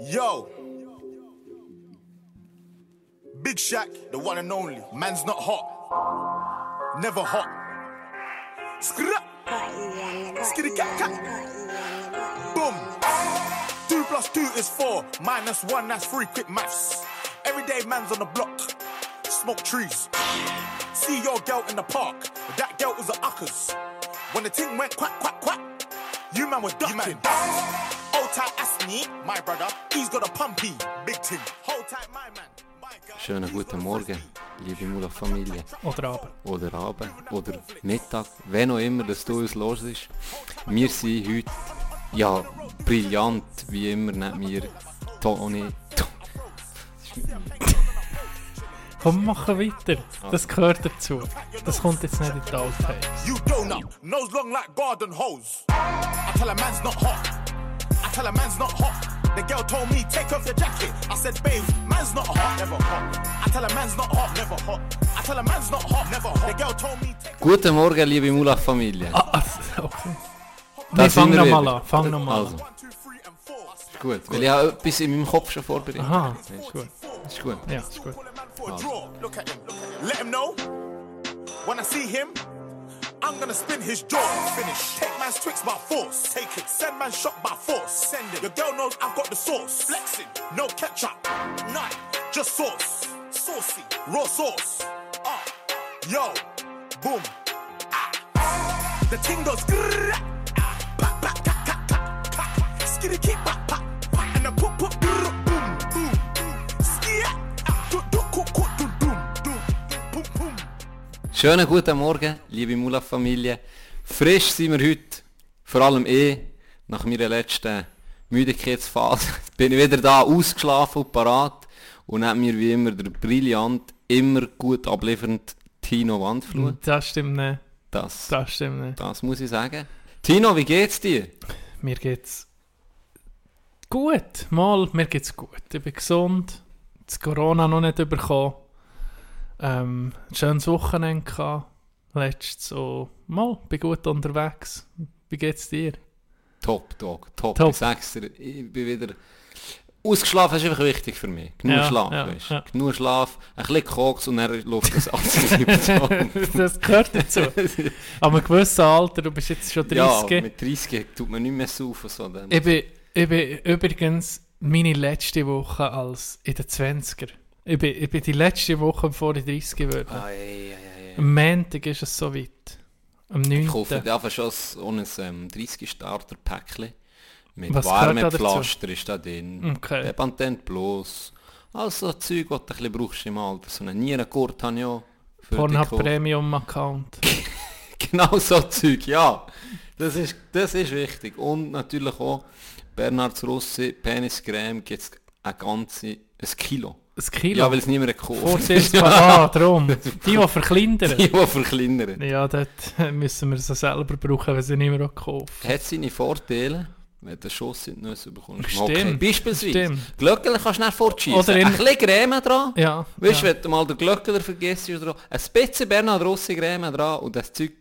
Yo. Big Shack, the one and only. Man's not hot. Never hot. Skra. Skitty cat cat. Boom. Two plus two is four. Minus one, that's three. Quick maths. Everyday man's on the block. Smoke trees. See your girl in the park. But that girl was a uckers. When the ting went quack, quack, quack. You man were ducking. My man. Schönen guten Morgen, liebe Mula-Familie. Oder aber. Oder Abend. Oder Mittag. Wenn auch immer, dass du uns los ist. Wir sind heute, ja, brillant, wie immer, neben mir Toni. Komm, machen weiter. Das gehört dazu. Das kommt jetzt nicht in die Outtakes. You donut, nose long like garden hose. I tell a man's not hot. Tell a man's not hot. The girl told me, take off your jacket. I said, babe, man's not hot, never hot. I tell a man's not hot, never hot. I tell a man's not hot, never hot. The girl told me, take Guten Morgen, liebe Mula-Familie. Ah, also, okay. Nee, fang wir nochmal an. Fang nochmal Also, an. four. gut. Weil ich habe etwas in meinem Kopf schon vorbereitet. Aha, ist gut. Ist gut. Ja, ist gut. Call I'm gonna spin his jaw. Finish. Take man's tricks by force. Take it. Send man shot by force. Send it. Your girl knows I've got the sauce. Flexing. No ketchup. None. Just sauce. Saucy. Raw sauce. Ah. Yo. Boom. Ah. The ting goes. grrrr, ah. Pa, Schönen guten Morgen, liebe Mula-Familie. Frisch sind wir heute, vor allem eh, nach meiner letzten Müdigkeitsphase, bin ich wieder da, ausgeschlafen und parat. Und neben mir wie immer der brillant, immer gut abliefernd Tino Wandflur. Das stimmt nicht. Das, Das stimmt nicht. das muss ich sagen. Tino, wie geht's dir? Mir geht's gut. Mal, mir geht's gut. Ich bin gesund. Das Corona noch nicht bekommen. Ähm, ein schönes Wochenende gehabt. Letztes so. Mal, bin gut unterwegs. Wie geht's dir? Top, Dog, top. Top. Ich sag's dir, ich bin wieder... Ausgeschlafen ist einfach wichtig für mich. Genug Ja, Schlaf, ja, weißt ja. Genug Schlaf, ein bisschen Koks und dann läuft das alles das gehört dazu. Aber einem gewissen Alter, du bist jetzt schon 30. Ja, mit 30 tut man nicht mehr saufen. So dann. Ich bin, ich bin übrigens meine letzte Woche als in den 20er. Ich bin, ich bin die letzte Woche, bevor ich 30 würde. Ei, ei, ei, ei. Am Montag ist es soweit. Am 9. Ich kaufe dir einfach schon so ein ähm, 30-Starter-Päckchen. Mit Was Wärmepflaster ist da drin. Okay. Depantent bloß. Also Zeug, was du ein bisschen brauchst im Alter. So einen Nierengurt habe ich auch. Pornhub. Premium Account. Genau so Zeug, ja. Das ist, das ist wichtig. Und natürlich auch Bernhards Rossi Peniscreme gibt es ein ganze ein Kilo. Ein Kilo. Ja, weil es niemand gekauft Vorsitzbar. Ah, darum. Die, die verkleinern. Die, die verkleinern. Ja, dort müssen wir sie selber brauchen, wenn sie mehr kaufen. hat seine Vorteile, wenn du Schuss in die Nüsse bekommst. im Stimmt, Hockey. Beispielsweise. stimmt. Glöckler kannst du nicht fortschießen. Oder in- Ein bisschen Creme dran. Ja. Weißt du, ja. wenn du mal den Glöckler vergisst, dran. Ein bisschen Bernhard Rossi Creme dran und das Zeug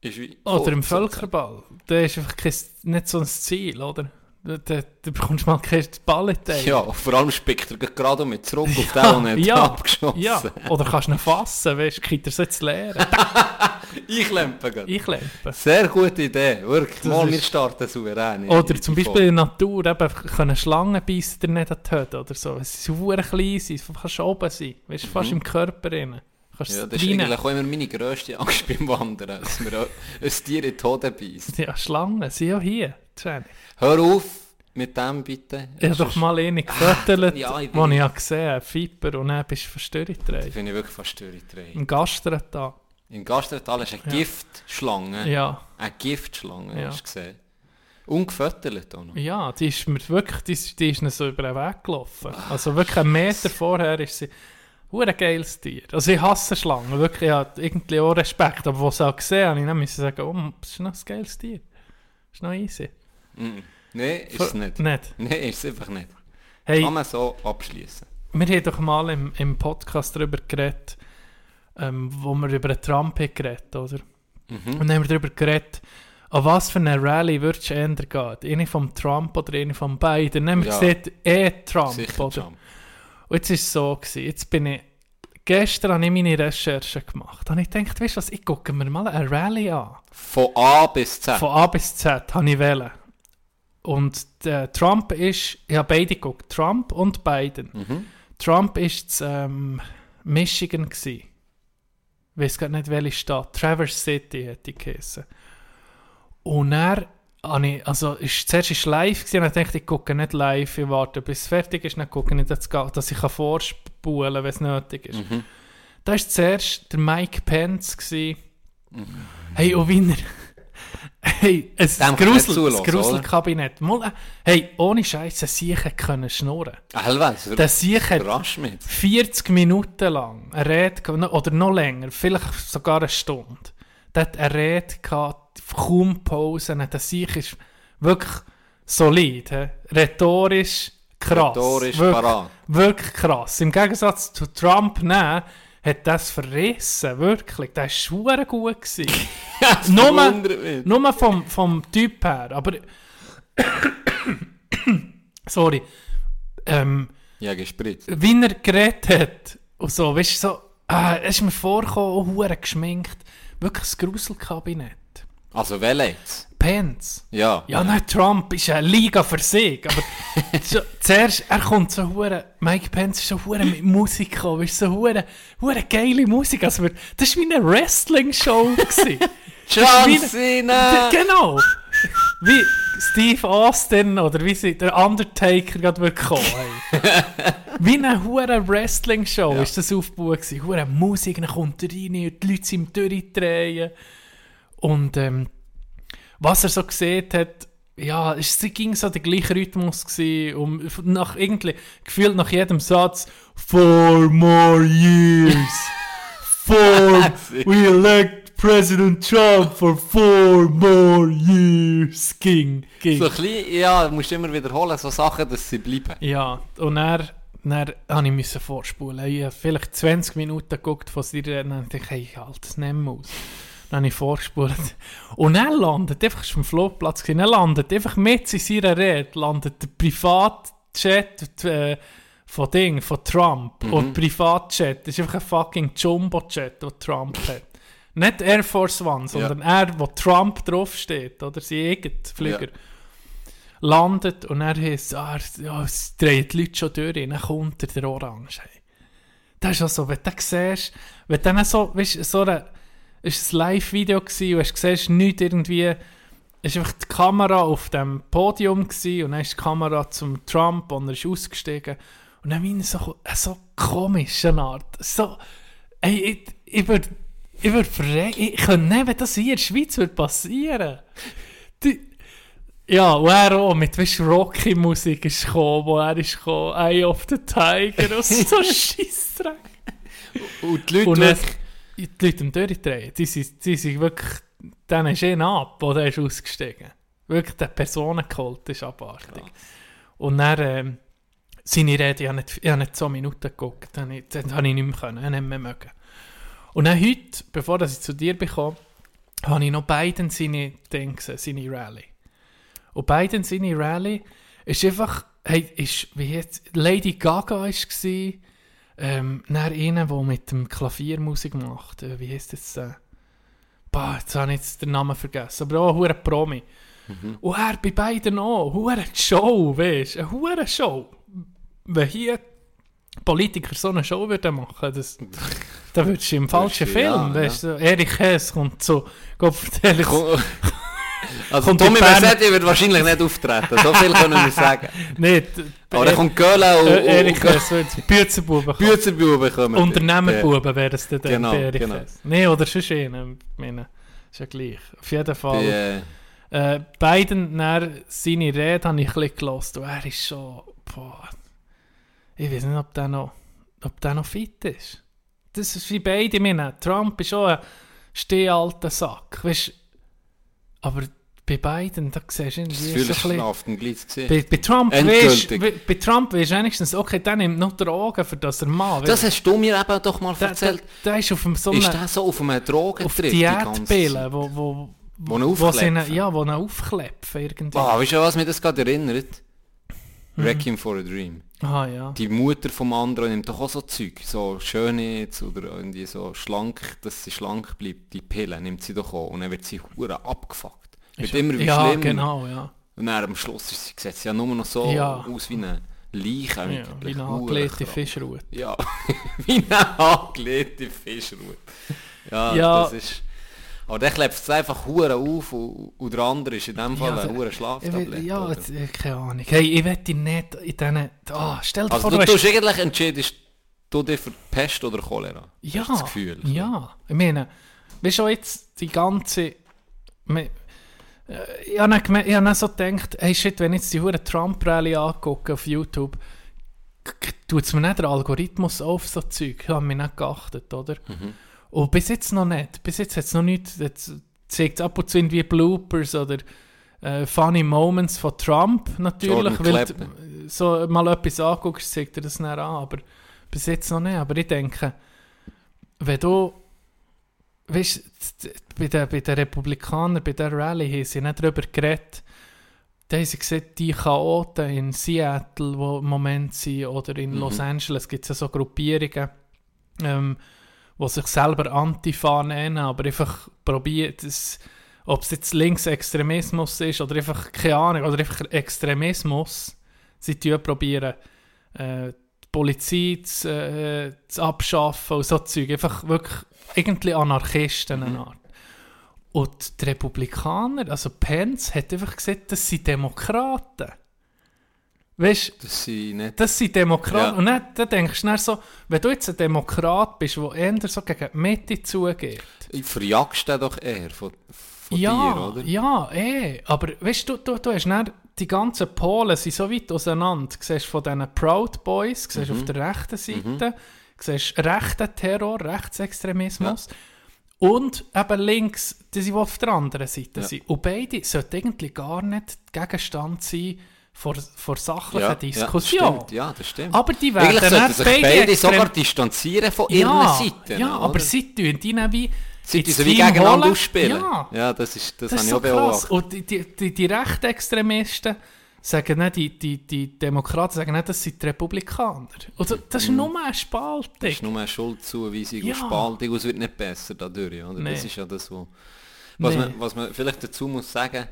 ist wie... Oder im Völkerball. Da ist einfach kein, nicht so ein Ziel, oder? Da, da, da bekommst du mal kein Balleteil. Ja, vor allem spickt er gerade mit zurück auf den, den er ja, abgeschossen ja. Oder kannst du ihn fassen, weißt du, kriegt er es jetzt leer. Einklempen gehen. Ich lempe. Sehr gute Idee, wirklich. Das Mal, ist- wir starten souverän. Oder zum die Beispiel in der Natur, eben, können Schlangen beißen dir nicht an die Hütte oder so. Es sind sehr klein, sein, es kann schon oben sein. Weißt du, fast im Körper drin. Kannst. Ja, das ist eigentlich auch immer meine grösste Angst beim Wandern, dass mir ein Tier in die Hoden beißt. Ja, Schlangen sind ja hier. Jenny. Hör auf mit dem bitte. Ich habe doch mal eine gefüttert, ja, ich ich gesehen habe, Viper, und dann bist du verstört drin. finde ich wirklich störend. Im Gastretal. In Gastretal ist eine Ja. Giftschlange. Ja. Eine Giftschlange, Ja. hast du gesehen. Ungefüttert auch noch. Ja, die ist mir wirklich, die, die ist nicht so über den Weg gelaufen. Also wirklich einen Meter vorher ist sie ein geiles Tier. Also ich hasse Schlangen, wirklich, ich habe irgendwie auch Respekt, aber als ich auch gesehen habe, ich dann müssen sagen, oh, das ist noch ein geiles Tier. Das ist noch easy. Nein, ist es nicht. Nicht. Nein, ist es einfach nicht. Hey, Kann man so abschließen. wir haben doch mal im, im Podcast darüber geredet, ähm, wo wir über den Trump haben geredet, oder? Mhm. Und dann haben wir darüber geredet, an was für eine Rallye würdest du eher gehen? Eine vom Trump oder eine von Biden? Nehmen wir Ja. gesagt, eh Trump, Sicher oder? Trump. Und jetzt war es so, gewesen, jetzt bin ich, gestern habe ich meine Recherchen gemacht. Und ich gedacht, weißt du was, ich gucke mir mal eine Rallye an. Von A bis Z. Von A bis Z habe ich wählen. Und der Trump ist, ich habe beide geguckt, Trump und Biden. Mhm. Trump ist zu ähm, Michigan gsi. Ich weiß gar nicht, welche Stadt. Traverse City hätte ich geheißen. Und er, ich, also ist, zuerst war es live gewesen, und ich dachte, ich gucke nicht live, ich warte bis es fertig ist, dann gucke ich, dass, dass ich kann vorspulen kann, wenn es nötig ist. Mhm. Da war zuerst der Mike Pence. Gewesen. Hey, und Wiener. Hey, kann ich Grusel, das Gruselkabinett. Äh, Hey, ohne Scheiße, Sicher können schnurren. Der Sicher hat überrasch mich. 40 Minuten lang eine Rede, oder noch länger, vielleicht sogar eine Stunde. Der hat eine Rede gehabt, kaum Pausen. Der Sieg ist wirklich solid, he? rhetorisch krass. Rhetorisch wirklich, parat. wirklich krass. Im Gegensatz zu Trump, ne, hat das verrissen, wirklich. Der war schon gut. Gewesen. nur, nur vom, vom Typ her, aber... Sorry. Ähm, Ja, gespritzt. wie er geredet hat und so, weißt du, so, ah, es ist mir vorgekommen, auch hure geschminkt, wirklich das Gruselkabinett. Also, welcher jetzt? Pence. Ja. Ja, nein, Trump ist eine Liga für sich, aber so, zuerst, er kommt so hure, Mike Pence ist so hure mit Musik gekommen, du, so hure, hure geile Musik, also das war wie eine Wrestling-Show. John Cena! Genau. Wie Steve Austin oder wie sie der Undertaker gerade wird kommen. Hey. wie eine hure Wrestling Show Ja. ist das aufgebaut gewesen. Hure Musik, dann kommt er rein und die Leute sind durchdrehen. Und ähm, was er so gesehen hat, ja, es ging so der gleiche Rhythmus gewesen. Und nach irgendwie, gefühlt nach jedem Satz, four more years. Four, we elect President Trump for four more years. Ging, ging. So ein bisschen, ja, du musst immer wiederholen, so Sachen, dass sie bleiben. Ja, und dann, dann habe ich müssen vorspulen. Ich habe vielleicht 20 Minuten geguckt von seiner und dann dachte ich, hey, halte es nicht mehr aus. Dann habe ich vorgespult. Und er landet, einfach ist vom Flugplatz gewesen, er landet einfach mit in seiner Rede, landet der Privatjet äh, von Ding, von Trump. Und der Privatjet ist einfach ein fucking Jumbo-Jet, den Trump hat. Nicht Air Force One, sondern er, wo Trump draufsteht, oder? Sein eigener Flüger. Ja. Landet und er heisst, ah, ja, es drehen die Leute schon durch, dann kommt er, der Orange. Hey. Das ist auch so, wenn du siehst, wenn du dann so, weißt so eine, es war ein Live-Video und hast gesehen, nichts irgendwie, es war einfach die Kamera auf dem Podium gewesen, und dann ist die Kamera zum Trump und er ist ausgestiegen. Und dann meine so, eine so komische Art, so, ey, ich, ich würde, ich würde verrecken, ich könnte nicht, wenn das hier in der Schweiz würde passieren. Die, ja, und er auch mit weißt, Rocky-Musik ist gekommen, wo er ist gekommen, Eye of the Tiger und so Scheissdreck. Und die Leute Und dann, wirklich, die Leute am Durchdrehen, die sind, die sind wirklich, dann ist ihn ab, oder er ist ausgestiegen. Wirklich, der Personenkult ist abartig. Und dann, ähm, seine Rede, ich habe nicht, ich habe nicht so Minuten geguckt, dann, habe ich nicht mehr können, nicht mehr mögen. Und dann heute, bevor ich zu dir bekomme, habe ich noch Biden seine Dinge gesehen, seine Rallye. Und Biden seine Rallye ist einfach, hey, ist, wie jetzt, Lady Gaga war, ähm, dann einer, der mit dem Klavier Musik macht, äh, wie heisst das? Äh? Bah, jetzt habe ich jetzt den Namen vergessen, aber auch ein Promi. Und er bei beiden auch, hure Show, weißt du, eine hure Show. Wenn hier Politiker so eine Show würden machen, das, dann würdest du im falschen Film, ja, weißt du, Erich Hess kommt so, Gott vertell ich also Tommy Bern- Mercedes wird wahrscheinlich nicht auftreten, so viel können wir sagen. nicht. Aber dann kommt Göhle und, Erich Hess, wird Büzenbuben kommen. Unternehmerbuben wären es dann, Genau, bei Erich genau. Nee, oder sonst einen, ich meine, ist ja gleich. Auf jeden Fall. äh, Äh, Biden, dann, seine Rede habe ich ein bisschen gehört und er ist schon, boah, ich weiß nicht, ob der noch, ob der noch fit ist. Das ist wie beide, ich meine, Trump ist schon ein stehalter Sack, weißt aber bei Biden, da siehst du irgendwie so ein bisschen... auf. Bei, bei Trump weisst, bei, bei Trump weisst du wenigstens, okay, der nimmt noch Drogen, für das er Mann Das hast du mir eben doch mal der, der, erzählt. der ist auf einem so ist der so auf einem auf Drogentrip die ganze Diätpillen, wo, wo, Wo ihn wo aufklepfen. ja, wo ihn aufklepfen irgendwie. Ah, weißt du, was mich das gerade erinnert? Mhm. Requiem for a Dream. Ah ja. Die Mutter vom anderen nimmt doch auch so Zeug, so Schönheits oder irgendwie so schlank, dass sie schlank bleibt, die Pille nimmt sie doch auch und dann wird sie hure abgefuckt. Wird immer wie ja, schlimmer. genau, ja. Und dann am Schluss ist sie, sieht sie ja nur noch so Ja. aus wie eine Leiche. ja wie eine angelegte. Fischrute. Ja, wie eine angelegte Fischrute. Ja, Ja. das ist... Aber der klebt es einfach hure auf und, und der andere ist in dem Fall Ja, ein hure Schlaftablette. will, ja, oder? äh, keine Ahnung. Hey, ich wette nicht in diesen... Ah, stell dir Also vor, du du hast... eigentlich entschiedest du dich für Pest oder Cholera? Ja, das Gefühl. ja. Ich meine, weißt du jetzt die ganze... Äh, Ich habe dann, geme- ich habe dann so gedacht, hey shit, wenn ich jetzt die hure Trump-Rally angucke auf YouTube, tut es mir nicht der Algorithmus auf so Zeug. Ich habe mich nicht geachtet, oder? Mhm. Und bis jetzt noch nicht. Bis jetzt hat es noch nicht... Jetzt zeigt es ab und zu irgendwie Bloopers oder äh, funny Moments von Trump natürlich. Jordan weil du so mal etwas anguckst, zeigt er das dann an. Aber bis jetzt noch nicht. Aber ich denke, wenn du... Weißt bei den, bei den Republikanern, bei der Rallye, haben sie nicht darüber geredet, da haben sie gesagt, die Chaoten in Seattle, die im Moment sind, oder in Mhm. Los Angeles, gibt es ja so Gruppierungen, ähm, die sich selber Antifa nennen, aber einfach probieren, das, ob es jetzt Linksextremismus ist oder einfach, keine Ahnung, oder einfach Extremismus, sie probieren, äh, die Polizei zu, äh, zu abschaffen und so Zeug, einfach wirklich irgendwie Anarchisten eine Art. Und die Republikaner, also Pence, hat einfach gesagt, das sind Demokraten. Weißt Das sind nicht... das sind Demokraten. Ja. Und dann, dann denkst du so, wenn du jetzt ein Demokrat bist, der eher so gegen die Mitte zugeht. Verjagst du doch eher von, von ja, dir, oder? ja, eh. Aber weißt du, du, du hast dann, die ganzen Polen sind so weit auseinander. Du siehst von diesen Proud Boys, du Mhm. siehst auf der rechten Seite, du siehst rechten Terror, Rechtsextremismus. Und eben links, die sind auf der anderen Seite Ja. sind. Und beide sollten eigentlich gar nicht Gegenstand sein vor, vor sachlichen Ja, Diskussionen. Ja, das stimmt. Ja, das stimmt. Aber die werden Eigentlich dann sollten sich beide beide sogar distanzieren von ihren Seiten. Ja, oder? aber sie tun die dann wie... Sie tun so wie gegeneinander ausspielen. Ja, ja das, ist, das, das habe ist ich so auch krass. beobachtet. Und die, die, die, die Rechtsextremisten sagen nicht, die, die, die Demokraten sagen nicht, das sind die Republikaner. Also, das ist nur eine Spaltung. Das ist nur eine Schuldzuweisung Ja. und Spaltung und es wird nicht besser dadurch. Oder? Nee. Das ist ja das, wo, was, Nee. man, was man vielleicht dazu muss sagen,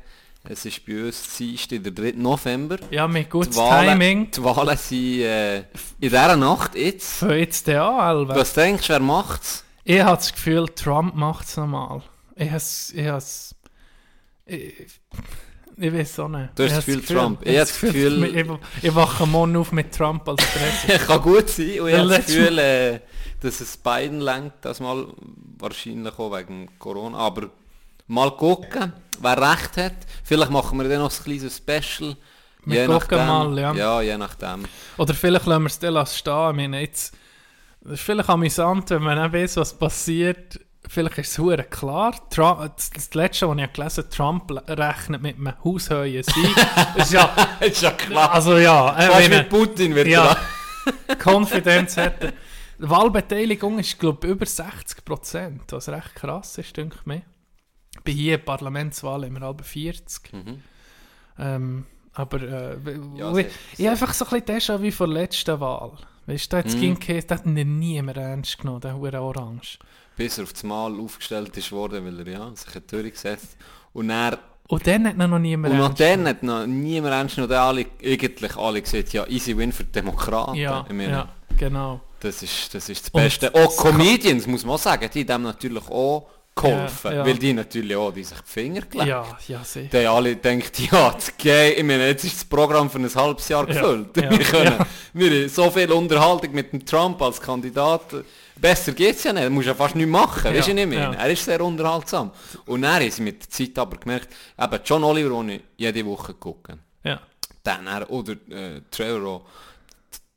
es ist bei uns Dienstag, der 3. November. Ja, mit gutem Timing. die Wahlen sind äh, in dieser Nacht jetzt. Für jetzt den an, Alva. Was denkst du, wer macht's? Ich habe das Gefühl, Trump macht es nochmal. Ich habe ich has, ich, ich weiß auch nicht. Du hast Ich das habe Gefühl, Trump. Ich habe das Gefühl- Ich, ich wache morgen auf mit Trump als Präsident. Kann gut sein. Und ich habe das Gefühl, äh, dass es Biden lenkt, das mal wahrscheinlich auch wegen Corona. Aber mal gucken, wer recht hat. Vielleicht machen wir dann noch ein kleines Special. Wir gucken mal, ja. Ja, je nachdem. Oder vielleicht lassen wir es dann stehen. Ich meine, jetzt, das ist vielleicht amüsant, wenn man nicht weiß, was passiert. Vielleicht ist es klar. Trump, das, das letzte, was ich gelesen habe, Trump rechnet mit einem Haushöhe Sieg. ist ja, ist ja klar. also ja, äh, Fast mit Putin wird ja, Konfidenz hat er. Die Wahlbeteiligung ist, glaube ich, über 60 Prozent, was recht krass ist, denke ich mir. Bei hier Parlamentswahl wir halb 40. Mhm. Ähm, aber äh, Ja, sehr- ich habe einfach so ein bisschen déjà wie vor der letzten Wahl. Weißt du, da hat Mhm. Skin Case, das hat ihn niemand ernst genommen, der hure Orange. Bis er auf das Mal aufgestellt ist worden, weil er ja, sich hat durchgesetzt Und er Und dann hat noch niemand Und ernst dann hat noch niemand ernst genommen, dann alle, eigentlich alle gesagt, ja, easy win für die Demokraten. Ja, ja, genau. das, ist, das ist das Und Beste. das Auch Comedians, muss man auch sagen, die haben dem natürlich auch geholfen. Ja, ja. Weil die natürlich auch die sich die Finger gelegt Ja, ja, sicher. Die alle gedacht, ja, das geht, ich meine, jetzt ist das Programm für ein halbes Jahr Ja, gefüllt. ja, wir können, wir haben so viel Unterhaltung mit dem Trump als Kandidat. Besser geht's ja nicht, du musst ja fast nichts machen, weißt du nicht mehr? Er ist sehr unterhaltsam. Und haben sie mit der Zeit aber gemerkt, eben John Oliver, den ich jede Woche gucke, Ja. dann er, oder äh, Trevor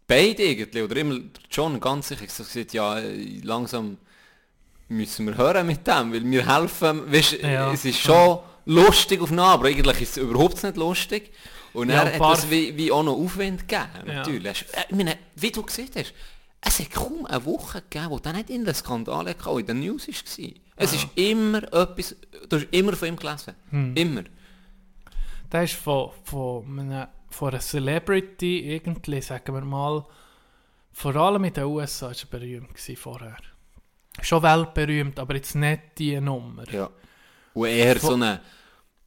beide irgendwie, oder immer John ganz sicher gesagt, ja, langsam müssen wir hören mit dem, weil wir helfen, weißt, Ja. es ist schon lustig auf Art, aber eigentlich ist es überhaupt nicht lustig. Und Ja, er ein hat paar- das wie, wie auch noch Aufwand gegeben, Ja. natürlich. Äh, Ich meine, wie du gesehen hast, es hat kaum eine Woche gegeben, wo dann nicht in den Skandal hatte, in den News war. Es ist immer etwas, du hast immer von ihm gelesen. Hm. Immer. Der ist von, von, einem, von einer Celebrity irgendwie, sagen wir mal, vor allem in den USA war er berühmt gewesen vorher. Schon weltberühmt, aber jetzt nicht die Nummer. Ja. Und eher Von- so eine,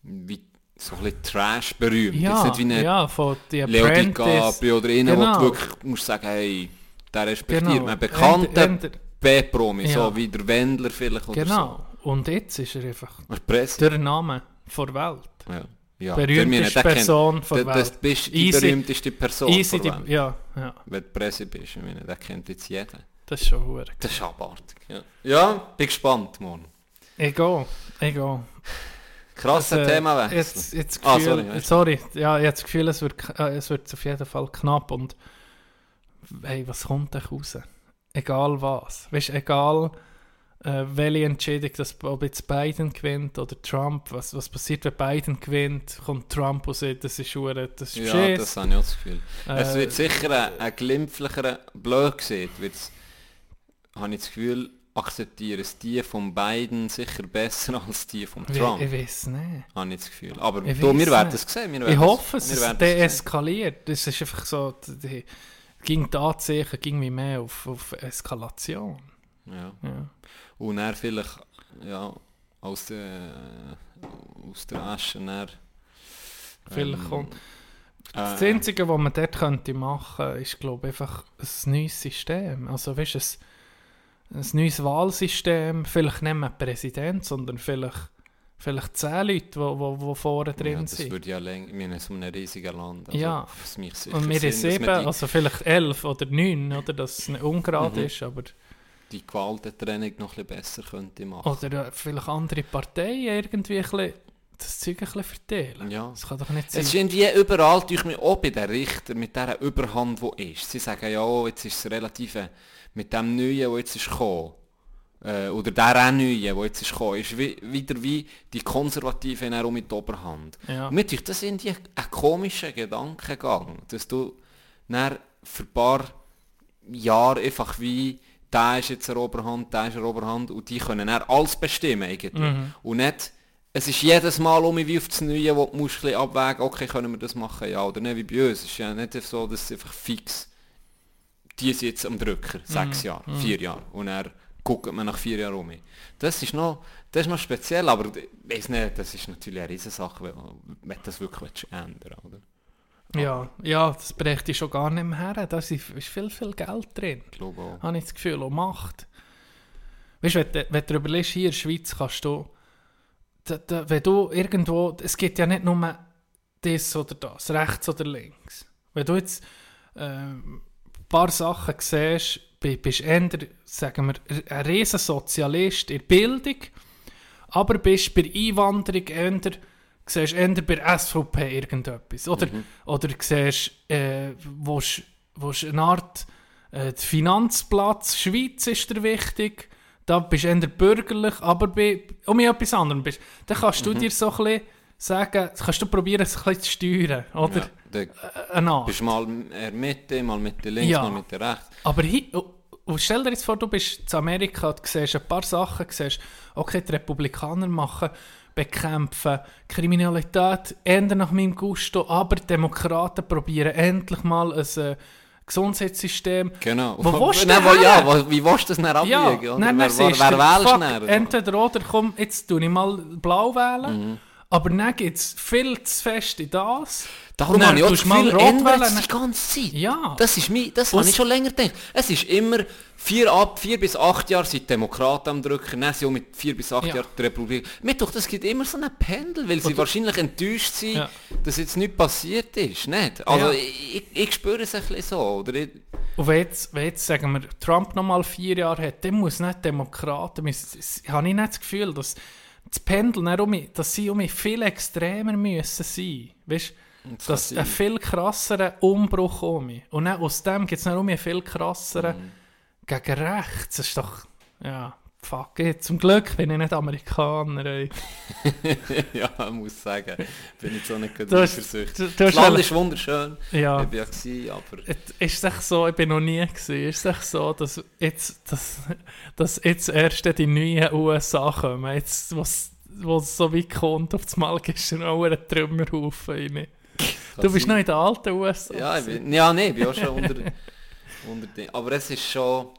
wie, so ein bisschen Trash berühmt. Ja, Jetzt nicht wie eine ja, von Leo. DiCaprio oder einen, wo Genau. du wirklich musst sagen, hey, der respektiert Genau. man. Bekannter Ender- B-Promi, Ja. so wie der Wendler vielleicht oder Genau. Und jetzt ist er einfach so. Presse. der Name der Welt. Ja. Ja. Berühmteste der kennt- Person der der- Das Welt. bist die Easy- berühmteste Person. Easy, von die, ja, ja, Wenn du Presse bist, ich meine, der kennt jetzt jeden. Das ist schon hure. Das ist abartig. Ja, ja bin gespannt, Mann. Egal, egal. Krasser Also, Themawechsel. Jetzt, jetzt Ah, Gefühl, sorry, sorry, ja. ich habe das Gefühl, es wird, äh, es wird auf jeden Fall knapp und hey, was kommt da raus? Egal was. Weißt, egal äh, welche Entscheidung, dass, ob jetzt Biden gewinnt oder Trump, was, was passiert, wenn Biden gewinnt, kommt Trump und sagt, das ist hure, das ist Ja, Schiss. das habe ich auch das Gefühl. es Äh, wird sicher ein, ein glimpflicher, blöd gesehen, wird's, habe ich das Gefühl, akzeptieren es die von beiden sicher besser als die von ich, Trump. ich weiß nicht. habe ich das Gefühl. Aber Ich du, wir werden es sehen. Ich hoffe, es sehen. deeskaliert. Das ist einfach so, die, ging die Anzeichen ging wie mehr auf, auf Eskalation. Ja. Ja. Und er vielleicht ja, aus, der, aus der Asche dann, Vielleicht ähm, kommt. Das äh, Einzige, was man dort könnte machen, ist, glaube ich, einfach ein neues System. Also, weißt du, ein, ein neues Wahlsystem. Vielleicht nicht mehr Präsident, sondern vielleicht, vielleicht zehn Leute, die wo, wo vorne drin ja, das sind. würde ja länger, wir in so einem riesigen Land. Also Ja. Und wir dass sieben, also vielleicht elf oder neun, oder, dass es nicht ungerade Mhm. ist, aber... die Gewaltentrennung noch ein besser könnte machen. Oder äh, vielleicht andere Parteien irgendwie ein bisschen, das Zeug ein bisschen verteilen. Ja. Das kann doch nicht sein. Es ist irgendwie überall, tue ich mir auch bei den Richtern, mit dieser Überhand, die ist. Sie sagen, ja, oh, jetzt ist es relativ, äh, mit dem Neuen, der jetzt ist gekommen, äh, oder der auch Neuen, der jetzt ist gekommen, ist wie, wieder wie die Konservativen auch mit der Oberhand. Ja. Und das sind die ein komischer Gedankengang, dass du dann für ein paar Jahre einfach wie, der ist jetzt eine Oberhand, der ist eine Oberhand und die können dann alles bestimmen eigentlich. Mhm. Und nicht, es ist jedes Mal um wie auf das Neue, wo du musst abwägen, okay, können wir das machen, ja oder nicht, wie bei uns. Es ist ja nicht so, dass es einfach fix, die sind jetzt am Drücker, sechs Mhm. Jahre, vier Jahre und er guckt man nach vier Jahren um. Das ist noch, das ist noch speziell, aber ich weiss nicht, das ist natürlich eine Riesensache, wenn, wenn das wirklich ändern oder? Ja, ja, das brächte ich schon gar nicht mehr her. Da ist ist viel, viel Geld drin. Ich glaube auch. Habe ich das Gefühl, und Macht. Weißt du, wenn, du- wenn du überlegst, hier in der Schweiz kannst du, da, da, wenn du irgendwo, es gibt ja nicht nur das oder das, rechts oder links. Wenn du jetzt ähm, paar Sachen siehst, bi- bist eher, sagen wir, ein riesen Sozialist in der Bildung, aber bist bei Einwanderung eher, siehst eher bei SVP irgendetwas. Oder, oder siehst, äh, willst eine Art äh, der Finanzplatz Schweiz ist dir wichtig, da bist du eher bürgerlich, aber bei, um etwas anderem bist. Dann kannst du dir so ein bisschen sagen, kannst du probieren, es ein bisschen zu steuern, oder? Ja, da Äh, bist mal eher Mitte, mal Mitte links, Ja. mal Mitte rechts. Aber hi, und- und stell dir jetzt vor, du bist in Amerika und siehst ein paar Sachen, siehst, okay, die Republikaner machen, bekämpfen Kriminalität, ändern nach meinem Gusto, aber die Demokraten probieren endlich mal ein äh, Gesundheitssystem. Genau. Wo willst du Nein, wo, ja, wo, wie willst du das dann Ja, abwiegen? oder? dann, wer wer, wer wählst du? Entweder oder, komm, jetzt tue ich mal blau wählen, Mhm. Aber dann geht es viel zu fest in das. Darum habe ich auch das Gefühl, ändert die ganze Zeit. Ja. Das ist mein, das habe ich schon länger gedacht. Es ist immer vier, ab, vier bis acht Jahre sind Demokraten am Drücken, dann sind auch mit vier bis acht Ja. Jahren die Republik. Mir doch, das gibt immer so einen Pendel, weil sie Und- wahrscheinlich enttäuscht sind, Ja. dass jetzt nichts passiert ist. Nicht? Also Ja. ich, ich, ich spüre es ein bisschen so. Oder ich, Und wenn jetzt, wenn jetzt sagen wir, Trump noch mal vier Jahre hat, dann muss nicht Demokraten, müssen- s- habe ich nicht das Gefühl, dass das Pendel, dann um, mich- dass sie um viel extremer müssen sein. Weißt Das dass ein viel krasseren Umbruch um mich. Und dann aus dem gibt es um einen viel krasseren Mhm. gegen rechts. Das ist doch, ja, fuck it, zum Glück bin ich nicht Amerikaner. Ey. ja, ich muss sagen, bin ich so nicht eifersüchtig. Das Land ist wunderschön. Ja. Ich bin ja gewesen, aber... Ist es echt so, ich bin noch nie gewesen, ist es echt so, dass jetzt, dass, dass jetzt erst die neuen USA kommen, jetzt, was wo es so weit kommt, auf das Mal gibst du noch einen Trümmerhaufen rein. Du bist noch in den alten USA. Ja, ich bin, ja, nee, ich bin auch schon unter, unter dem. Aber es ist schon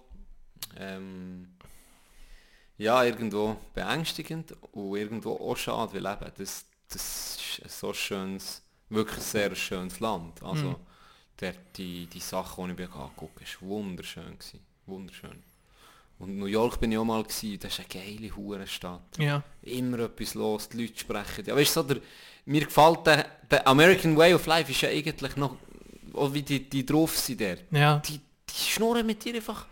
ähm, ja, irgendwo beängstigend und irgendwo auch schade, weil eben, das, das ist ein so schönes, wirklich sehr schönes Land. Also Mhm. der, die, die Sachen, die ich mir habe, war wunderschön. Gewesen. Wunderschön. Und New York bin ich auch mal gewesen, das ist eine geile Hurenstadt Ja, immer etwas los, die Leute sprechen. Ja, weißt du, so der, mir gefällt der, der American Way of Life ist ja eigentlich noch, auch wie die, die drauf sind der. ja. Die, die schnurren mit dir einfach,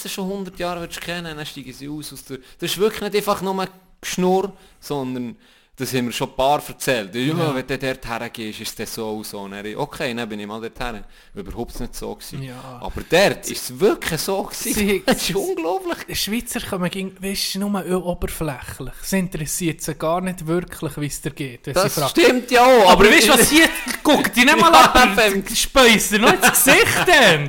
sie schon 100 Jahre kennen, dann steigen sie aus. aus der, das ist wirklich nicht einfach nur Geschnurr, sondern das haben wir schon ein paar erzählt. Ja, Ja. wenn du dort hergehst, ist das so und so. Und dann, okay, dann bin ich mal dort her. Überhaupt nicht so gewesen. Ja. Aber dort ist es wirklich so gewesen. Das ist unglaublich. Die Schweizer kommen gegen, weißt du, nur oberflächlich. Es interessiert sie gar nicht wirklich, wie es dir geht. Das stimmt ja auch. Aber weißt du was hier? Guck die nicht mal eben. Speisen noch ins Gesicht.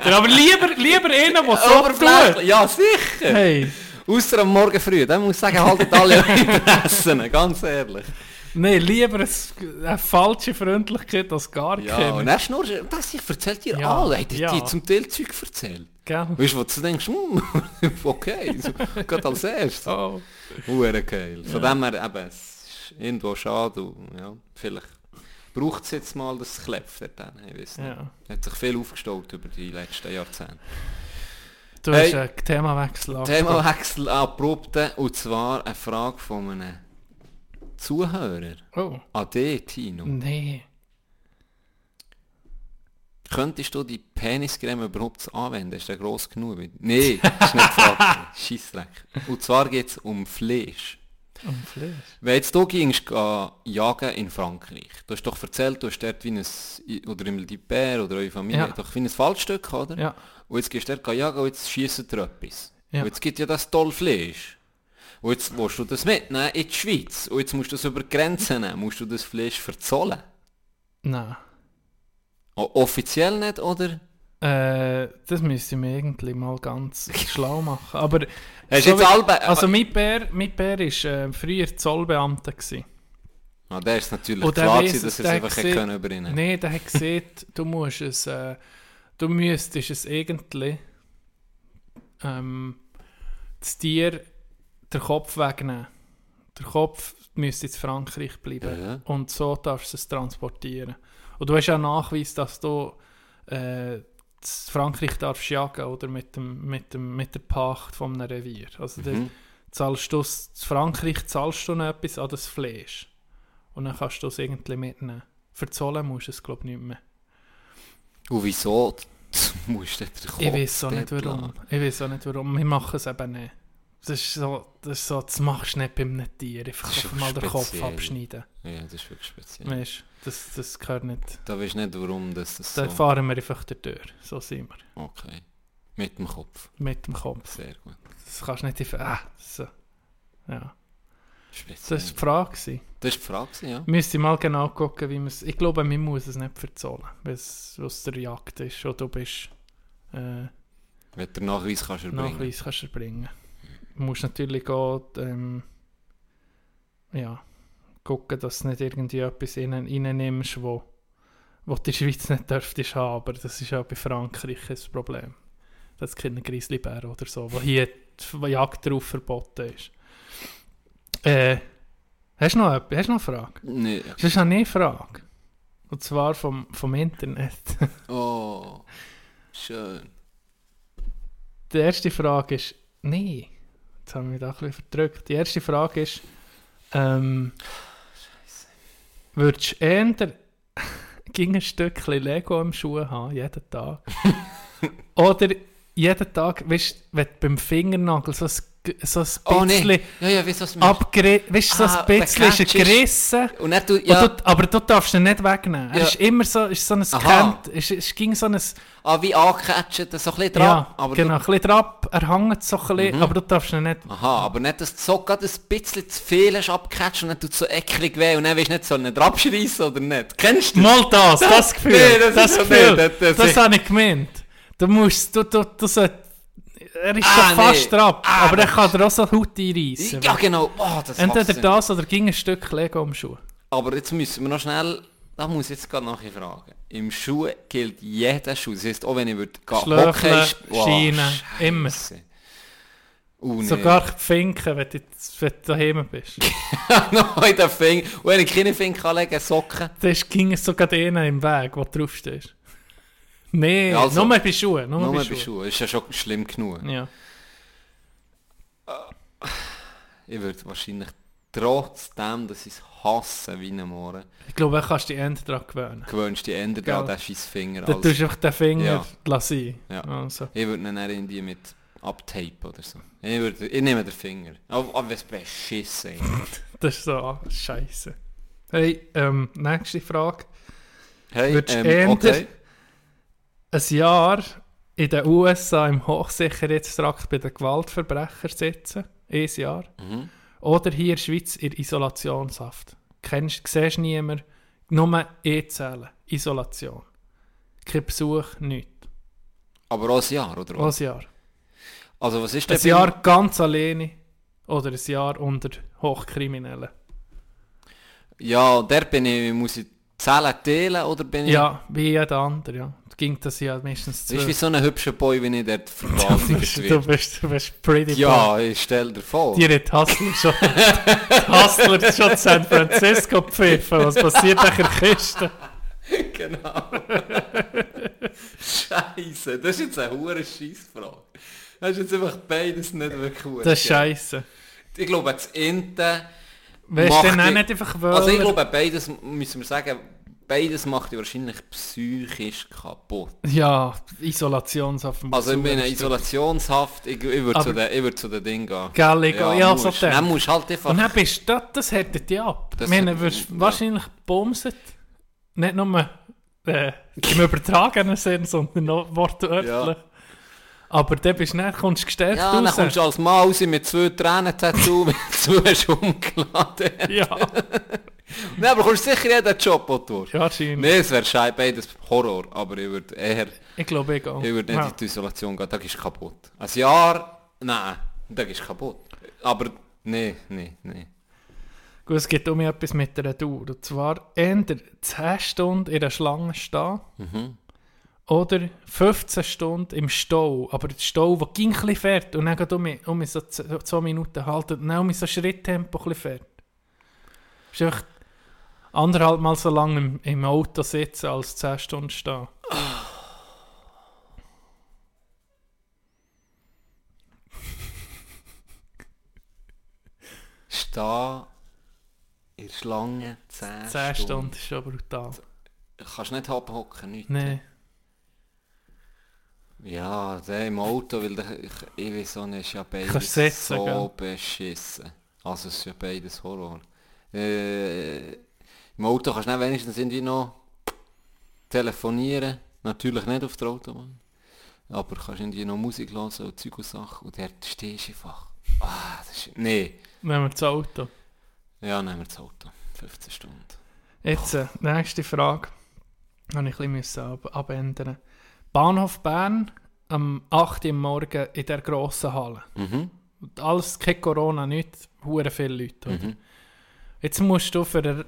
Aber lieber, lieber einen, der so tut. Ja, sicher. Hey. Außer am Morgen früh, dann muss ich sagen, haltet alle eure Pressen, ganz ehrlich. Nein, lieber eine, falsche Freundlichkeit als gar Ja, keine. und dann schnurr, das ich erzählt dir Ja, alle, hat ja. die zum Teil Zeug erzählt. Gell? Weißt du, wo du denkst, hm, okay, so, gerade als erstes. Oh. Geil. Von dem her, eben, es ist irgendwo schade und ja, vielleicht braucht es jetzt mal das Klepf dort dann, ich weiß nicht. Ja. Hat sich viel aufgestaut über die letzten Jahrzehnte. Du Hey. hast einen Themawechsel angesprochen. Themawechsel abrupte, und zwar eine Frage von einem Zuhörer. Oh. An dich, Tino. Nee. Könntest du die Peniscreme überhaupt anwenden? Ist der gross genug? Nein, ist nicht gefragt. Scheissdreck. Und zwar geht es um Fleisch. Um Fleisch. Wenn jetzt du gingst geh jagen in Frankreich, du hast doch erzählt, du hast dort wie ein, oder im Dipper oder eure Familie, Ja. doch wie ein Fallstück, oder? Ja. Und jetzt gehst du dort jagen und jetzt schiessen dir etwas. Ja. Und jetzt gibt ja das toll Fleisch. Und jetzt willst du das mitnehmen in die Schweiz. Und jetzt musst du das über Grenzen nehmen. Musst du das Fleisch verzollen? Nein. O offiziell nicht, oder? Äh, das müsste ich mir irgendwie mal ganz schlau machen. Aber so wie- also mein Bär, mein Bär ist äh, früher Zollbeamter gewesen. Ah, der ist natürlich Und klar, gewesen, dass er es einfach gesehen- können über ihn. Nein, der hat gesagt, du musst es, äh, du müsstest es irgendwie ähm, das Tier den Kopf wegnehmen. Der Kopf müsste in Frankreich bleiben. Ja. Und so darfst du es transportieren. Und du hast ja Nachweis, dass du äh, Frankreich darfst jagen oder mit, dem, mit, dem, mit der Pacht von einem Revier. Also Mhm. zahlst du in Frankreich zahlst du noch etwas an das Fleisch. Und dann kannst du es irgendwie mitnehmen. Verzollen musst du es, glaube ich, nicht mehr. Und wieso musst du den Kopf Ich weiß auch nicht warum. Ich weiß auch nicht warum. Wir machen es eben nicht. Das ist so, das, ist so, das machst du nicht bei einem Tier. Einfach mal den Kopf speziell. abschneiden. Ja, das ist wirklich speziell. Weißt das, das gehört nicht. Da weißt du nicht, warum das, das Da so... fahren wir einfach durch. So sind wir. Okay. Mit dem Kopf. Mit dem Kopf. Sehr gut. Das kannst du nicht einfach. Ah, so. Ja. Speziell. Das war die Frage. Das ist die Frage, ja. Müsste ich mal genau gucken, wie man es. Ich glaube, man muss es nicht verzollen, weil es aus der Jagd ist. Und du bist. Äh, Wenn du den Nachweis kannst erbringen. Nachweis kannst du erbringen. Du musst natürlich auch ähm, ja, gucken, dass du nicht irgendwie etwas rein, reinnimmst, wo, wo die Schweiz nicht dürftest haben. Aber das ist ja bei Frankreich das Problem. Das ist keine Grizzlybär oder so, wo hier die Jagd drauf verboten ist. Äh, hast du noch, etwas? hast du noch eine Frage? Nee. Das ist eine Frage. Und zwar vom, vom Internet. Oh. Schön. Die erste Frage ist, nee, jetzt haben wir mich da ein bisschen verdrückt. Die erste Frage ist, ähm, würdest du eher ging ein Stückchen Lego im Schuh haben, jeden Tag? Oder jeden Tag, weißt du, wenn du beim Fingernagel so ein so ein Oh bisschen nee. Ja, ja, weißt du, abgerissen, weißt so Ah, ein bisschen ist er gerissen. Und du, Und ja, du, aber du darfst ihn nicht wegnehmen. Er Ja. ist immer so, ist so ein. Kent, ist, ist ging so ein, ah, wie angecatcht, so ein bisschen dran. ja, aber genau, Du, ein bisschen drauf, er hängt so ein bisschen, Mhm. aber du darfst ihn nicht, aha, aber nicht, dass du so gerade ein bisschen zu viel hast abgecatcht und dann tut es so eklig weh und dann weißt du nicht, soll er abschreissen oder nicht. Kennst du das? Mal das, das Gefühl, Nee, das das, Gefühl, nicht, das- das, das habe ich gemeint. Du musst, du, du, du sollst, er ist Ah, schon fast nee. drauf, Ah, aber er kann dir auch so Haut einreissen. Ja, genau. Oh, das Entweder das oder ging ein Stück Lego am Schuh. Aber jetzt müssen wir noch schnell, da muss ich jetzt gerade nachher fragen. Im Schuh gilt jeder Schuh. Das heisst, auch wenn ich würde Hockey sp- Schienen, immer. Nee. Sogar die Finken, wenn du, wenn du daheim bist. noch in den Finger. Und wenn ich keine Finger anlegen Socken. Das ging sogar denen im Weg, wo du draufstehst. Nee, Ja, also- nur bei Schuhen. Nur, Nur bei bei Schuhen. Schuhen. Ist ja schon schlimm genug. Ja. Ich würde wahrscheinlich trotzdem, dass ich es hasse wie ein Mohren, Ich glaube, du kannst dich eher daran gewöhnen. gewöhnst dich eher Gell. an diesen scheiß Finger. Dann als- tust du einfach den Finger Ja. lassen. Ja. Also. Ich würde ihn dann irgendwie mit abtapen oder so. Ich, würde, ich nehme den Finger. Aber, aber es beschissen. Das ist so ah, scheiße. Hey, ähm, nächste Frage. Hey, Würdest du ähm, eher- okay. Ein Jahr in den USA im Hochsicherheitstrakt bei den Gewaltverbrechern sitzen. Ein Jahr. Mhm. Oder hier in der Schweiz in Isolationshaft. Kennst, siehst niemand, nur E-Zellen. Isolation. Kein Besuch, nichts. Aber auch ein Jahr, oder Auch ein Jahr. Also was ist Ein denn Jahr ganz alleine oder ein Jahr unter Hochkriminellen. Ja, der bin ich, muss ich Zellen teilen oder bin ich... Ja, wie jeder andere, ja. Ging das ja meistens Das ist wie so ein hübscher Boy, wenn ich dort verwaltet bist, du wird. bist, du bist pretty boy. Ja, ich stell dir vor. Die hat Hustler schon, Hustler schon San Francisco gepfiffen. Was passiert in der Kiste? genau. Scheiße, das ist jetzt eine hure Scheissfrage. Das ist jetzt einfach beides nicht wirklich hure Das ist scheiße. Ich glaube, das Ente... Weißt du denn auch nicht einfach wollen? Also ich glaube, beides, müssen wir sagen, beides macht dich wahrscheinlich psychisch kaputt. Ja, Isolationshaft. Also ich bin in Isolationshaft, ich, ich würde zu, den- würd zu den Dingen gehen. Gell, ich ja, ja, so musst, dann denke. musst halt einfach... Und dann bist du, das, das hättet dich ab. Das Ich meine, wirst ja. wahrscheinlich gebumset. Nicht nur äh, im übertragenen Sinn, sondern noch wortwörtlich. Ja. Aber dann bist du dann, kommst du gestärkt ja, dann raus. kommst du als raus mit zwei Tränen-Tattoo, wenn du zu hast umgeladen. Ja, Nein, aber kommst sicher jeden Job, den du ja, wahrscheinlich. Nein, es wäre schei beides Horror, aber ich würde eher, Ich glaube, ich auch. ich würde nicht Ja. in die Isolation gehen, da gehst du kaputt. Ein Jahr, nein, da gehst du kaputt. Aber, nein, nein, nein. Gut, es geht um etwas mit einer Dauer. Und zwar entweder 10 Stunden in der Schlange stehen Mhm. Oder 15 Stunden im Stau. Aber der Stau, der ging ein fährt und dann um mich, um mich so 2 Minuten halten und dann um mich so Schritttempo ein fährt. Ist einfach anderthalb Mal so lange im, im Auto sitzen als 10 Stunden stehen. Stehen in der Schlange 10, 10 Stunden. Stunden ist schon brutal. Kannst nicht abhocken, nichts. Nein. Ja, der im Auto, weil der, ich, ich weiß auch nicht, ist ja beides Kannst sitzen, so gell? beschissen. Also es ist ja beides Horror. Äh, Im Auto kannst du nicht wenigstens irgendwie noch telefonieren. Natürlich nicht auf der Autobahn. Aber kannst irgendwie noch Musik hören und Zeug und Sachen. Und dort stehst du einfach. Ah, das ist... Nee. Nehmen wir das Auto. Ja, nehmen wir das Auto. 15 Stunden. Jetzt, äh, nächste Frage. Habe ich ein bisschen ab abändern. Bahnhof Bern am 8. Uhr morgen in der grossen Halle. Mhm. Und Alles, kein Corona, nicht, hure viele Leute. Mhm. Jetzt musst du für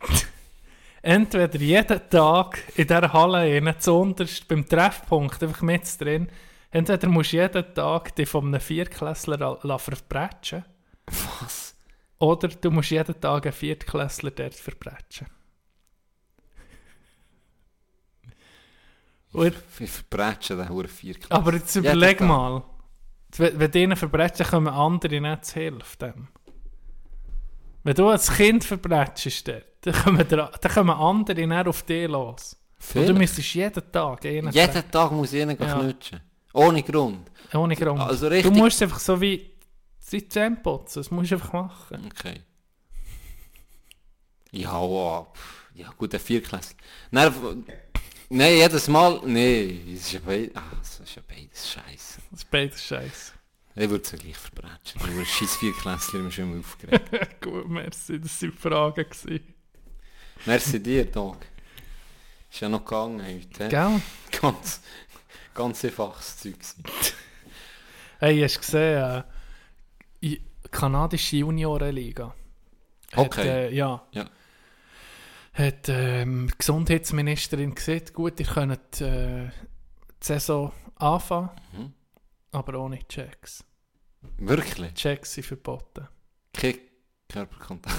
entweder jeden Tag in dieser Halle zuunterst beim Treffpunkt, einfach mit drin, entweder musst du jeden Tag dich von einem Viertklässler verbrechen, Was? oder du musst jeden Tag einen Viertklässler dort verbrechen. Und, Wir verbrechen den Huren aber jetzt überleg mal, wenn wenn denen verbrechen, kommen andere nicht zu Hilfe. Dem. Wenn du als Kind verbretschst, dann kommen, dann kommen andere nicht auf dich los. Und du müsstest jeden Tag einen Jeden Tag muss ich ihn Ja. knutschen. Ohne Grund. Ohne Grund. Also du musst einfach so wie die Zähne putzen, das musst du einfach machen. Okay. Ja, oh, pff, ja gut, der Vierklässler. Nein, jedes Mal, nee, es ist ja beides, ah, es ist ja beides scheiße. Das ist beides scheiße. Ich würde es ja gleich verbrechen. Ich würde scheiß Vierklässler immer schon mal aufgeregt. Gut, merci, das waren Fragen. gewesen. Merci dir, Dog. Ist ja noch gegangen heute. Gell? Ganz, ganz einfaches Zeug. Hey, hast du gesehen, äh, kanadische Juniorenliga? Hat, Okay. Äh, ja. Ja. Hat ähm, die Gesundheitsministerin gesagt, gut, ihr könnt äh, die Saison anfangen, Mhm. aber ohne Checks. Wirklich? Checks sind verboten. Kein Körperkontakt.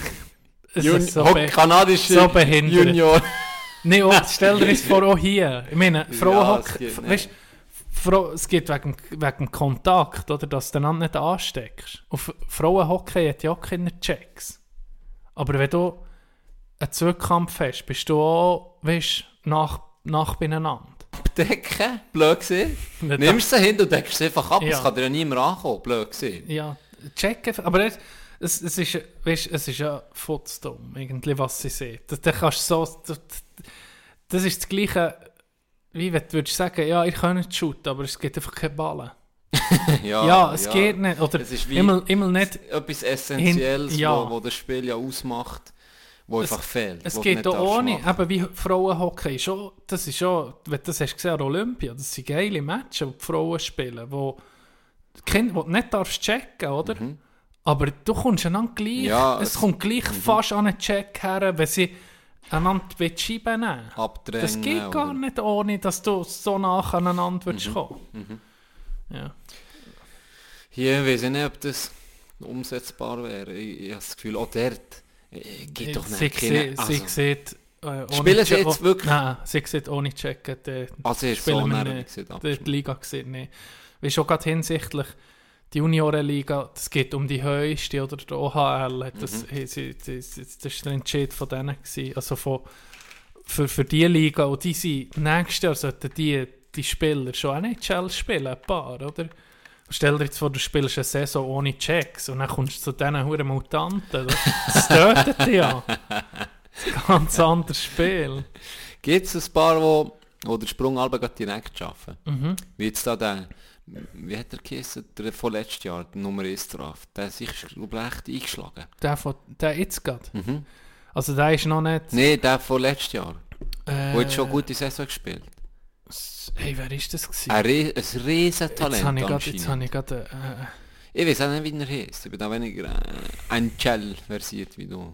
Jun so, Hock- kanadische so. Junior. nee, oh, stell dir das vor, auch hier. Ich meine, Ja, Frauenhockey, es geht nicht. weißt, Frau, es geht wegen, wegen Kontakt, oder, dass du einander nicht ansteckst. Auf Frauenhockey hat ja auch keine Checks. Aber wenn du einen Zweikampf hast, bist du auch, weißt, nach, nach beieinander. Abdecken, blöd gesehen. Nimmst sie hin und deckst sie einfach ab, Ja. es kann dir ja niemand ankommen, blöd gesehen. Ja, checken. Aber es, es, es, ist, weißt, es ist ja futzdumm, irgendwie, was sie sehen. Das, das, kannst du so, das, das ist das Gleiche, wie wenn du würdest sagen, ja, ihr könnt shooten, aber es gibt einfach keine Ballen. Ja, es geht nicht. Oder Es ist wie- immer, immer nicht. Etwas Essentielles, Hin- ja. wo, wo das Spiel ja ausmacht, wo Es- einfach fehlt. Es geht auch ohne, eben wie Frauenhockey, schon, das ist schon, wenn du das hast gesehen an Olympia, das sind geile Matches, wo die Frauen spielen, wo die Kinder, wo du nicht darfst checken, oder? Aber du kommst einander gleich, Mhm. Ja, es, es- kommt gleich fast an einen Check her, wenn sie einander die Scheibe nehmen. Das geht gar oder- Mhm. nicht ohne, dass du so nach aneinander würdest kommen. Ja. Hier weiß ich nicht, ob das umsetzbar wäre. Ich, ich habe das Gefühl, auch dort geht doch sie, nicht keine... sie, sie sieht, äh, Spielen sie jetzt wirklich? Nein, sie sieht ohne Checken. Die, also ist so gewesen, die, die Liga gesehen, nee. Wie schon gerade hinsichtlich die Juniorenliga, es geht um die höchste oder der OHL, das, Mhm. haben sie, das, das, das ist der Entscheid von denen gewesen. Also von, für, für die Liga, und die sind, nächstes Jahr sollten die, die Spieler schon NHL spielen, ein paar, oder? Stell dir jetzt vor, du spielst eine Saison ohne Checks und dann kommst du zu diesen huren Mutanten. Das tötet dich ja. Ein ganz anderes Spiel. Gibt es ein paar, wo, wo der Sprung direkt schaffen? Mhm. Wie jetzt da der, wie hat der geheißen, der von letztes Jahr, der Nummer 1 drauf, der hat sich glaub ich, echt eingeschlagen. Der, von, der jetzt gerade. Mhm. Also der ist noch nicht... Nein, der von letztes Jahr, Äh, der hat schon gute Saison gespielt. Hey, wer ist das gewesen? Ein, Re ein riesen jetzt habe ich grad, anscheinend. jetzt habe ich gerade... Äh, Ich weiß auch nicht, wie er heißt. Ich bin da weniger äh, ein Gel versiert wie du.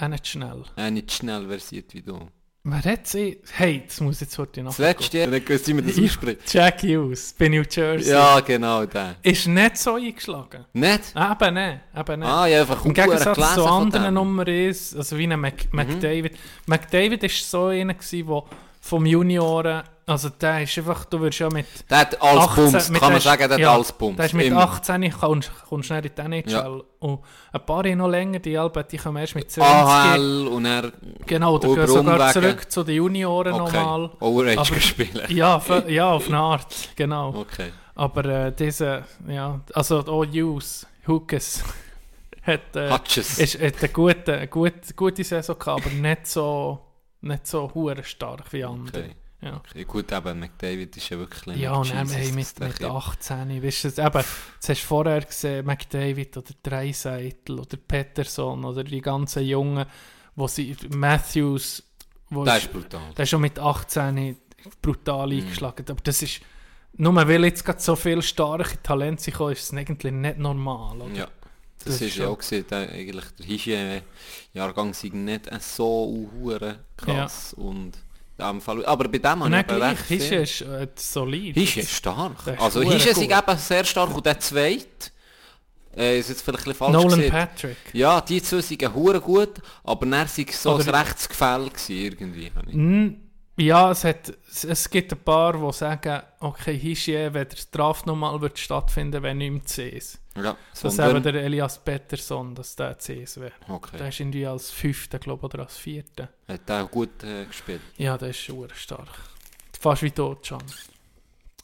auch nicht schnell. Äh, nicht schnell versiert wie du. Wer hat sie... Hey, das muss ich jetzt heute noch... Das letzte Jahr, nicht gewusst, wie man das ausspricht. Jack Hughes, bei New Jersey. Ja, genau, der. Ist nicht so eingeschlagen. Nicht? Eben nicht, eben nicht. Ah, ja, einfach Im Gegensatz zu anderen. Nummer ist, also wie ein Mac McDavid. McDavid ist so einer der vom Junioren, also der ist einfach, du wirst ja mit Der hat alles 18 Bums, mit kann man sagen, der hat ja, alles Bums. Der ist mit Immer. 18 kommst, kommst du nicht in die NHL. Ja. Und ein paar noch länger, die Alben, die kommen erst mit 20. AHL und er... Genau, da gehen sogar Umwege. zurück zu den Junioren Okay, nochmal. Overage Aber- gespielt. Ja, f- ja, auf eine Art, genau. Okay. Aber äh, diese, ja, also auch Hughes, Hughes, hat, äh, ist, hat eine gute, gute, gute Saison gehabt, aber nicht so, nicht so stark wie andere. Okay. Ja. okay. Gut, eben, McDavid ist ja wirklich... Ja, und dann hey, das mit, mit der 18, weißt du, das- eben, jetzt hast du vorher gesehen, McDavid oder Dreiseitel oder Peterson oder die ganzen Jungen, wo sie, Matthews, wo Der ist- ist brutal. der ist schon mit 18 brutal Mhm. eingeschlagen. Aber das ist, nur weil jetzt gerade so viele starke Talente sind, ist es eigentlich nicht normal. Oder? Ja. Das Das, ist ja auch gesehen, eigentlich der Hygiene-Jahrgang sind nicht so hure krass und dem Fall, aber bei dem habe ich eben recht Hische ist äh, solid. Hische ist stark. Ist also Hische ist eben sehr stark und der zweite, äh, ist jetzt vielleicht ein falsch Nolan gesehen. Patrick. Ja, die zwei sind hure gut, aber dann war so Oder- ein Rechtsgefälle gewesen, irgendwie. Mm, Ja, es, hat, es, gibt ein paar, die sagen, okay, Hische, wenn der Draft nochmal wird stattfinden, wenn nicht im CS. Ja, Das eben der Elias Peterson, dass der CS wäre. Der Okay. ist irgendwie als Fünfter, glaube oder als Vierter. Hat der auch gut äh, gespielt. Ja, der ist schon stark. Fast wie tot schon.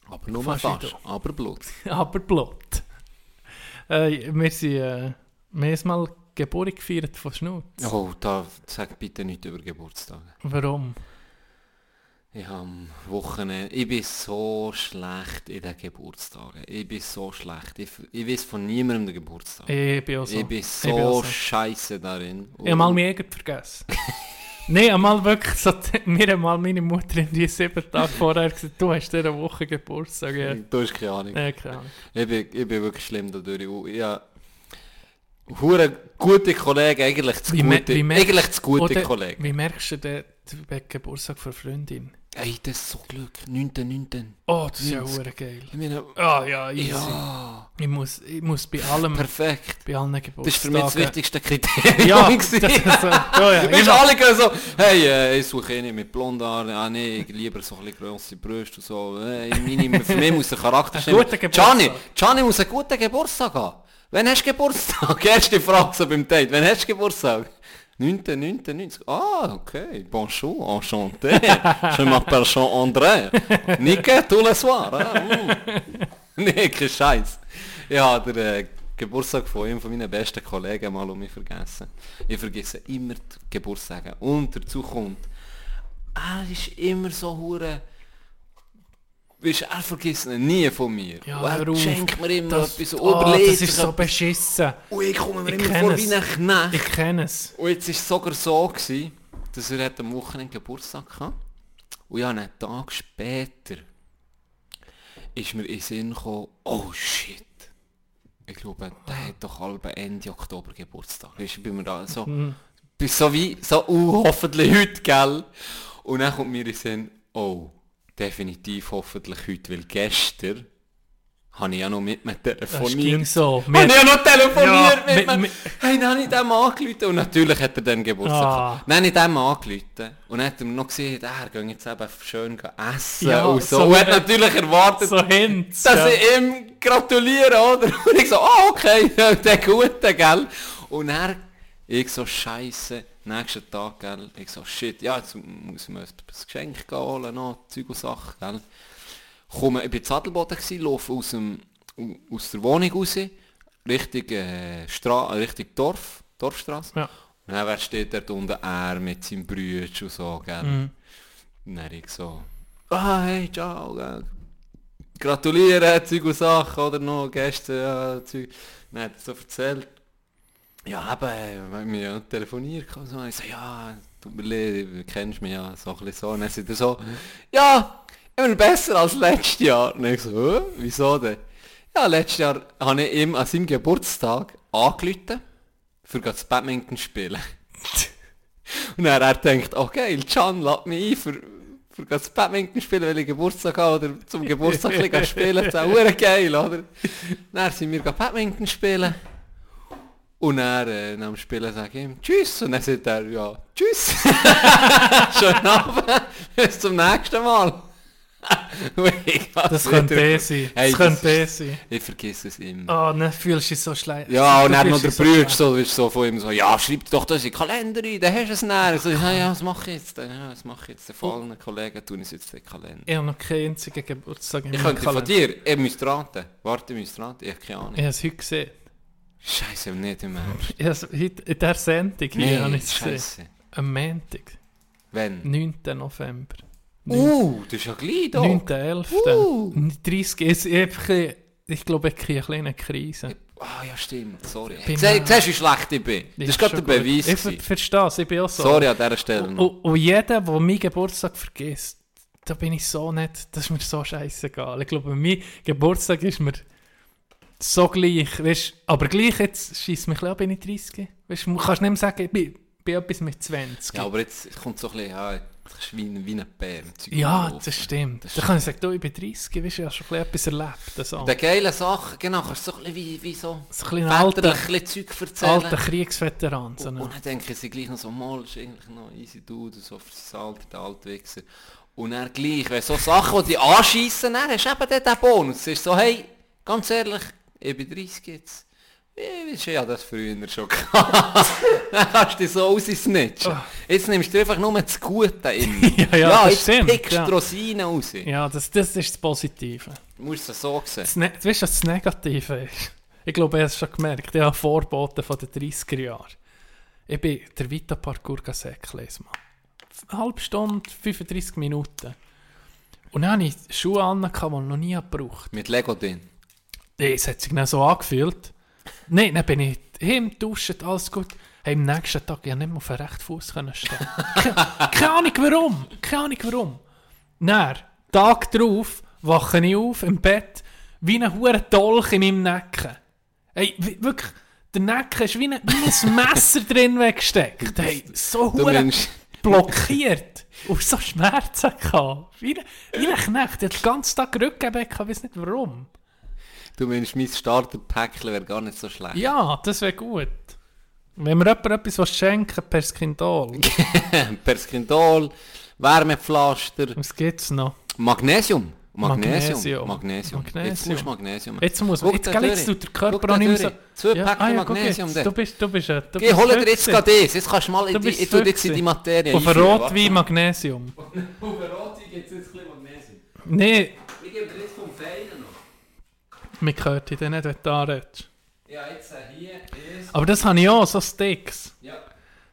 Aber nur Fast fast, aber Blut. Aber Blut. Äh, wir sind äh, mal Geburt gefeiert von Schnutz. Oh, da sag bitte nicht über Geburtstage. Warum? Ich habe am Wochenende, ich bin so schlecht in den Geburtstagen. Ich bin so schlecht. Ich, ich weiß von niemandem den Geburtstag. Ich bin auch so. Ich bin bin so, auch so. scheiße darin. Ich habe mal eigenen vergessen. Nein, einmal wirklich so, mir hat mal meine Mutter in die sieben Tage vorher gesagt, du hast diese Woche Geburtstag. Ja, Du hast keine Ahnung. ja keine Ahnung. Ich, bin, ich bin wirklich schlimm dadurch. Ich habe hure gute Kollegen, eigentlich zu Wie gute, wie merkst- eigentlich zu gute Oder Kollegen. Wie merkst du den, den Geburtstag von Freundin? Ey, das ist so Glück. 9.9. Oh, das ist ja 90. hure geil. Ich meine, Ah ja, easy. ja, Ich, muss, ich muss bei allem, perfekt. bei allen Das Geburtstagen... ist für mich das wichtigste Kriterium. Ja, das ist so, ja. Alle gehen so, hey, äh, ich suche eh nicht mit blonden Haaren, ah nee, ich lieber so ein bisschen grosse Brüste und so. Äh, meine, für mich muss der Charakter stimmen. Gianni, Gianni muss einen guten Geburtstag haben. Wann hast du Geburtstag? Erste Frage so beim Date. Wann hast du Geburtstag? 9.9.90. Ah, okay. Bonjour, enchanté. Je m'appelle Jean-André. Nicke, tous les soirs. Hein? Mm. nee, kein Scheiß. Ich habe den äh, Geburtstag von einem von meinen besten Kollegen mal um mich vergessen. Ich vergesse immer die Geburtstage. Und dazu kommt, er ist immer so hure. Du, er vergisst ihn nie von mir. Ja, Und er schenkt mir immer Das, etwas, oh, überlegt das sich ist so beschissen. Und ich komme mir Ich immer vor es. wie ein Knecht. Ich kenne es. Und jetzt war es sogar so, gewesen, dass er am Wochenende Geburtstag hatte. Und ja, einen Tag später ist mir in den Sinn gekommen, oh shit. Ich glaube, der hat doch halb Ende Oktober Geburtstag. Weißt du, bin mir da so, bin so wie, so, uh, hoffentlich heute, gell? Und dann kommt mir in den Sinn, oh, definitiv hoffentlich heute, weil gestern habe ich ja noch mit mir Das telefoniert. ging so. Und ich habe noch telefoniert Ja, mit, mit- mir. Hey, dann habe ich dem angerufen und natürlich hat er dann Geburtstag Ah. Dann habe ich dem angerufen und dann hat er noch gesehen, er geht jetzt eben schön essen Ja, und so. so und hat natürlich erwartet, So Hints. dass ja. ich ihm gratuliere, oder? Und ich so, ah, okay, der Gute, gell? Und er, ich so, scheiße, nächsten Tag, gell? Ich so, shit, ja, jetzt muss ich mir ein Geschenk holen, noch Zeug und Sachen, gell? Komme, ich bin in Sattelboden gewesen, laufe aus, dem, aus der Wohnung raus, Richtung, äh, Stra Richtung Dorf, Dorfstraße. Ja. Und dann steht dort unten, er mit seinem Brüder und so, gell? Mhm. Und dann ich so, ah, hey, ciao, gell? Gratulieren, Zeug und Sachen, oder noch Gäste, ja, Zeug. Dann hat er so erzählt, ja, eben, äh, wir haben ja telefoniert und so. Ich so, ja, du kennst mich ja, so ein bisschen so. Und dann sagt er so, ja, immer besser als letztes Jahr. Und ich so, wieso denn? Ja, letztes Jahr habe ich ihm an seinem Geburtstag angerufen, für das Badminton spielen. Und dann er gedacht, okay, Can, lad mich ein für, für das Badminton spielen, weil ich Geburtstag habe oder zum Geburtstag ein spielen. Das ist auch geil, oder? Dann sind wir Badminton spielen. Und dann, äh, nach dem Spielen sage ich ihm Tschüss. Und dann sagt er, ja, Tschüss. Schönen Abend. Bis zum nächsten Mal. Ich Das könnte eh sein. Hey, Das könnte eh sein. Ich vergesse es immer. Oh, dann fühlst du dich so schlecht. Ja, und dann noch der dich so Bruder so, von ihm so, ja, schreib doch das in den Kalender ein, dann hast du es näher. So, ja, ja, was mache ich jetzt? Ja, was mache ich jetzt? Vor allen Kollegen tun es jetzt den Kalender. Ich habe noch keinen einzigen Geburtstag in Ich könnte von dir, ihr müsst raten. Warte, ihr müsst raten, ich habe keine Ahnung. Ich habe es heute gesehen. Scheiße, nicht im Ernst. Habe heute in dieser Sendung hier habe Nee, ich es gesehen. Am Montag, Wenn? 9. November. Uh, das ist ja gleich da. 9.11. Uh. 30 ist ich, hab ein bisschen- ich glaube, ich kriege eine kleine Krise. Ah ja, stimmt, sorry. Bin Siehst du, wie schlecht ich bin? Das ist gerade der. Beweis. Ich ver verstehe es, ich bin auch so. Sorry an dieser Stelle Und, und, und jeder, der meinen Geburtstag vergisst, da bin ich so nicht, das ist mir so scheißegal. Ich glaube, mein Geburtstag ist mir so gleich, weißt, aber gleich jetzt schießt mich ein bisschen ab, bin ich 30. Weißt, du kannst nicht mehr sagen, ich bin, bin etwas mit 20. Ja, aber jetzt kommt so ein bisschen, ja, das wie, ein- wie ein Bär. Ja, das stimmt. Das da kann ich sagen, du, ich bin 30, weißt, du, ich habe schon ein bisschen etwas erlebt. So. Der geile Sache, genau, kannst du so ein bisschen wie, wie so So ein alter, Zeug erzählen. alter Kriegsveteran. So und, und dann denken sie gleich noch so, mal, ist eigentlich noch easy dude, so für sein Alter, der alte Wichser. Und er gleich, wenn so Sachen, die dich anschiessen, dann hast du eben den Bonus. Es ist so, hey, ganz ehrlich, ich bin 30 jetzt. Ich ja das früher schon gehabt. Dann kannst du dich so aussnitchen. Jetzt nimmst du einfach nur das Gute in. Ja, ja, das jetzt stimmt, pickst du ja. Rosinen raus. Ja, das, das ist das Positive. Du musst es so sehen. Das ne weißt du, was das Negative ist? Ich glaube, er hat es schon gemerkt. Ich habe Vorboten von den 30er Jahren. Ich bin der Vita Parkour mal. Eine halbe Stunde, 35 Minuten. Und dann hatte ich Schuhe an, die ich noch nie gebraucht Mit Lego drin. Nee, Es hat sich dann so angefühlt. Nein, dann bin ich heim, duschen, alles gut. Hey, am nächsten Tag ja nicht mehr auf den rechten Fuß stehen. keine, Ahnung warum. Keine Ahnung warum. Dann, Tag drauf, wache ich auf im Bett, wie ein hoher Dolch in meinem Nacken. Hey, wirklich, der Nacken ist wie ein, wie ein Messer drin weggesteckt. Hey, so meinst, blockiert. Und so Schmerzen gehabt. Wie wie ein Knecht. Der hat den ganzen Tag Rückenbeck gehabt, ich weiß nicht warum. Du meinst mein Starterpäckchen wäre gar nicht so schlecht. Ja, das wäre gut. Wenn mir jemand etwas was schenken per Skindol. Perskindol, Wärmepflaster, Was gibt's noch? Magnesium. Magnesium. Magnesium. Magnesium. Jetzt musst du Magnesium. Jetzt muss Guck jetzt, gell, jetzt durch. tut der Körper auch nicht mehr so... Zwei Ja, Päckchen ah, ja, Magnesium. Du bist, du bist, du Geh, hol dir jetzt gerade das. Jetzt kannst du mal in Du die, ich tu jetzt in die Materie Auf. Rotwein Magnesium. Auf Rotwein gibt es jetzt ein bisschen Magnesium. Nee, Ich gebe dir jetzt vom Feinen mir gehört dich nicht, wenn du anredest. Ja, jetzt hier ist... Aber das habe ich auch, so Sticks. Ja.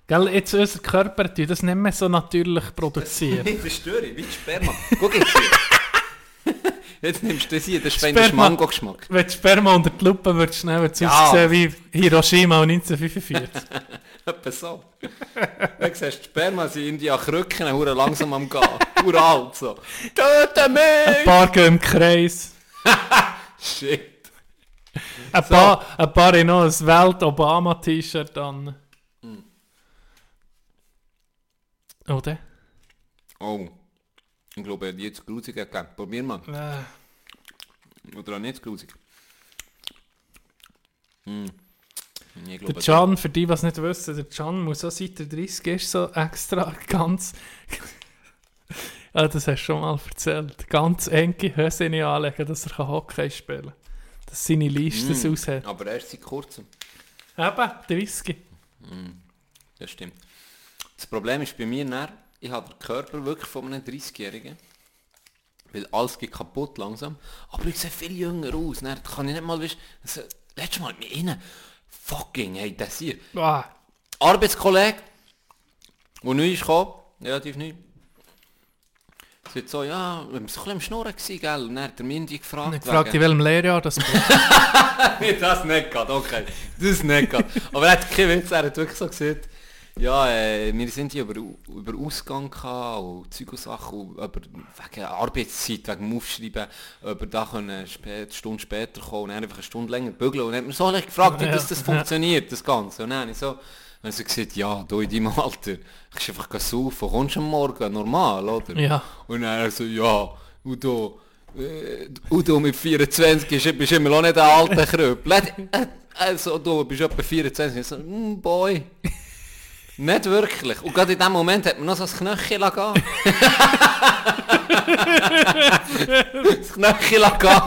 Gell, jetzt unser Körper tut das nicht mehr so natürlich produzieren. Nicht verstören, wie die Sperma. Guck jetzt hier. Jetzt nimmst du das hier, das ist Sperma. Mango-Geschmack. Wenn du Sperma unter die Lupe würdest nehmen, würdest du Ja. aussehen wie Hiroshima 1945. Etwa so. Dann siehst du, die Sperma sind in die Krücken hure langsam am Gehen. Hure alt so. Töte Ein mich! paar gehen im Kreis. Shit. Ein paar, ein paar haben noch ein Welt-Obama-T-Shirt an. Hm. Oder? Oh. Ich glaube, er hat jetzt grusig gegeben. Probier mal. Äh, Oder auch nicht grusig. Hm. Ich der glaube, Can, für die, die es nicht wissen, der Can muss auch seit er 30 ist, so extra ganz... ja, das hast du schon mal erzählt. Ganz enge Hosen anlegen, dass er Hockey spielen kann. Dass seine Liste Mm. aus hat. aber erst seit kurzem. Eben, 30. Das stimmt. Das Problem ist bei mir, dann, ich habe den Körper wirklich von einem 30-Jährigen. Weil alles geht kaputt langsam. Aber ich sehe viel jünger aus. Dann kann ich nicht mal wissen. Also, letztes Mal mit ihnen. Fucking, hey, das hier. Ah, Arbeitskollege, der neu ist gekommen, relativ neu. Sagt so, ja, wir waren so ein bisschen am Schnurren, gewesen, gell? Und dann hat der Mindy gefragt. ich wegen- in welchem Lehrjahr das. Nee, das nicht gerade, okay. Das nicht gerade. Aber er hat keinen Witz, er hat wirklich so gesagt, ja, äh, wir sind hier über, über Ausgang gehabt und Zeug und Sachen, über, wegen Arbeitszeit, wegen dem Aufschreiben, über da können spät, eine Stunde später kommen und dann einfach eine Stunde länger bügeln. Und er hat mir so gefragt, wie das, das funktioniert, das Ganze. Und dann habe ich so, dann hat er gesagt, ja, du in deinem Alter, kannst einfach saufen, kommst am Morgen, normal, oder? Ja. Und er so, ja, Udo, äh, Udo mit 24 ist, bist immer noch nicht der alte Kröpel. Also du bist etwa 24. Ich so, mm, boy. Nicht wirklich. Und gerade in dem Moment hat man noch so das Knöchel gehen. das Knöchel gehen.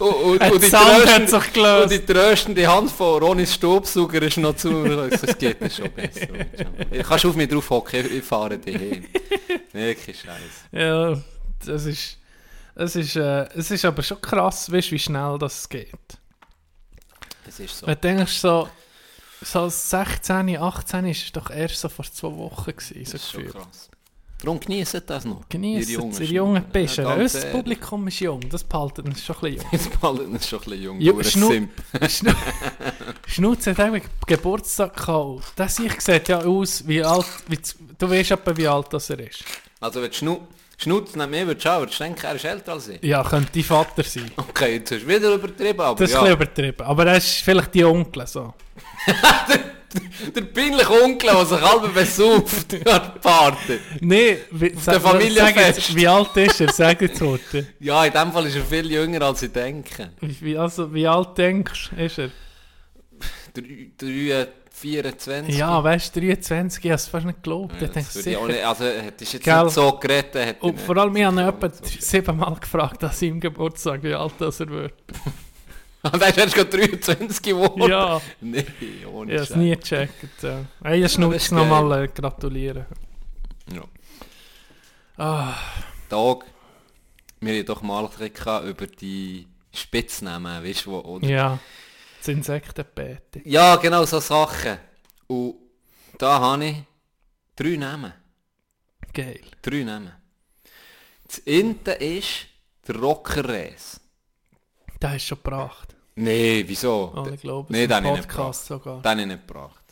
Und, und, und, die tröstende, und die tröstende Hand von Ronis Staubsauger ist noch zu. Ich so, Es geht mir schon besser. Du kannst auf mich drauf hocken, ich, ich fahre dich hin. Wirklich scheiße. Ja, das ist... Es ist, äh, es ist aber schon krass, weißt, wie schnell das geht. Es ist so. Wenn du denkst, so, so 16, 18 ist es doch erst so vor zwei Wochen gewesen, so Das ist gefühlt. Darum genießen das noch. Genießt es, Jungen ihr jungen. Ja, Unser ehrlich. Publikum ist jung, das behalten uns schon ein bisschen jung. Jetzt ballen ist schon ein bisschen jung. Ja, du Schnu- Simp. Schnu Schnutz hat auch Geburtstag gehabt. Das ich sieht ja aus, wie alt, wie, du weißt etwa, wie alt das er ist. Also wenn du Schnu Schnutz nicht mehr würdest schauen, du denken, er ist älter als ich. Ja, könnte dein Vater sein. Okay, jetzt hast du wieder übertrieben, aber Das ist ja. ein bisschen übertrieben. Aber er ist vielleicht die Onkel so. Der peinliche Onkel, der sich halb besauft an der Party. Nee, wie, der Familienfest. sag jetzt, wie alt ist er? Sag jetzt heute. Ja, in dem Fall ist er viel jünger als ich denke. Wie, wie- also, wie alt denkst du, ist er? Drei, drei, 24. Ja, weißt du, 23, ich habe es fast nicht geglaubt. Ja, ich das denke, sicher. nicht, also ist jetzt Gell? nicht so geredet. er Hat Und vor allem, ich habe ihn etwa siebenmal gefragt, dass ihm Geburtstag, wie alt das er wird. Und er ist erst gerade 23 geworden. Ja, Nee, ohne ich habe es nie gecheckt. Ja. Hey, ich das Schnutz ist nochmal äh, gratulieren. Ja. Ah, Tag, wir haben doch mal gehabt über die Spitznamen, weißt du, wo, oder ja. Das Insektenbeete. Ja, genau, so Sachen. Und da habe ich drei Namen. Geil. Drei Namen. Das Inte ist der Rockerräs. Das hast du schon gebracht. Nee, wieso? Oh, ich glaube, nee, den ist habe ich nicht gebracht. sogar. Den habe ich nicht gebracht.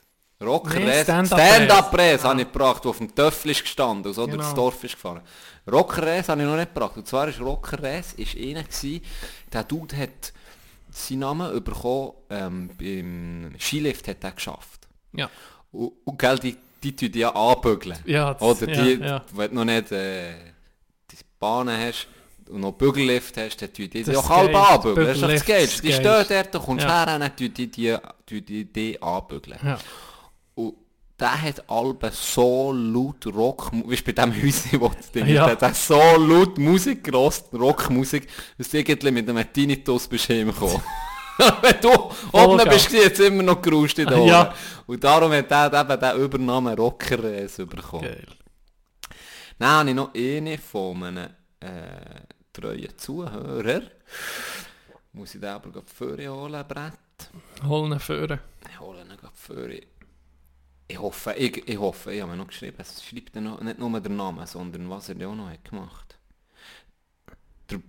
Rocker Nee, Res, Stand-up Stand-up-Res Res. habe ich gebracht, der auf dem Töffel ist gestanden und so Genau. durchs Dorf ist gefahren. Rocker Res habe ich noch nicht gebracht. Und zwar ist Rocker Res ist einer gewesen, der Dude hat seinen Namen bekommen, ähm, beim Skilift hat er geschafft. Ja. Und, und gell, die, die tun ja anbügeln. Ja, Oder ja, die, ja. wenn du noch nicht äh, die Bahnen hast und noch Bügellift hast, dann tun die ist auch halb anbügeln. Das ist das Geilste. Die stehen dort, du kommst Ja. her und dann tun die die, tun die, die anbügeln. Ja. Und der hat Alben so laut Rock, wie bei dem Häuschen, wo das Ding Ja. der hat so laut Musik gelost, Rockmusik, dass du irgendwie mit einem Tinnitus bist heimgekommen. Wenn du oben geil. bist, jetzt immer noch geruscht in den Ohren. Ja. Und darum hat er eben den Übernamen Rocker bekommen. Geil. Dann habe ich noch eine von meinen äh, treuen Zuhörern. Muss ich den aber gerade vorher holen, Brett. Hol ihn führen. Ich hole ihn gerade vorher. Ich hoffe, ich, ich hoffe, ich habe mir noch geschrieben, es schreibt noch, nicht nur den Namen, sondern was er auch noch hat gemacht. Der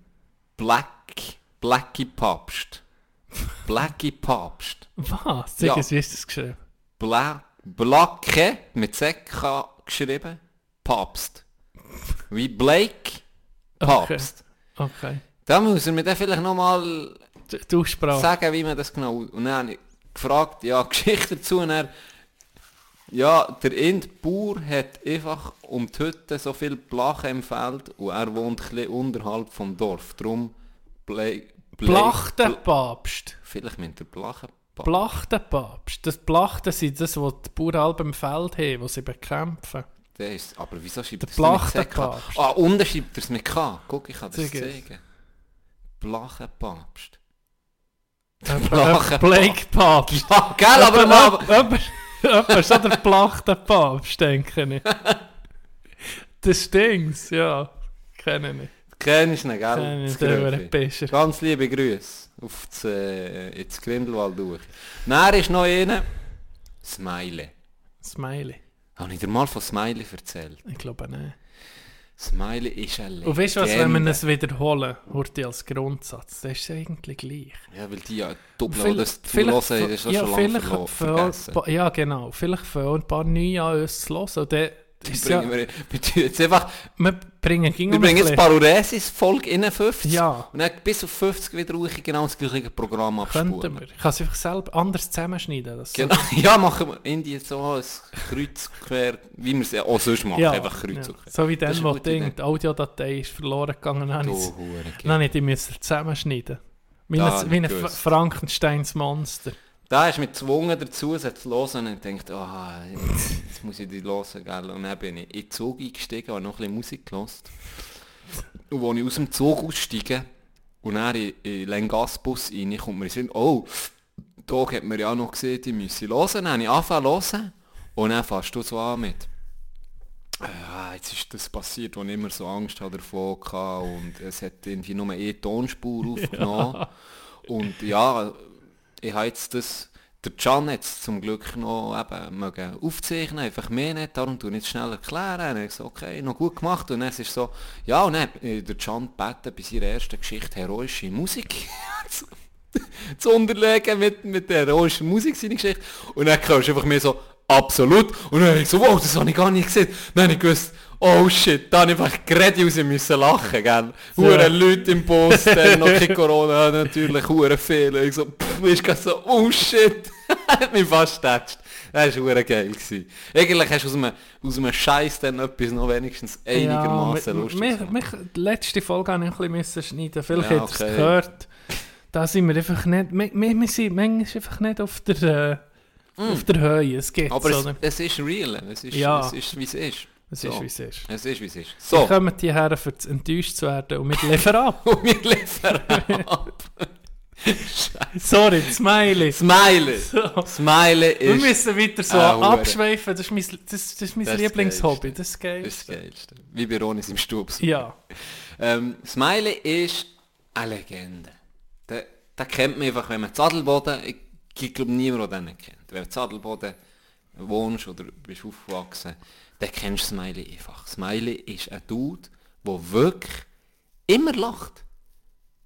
Black, Blackie Papst. Blackie Papst. Was? Ja. Sag, wie ist das geschrieben? Bla, Blacke mit ZK geschrieben. Papst. Wie Blake Papst. Okay. Da muss er mir dann vielleicht nochmal sagen, wie man das genau... Und dann habe ich gefragt, ja, Geschichte dazu, und er, ja, der Ind Bauer hat einfach um die Hütte so viel Blache im Feld und er wohnt ein unterhalb vom Dorf. Darum Blake... Plachtenpapst. Vielleicht mit der Blache... Plachtenpapst. Das Plachten sind das, was die Bauern im Feld haben, die sie bekämpfen. Der ist, aber wieso schreibt er es mit. CK? Ah, unten schreibt er es mit K. Guck, ich kann das es. zeigen. Blachenpapst. Äh, Blake Papst. Ja, gell, aber mal... Jemand ist so der Plachtenpapst, denke ich. Das Dings, ja. Kenne ich. Kennst du ihn, gell? Ich, wäre Pischer. Ganz liebe Grüße auf das, äh, ins Grindelwald durch. Dann ist noch einer, Smiley. Smiley. Habe ich dir mal von Smiley erzählt? Ich glaube nicht. Smiley ist ein Legende. Und weißt du was, wenn wir es wiederholen, hört als Grundsatz, das ist ja irgendwie gleich. Ja, weil die ja doppelt, die das zuhören, das ist ja schon lange ba- Ja, genau. Vielleicht fangen ein paar neue an uns zu hören. Dann ist ja, Bringen wir, wir jetzt einfach, wir bringen wir bringen jetzt Paruresis Folge 51 Ja. und dann bis auf 50 wieder ruhig genau das gleiche Programm abspulen. Könnten wir. Ich kann es einfach selber anders zusammenschneiden. Das Genau, ja, machen wir in die so ein Kreuz quer, wie wir es ja auch sonst machen, ja, einfach Kreuz ja. quer. So wie Das dann, wo Ding, die Audiodatei ist verloren gegangen, dann habe ich die müssen zusammenschneiden. Wie ein, wie ein. Frankensteins Monster. Da ist mich gezwungen dazu, es zu hören und ich dachte, ah, jetzt, jetzt muss ich die hören, gell. Und dann bin ich in den Zug eingestiegen, habe noch ein bisschen Musik gehört. Und als ich aus dem Zug aussteige und dann in, in den Lengasbus rein, kommt mir in Sinn, oh, da hat man ja auch noch gesehen, die müssen hören. Dann habe ich angefangen zu hören und dann fährst du so an mit. Ja, jetzt ist das passiert, wo ich immer so Angst hatte davon hatte und es hat irgendwie nur eine Tonspur aufgenommen. Und ja, ich habe jetzt das, der Can es zum Glück noch eben mögen aufzeichnen, einfach mehr nicht, darum tue ich jetzt schnell erklären. Und ich so, okay, noch gut gemacht. Und dann ist es so, ja, und dann äh, der Can gebeten, bei seiner ersten Geschichte heroische Musik zu, unterlegen mit, mit der heroischen Musik, seine Geschichte. Und dann hörst du einfach mehr so, absolut. Und dann habe ich so, wow, das habe ich gar nicht gesehen. Dann habe ich gewusst, oh shit, da habe ich einfach gerade raus müssen lachen, gell. Hure Leute im Bus, dann noch kein Corona, natürlich, hure viele. Ich so, pff, ist gerade so, oh shit. Hat mich fast getatscht. Das war hure geil. Gewesen. Eigentlich hast du aus einem, aus einem Scheiß dann etwas noch wenigstens einigermaßen ja, lustig mich, die letzte Folge habe ich ein bisschen schneiden. Vielleicht Ja, hat es okay. gehört. Da sind wir einfach nicht, wir, wir, sind manchmal einfach nicht auf der, äh, auf der Höhe. Es geht Mm. Aber es, es ist real, es ist, Ja. es ist wie es ist. Es so. ist, wie es ist. Es ist wie es ist. So. Wir kommen hierher, zu enttäuscht zu werden und wir liefern ab. und wir liefern ab. Sorry, Smiley. Smiley. So. Smiley Wir ist müssen weiter so abschweifen. Das ist mein, das, das ist mein Das Lieblingshobby. Das ist geil. das Geilste. Wie bei Ronis im Stub. Ja. Ähm, Smiley ist eine Legende. Den, den kennt man einfach, wenn man Zadelboden, ich Ich glaube niemand, der den kennt. Wenn du in Zadelboden wohnst oder bist aufgewachsen, dann kennst du Smiley einfach. Smiley ist ein Dude, der wirklich immer lacht.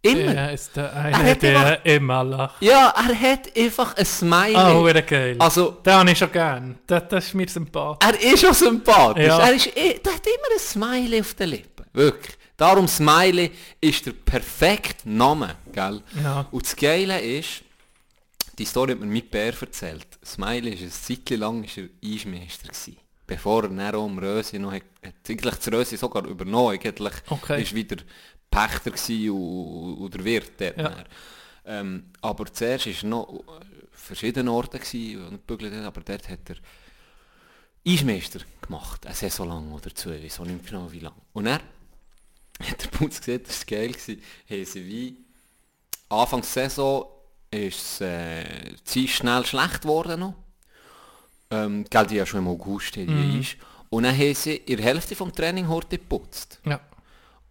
Immer. Er ist der Er eine, hat der immer lacht. Ja, er hat einfach ein Smiley. Ah, oh, geil. Also, Den habe ich schon gern. Das, das ist mir sympathisch. er ist schon sympathisch. Ja. Er, ist, eh- der hat immer ein Smiley auf den Lippen. Wirklich. Darum Smiley ist der perfekte Name, gell? Ja. Und das Geile ist, die Story hat mir mein Bär erzählt. Smiley ist ein Zeitchen lang ist er Eismeister gewesen. Bevor er dann im Rösi noch hat, hat eigentlich das Rösi sogar übernommen. Eigentlich Okay. ist wieder Pächter gewesen und, und der Wirt dort. Ja. Ähm, aber zuerst war er noch verschiedene Orte gewesen, und aber dort hat er Eismeister gemacht. Eine Saison lang oder zwei, ich weiß nicht genau wie lange. Und er hat der Putz gesehen, das war geil, gewesen, haben sie wie Anfang der Saison ist äh, sie schnell schlecht geworden noch. Ähm, gell, die ja schon im August die Mhm. ist. Und dann haben sie in der Hälfte vom Training heute geputzt. Ja.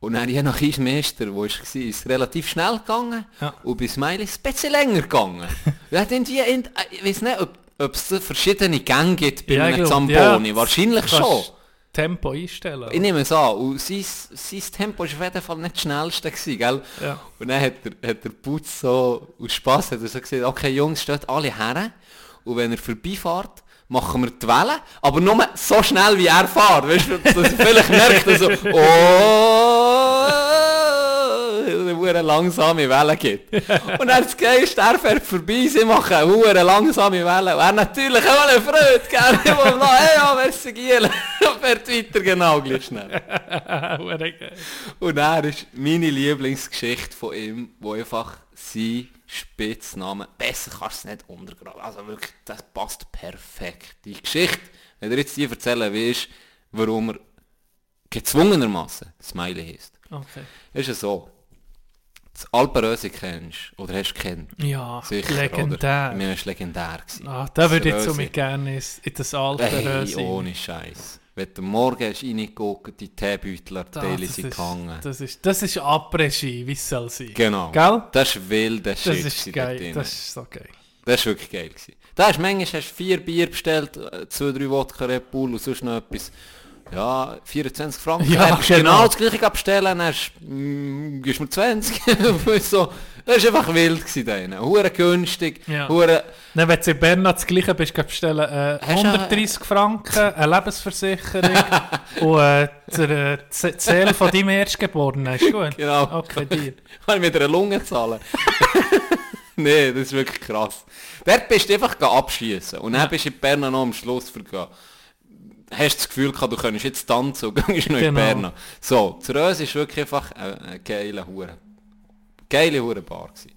Und dann je nach Eismeister, wo ich war, ist relativ schnell gegangen. Ja. Und bei Smiley ist ein bisschen länger gegangen. Wir hatten irgendwie, in, äh, ich weiß nicht, ob, ob es verschiedene Gänge gibt bei Ja, einem Zamboni. ja. Wahrscheinlich schon. Tempo einstellen. Ich nehme es an. Und sein, sein Tempo war auf jeden Fall nicht das schnellste, gewesen, gell? Ja. Und dann hat der, hat der Putz so, aus Spass hat er so gesagt, okay Jungs, steht alle her. Und wenn er vorbeifährt, machen wir die Welle, aber nur so schnell wie er fährt. Weißt du, dass er vielleicht merkt er so, oh, eine langsame Welle gibt. Und dann das Geist, er fährt vorbei, sie machen eine langsame Welle. Und er natürlich auch eine Freude, gell? Ich will noch, hey, ja, merci Giel. Und fährt weiter genau gleich schnell. Und er ist meine Lieblingsgeschichte von ihm, wo einfach sein Spitzname, besser kannst du es nicht untergraben. Also wirklich, das passt perfekt. Die Geschichte, wenn er jetzt die erzählen willst, warum er gezwungenermaßen Smiley heißt. Okay. Ist es so, das Alpenröse kennst, oder hast du kennt? Ja, Sicher, legendär. Oder? Mir ist legendär gewesen. Ah, da würde ich so mit gerne in das alte Hey, ohne Scheiß. Wenn du morgen hast reingeguckt, die Teebeutel, Teile sind ist, gehangen. das ist das ist Après-Ski, wie es soll sein. Genau. Gell? Das ist wild, das, Das ist geil. Das ist so geil. Das war wirklich geil. Gewesen. Da hast du manchmal hast du vier Bier bestellt, äh, zwei, drei Wodka Red Bull und sonst noch etwas. Ja, 24 Franken. Ja, genau. genau das gleiche bestellen, dann hast mm, gibst mir 20. so, das war einfach wild gewesen denen. Hure günstig, Ja. hure... Dann, wenn du in Bern das gleiche bist, kannst du bestellen äh, Hast du- 130 Franken, eine Lebensversicherung und äh, der äh, Zähl von deinem Erstgeborenen. Ist gut? Genau. Okay, dir. Kann ich mit einer Lunge zahlen? nee, das ist wirklich krass. Dort bist du einfach abschießen und dann bist du in Bern noch am Schluss vergehen. Hast du das Gefühl gehabt, du könntest jetzt tanzen und gehst noch in Genau. Bern. So, das Röse ist wirklich einfach eine, eine geile Hure. Geile Hure Bar gewesen.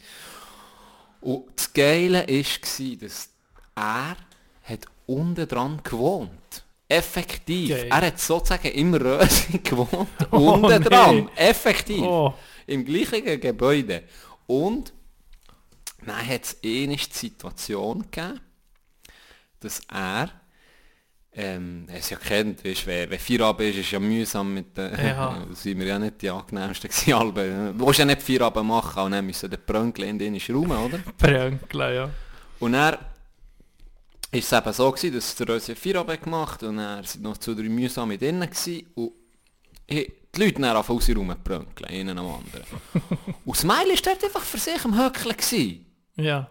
Und das Geile war, dass er hat unten dran gewohnt. Effektiv. Geil. Er hat sozusagen im Röse gewohnt. Oh, unten dran. nee. Effektiv. Oh. Im gleichen Gebäude. Und dann hat es eine Situation gegeben, dass er, ähm, er es ja kennt, weißt, wer, wenn Feierabend ist, ist ja mühsam mit den, Ja. sind wir ja nicht die angenehmsten gewesen, Alben. Du willst ja nicht Feierabend machen, und dann müssen die Brönkel in den Raum, oder? Brönkle, ja. Und er ist es eben so gewesen, dass der Röse Feierabend gemacht und er sind noch zu drei mühsam mit innen gewesen und he- die Leute dann anfangen aus ihrem Raum brönkeln, einen am anderen. und Smiley war dort einfach für sich am Höckeln gewesen. Ja.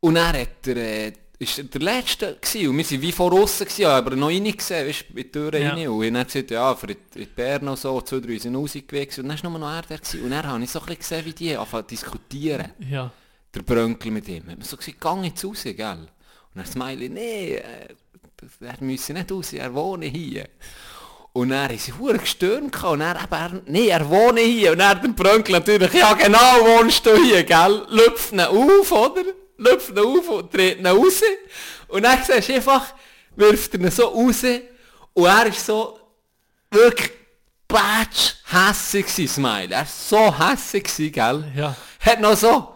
Und er hat der, äh, ist er der Letzte gewesen. und wir sind wie vor aussen gewesen, aber noch rein gesehen, weißt, in die Türen Ja. rein. Und er hat gesagt, ja, für in die Bern und so, zwei, drei sind rausgewichst und dann war nur noch er da gewesen. Und dann habe ich so ein bisschen gesehen, wie die anfangen zu diskutieren Ja. der Brönkel mit ihm. Hat man so gesagt, gang jetzt raus, gell? Und dann Smiley, nee, äh, er müsse nicht raus, er wohne hier. Und haben sie hure gestürmt und dann eben, er, nee, er wohne hier. Und hat der Brönkel natürlich, ja genau, wohnst du hier, gell? Lüpft ihn auf, oder? Lüpft ihn auf und dreht ihn raus. Und dann siehst du einfach, wirft er ihn so raus und er ist so wirklich batsch hässig gewesen, Smiley. Er war so hässig gell? Ja. Hat noch so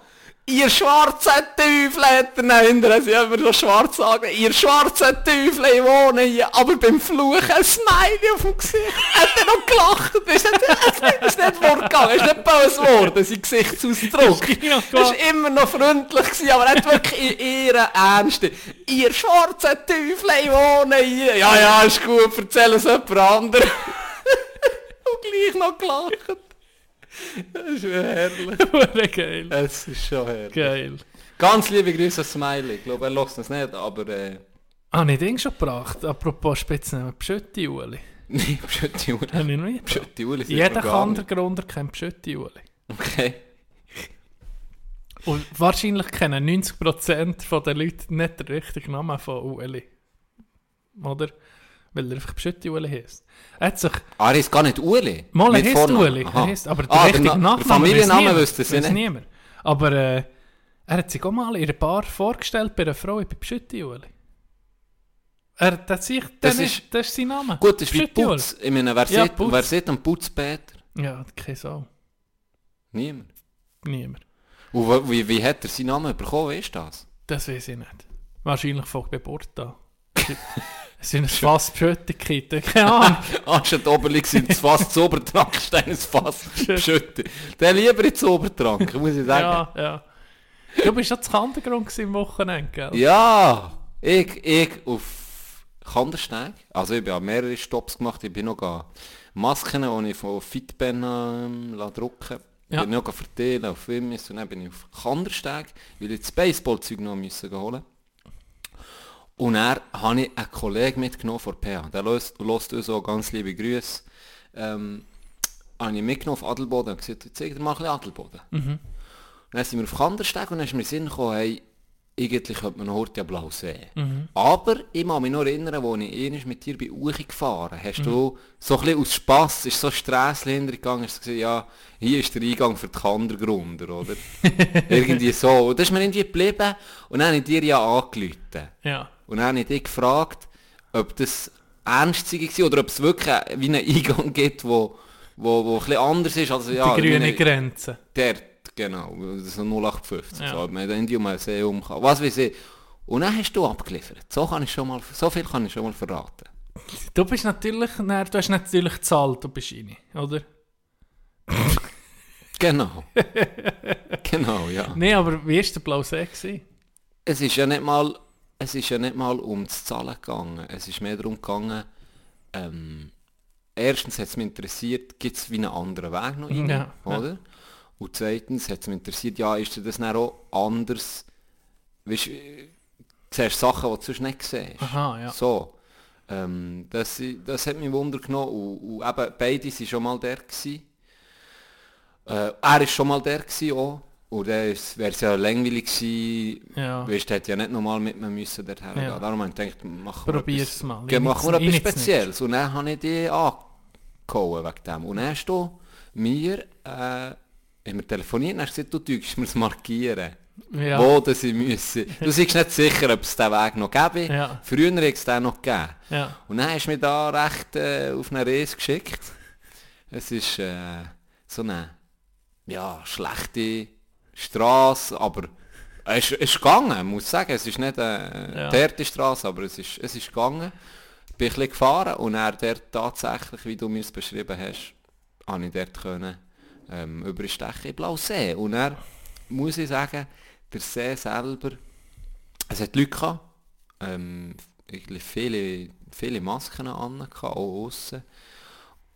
Ihr schwarzen Teufel hat er hinterher, sie haben mir so schwarz sagen, ihr schwarzen Teufel, ich wohne hier, aber beim Fluchen ein Smiley auf dem Gesicht. Hat er noch gelacht. Das ist nicht, das ist nicht vorgegangen, das ist nicht böse geworden, sein Gesichtsausdruck. Das war immer noch freundlich, gewesen, aber er hat wirklich in ihrer Ernste. Ihr schwarzen Teufel, ich wohne hier. Ja, ja, ist gut, erzähl es jemand anderem. Und gleich noch gelacht. Das ist herrlich. Hure geil. Es ist schon herrlich. Geil. Ganz liebe Grüße an Smiley. Ich glaube, er lässt das nicht, aber... Äh, Ah, nicht Ding schon gebracht. Apropos Spitznamen. Pschötti Uli. Nein, Pschötti Uli. Habe ich noch nie. Pschötti Uli Jeder. Kandergründer kennt Pschötti Uli. Okay. Und wahrscheinlich kennen 90% der Leute nicht den richtigen Namen von Uli. Oder? Weil er einfach Pschötti Uli heisst. Er hat sich... Ah, er ist gar nicht Uli. Mal, er heisst. Uli. Er heisst, aber der Ah, richtige der, Na- Nachname weiss wüsste sie weiss nicht. niemand. Aber äh, er hat sich auch mal in einer Bar vorgestellt bei einer Frau, ich bin Pschötti Uli. Er hat sich... Das ist- das ist sein Name. Gut, das ist wie. Putz. Ich meine, wer, Ja, sieht, Putz. wer sieht am Putzpeter? Ja, keine Sau. Niemand. Niemand. Und wie, wie hat er seinen Namen bekommen, weißt du das? Das weiß ich nicht. Wahrscheinlich von Geburt an. Es sind ein Fass Pschötti-Kitten, keine Ahnung. Anstatt Oberli sind es fast zu Obertrank, ist ein Fass Schütte. Der lieber ins Obertrank, muss ich sagen. ja, ja. Du bist ja zu Kandergrund am Wochenende, gell? Ja, ich, ich auf Kandersteg. Also ich habe mehrere Stops gemacht. Ich bin noch Masken, die ich von Fitben ähm, drucken Ja. bin noch verteilen auf Wimmis und dann bin ich auf Kandersteg, weil ich das Baseballzeug noch müssen holen Und dann habe ich einen Kollegen mitgenommen von PH. Der lässt, uns auch ganz liebe Grüße. Ähm, habe ich mitgenommen auf Adelboden und gesagt, zeig dir mal ein bisschen Adelboden. Dann sind wir auf Kandersteg und dann ist mir in den Sinn gekommen, hey, eigentlich könnte man heute ja blau sehen. Aber ich kann mich noch erinnern, als ich einmal mit dir bei Uchi gefahren hast du so ein bisschen aus Spass, ist so Strässchen hintergegangen, hast du gesagt, ja, hier ist der Eingang für die Kandergrunder, oder? irgendwie so. Und das ist mir irgendwie geblieben und dann habe ich dir ja angerufen. Ja. Und dann habe ich dich gefragt, ob das ernst war oder ob es wirklich wie einen Eingang gibt, wo, wo, wo ein bisschen anders ist. Also, ja, die grüne eine- Grenze. Dort, genau. Das ist ein 0850. Ja. So, ob man dann die um Museum kann. Was weiß ich. Und dann hast du abgeliefert. So, kann ich schon mal, so viel kann ich schon mal verraten. Du bist natürlich, nein, du hast natürlich gezahlt, du bist rein, oder? Genau. genau, ja. Nein, aber wie war der Blau See? Es ist ja nicht mal, es ist ja nicht mal um das Zahlen gegangen. Es ist mehr darum gegangen, ähm, erstens hat es mich interessiert, gibt es wie einen anderen Weg noch rein, Ja, ja. oder? Und zweitens hat es mich interessiert, ja, ist dir das dann auch anders, weißt, du, äh, siehst Sachen, die du sonst nicht siehst. Aha, ja. So. Ähm, das, das hat mich Wunder genommen und, und eben beide waren schon mal der gewesen. Äh, er war schon mal der gewesen auch. Und dann wäre es ja langweilig gewesen. Ja. Weißt hätte ja nicht nochmal mit mir müssen dorthin Ja. gehen. Darum habe ich gedacht, wir Probier's etwas, mal. Wir nütze- ich etwas Spezielles. Und dann habe ich die angehauen wegen dem. Und dann hast du mir, äh, haben wir telefoniert und hast gesagt, du tust mir das markieren. Ja. Wo das ich müsse. Du bist nicht sicher, ob es diesen Weg noch gäbe. Ja. Früher hätte es den noch gegeben. Ja. Und dann hast du mich da recht äh, auf eine Reise geschickt. Es ist äh, so eine ja, schlechte Straße, aber es ist, es ist gegangen, muss ich sagen. Es ist nicht eine Ja. ja. Straße, aber es ist, es ist gegangen. Bin ein bisschen gefahren und er dort tatsächlich, wie du mir es beschrieben hast, habe ich dort können, ähm, überstechen in Blausee. Und er muss ich sagen, der See selber, es hat Leute gehabt, ähm, viele, viele Masken an, auch aussen.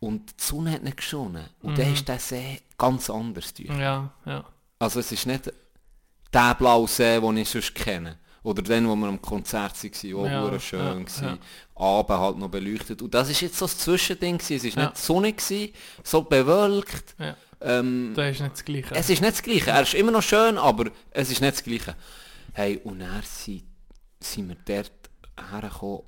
Und die Sonne hat nicht geschonen. Und dann ist der See ganz anders. durch. Ja, ja. Also es ist nicht der blaue See, den ich sonst kenne. Oder den, wo wir am Konzert waren, auch Ja, schön ja, gewesen. ja. Abend halt noch beleuchtet. Und das ist jetzt so das Zwischending gewesen. Es war Ja. nicht sonnig, gewesen, so bewölkt. ja. Ähm, Das ist nicht das Gleiche. es ist nicht das Gleiche. Er ist immer noch schön, aber es ist nicht das Gleiche. Hey, und dann sind, sind wir dort hergekommen.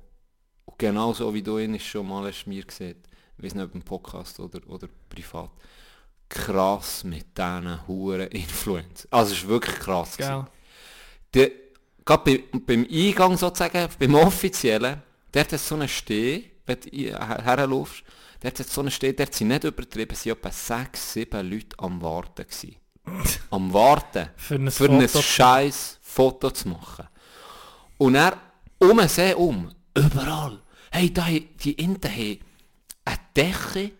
Und genau so wie du ihn schon mal hast mir gesehen, ich weiß nicht ob im Podcast oder, oder privat. Krass mit diesen huren Influencer. Also es ist wirklich krass. Der, gerade bei, beim Eingang sozusagen, beim offiziellen, dort hat so einen Steh, wenn du her- herlaufst, dort hat so einen Steh, dort sind nicht übertrieben, es waren etwa sechs, sieben Leute am Warten. Gewesen. am Warten, Für ein für ein scheiß Foto zu machen. Und er um see um, überall. Hey, da, die Inten haben eine Decke,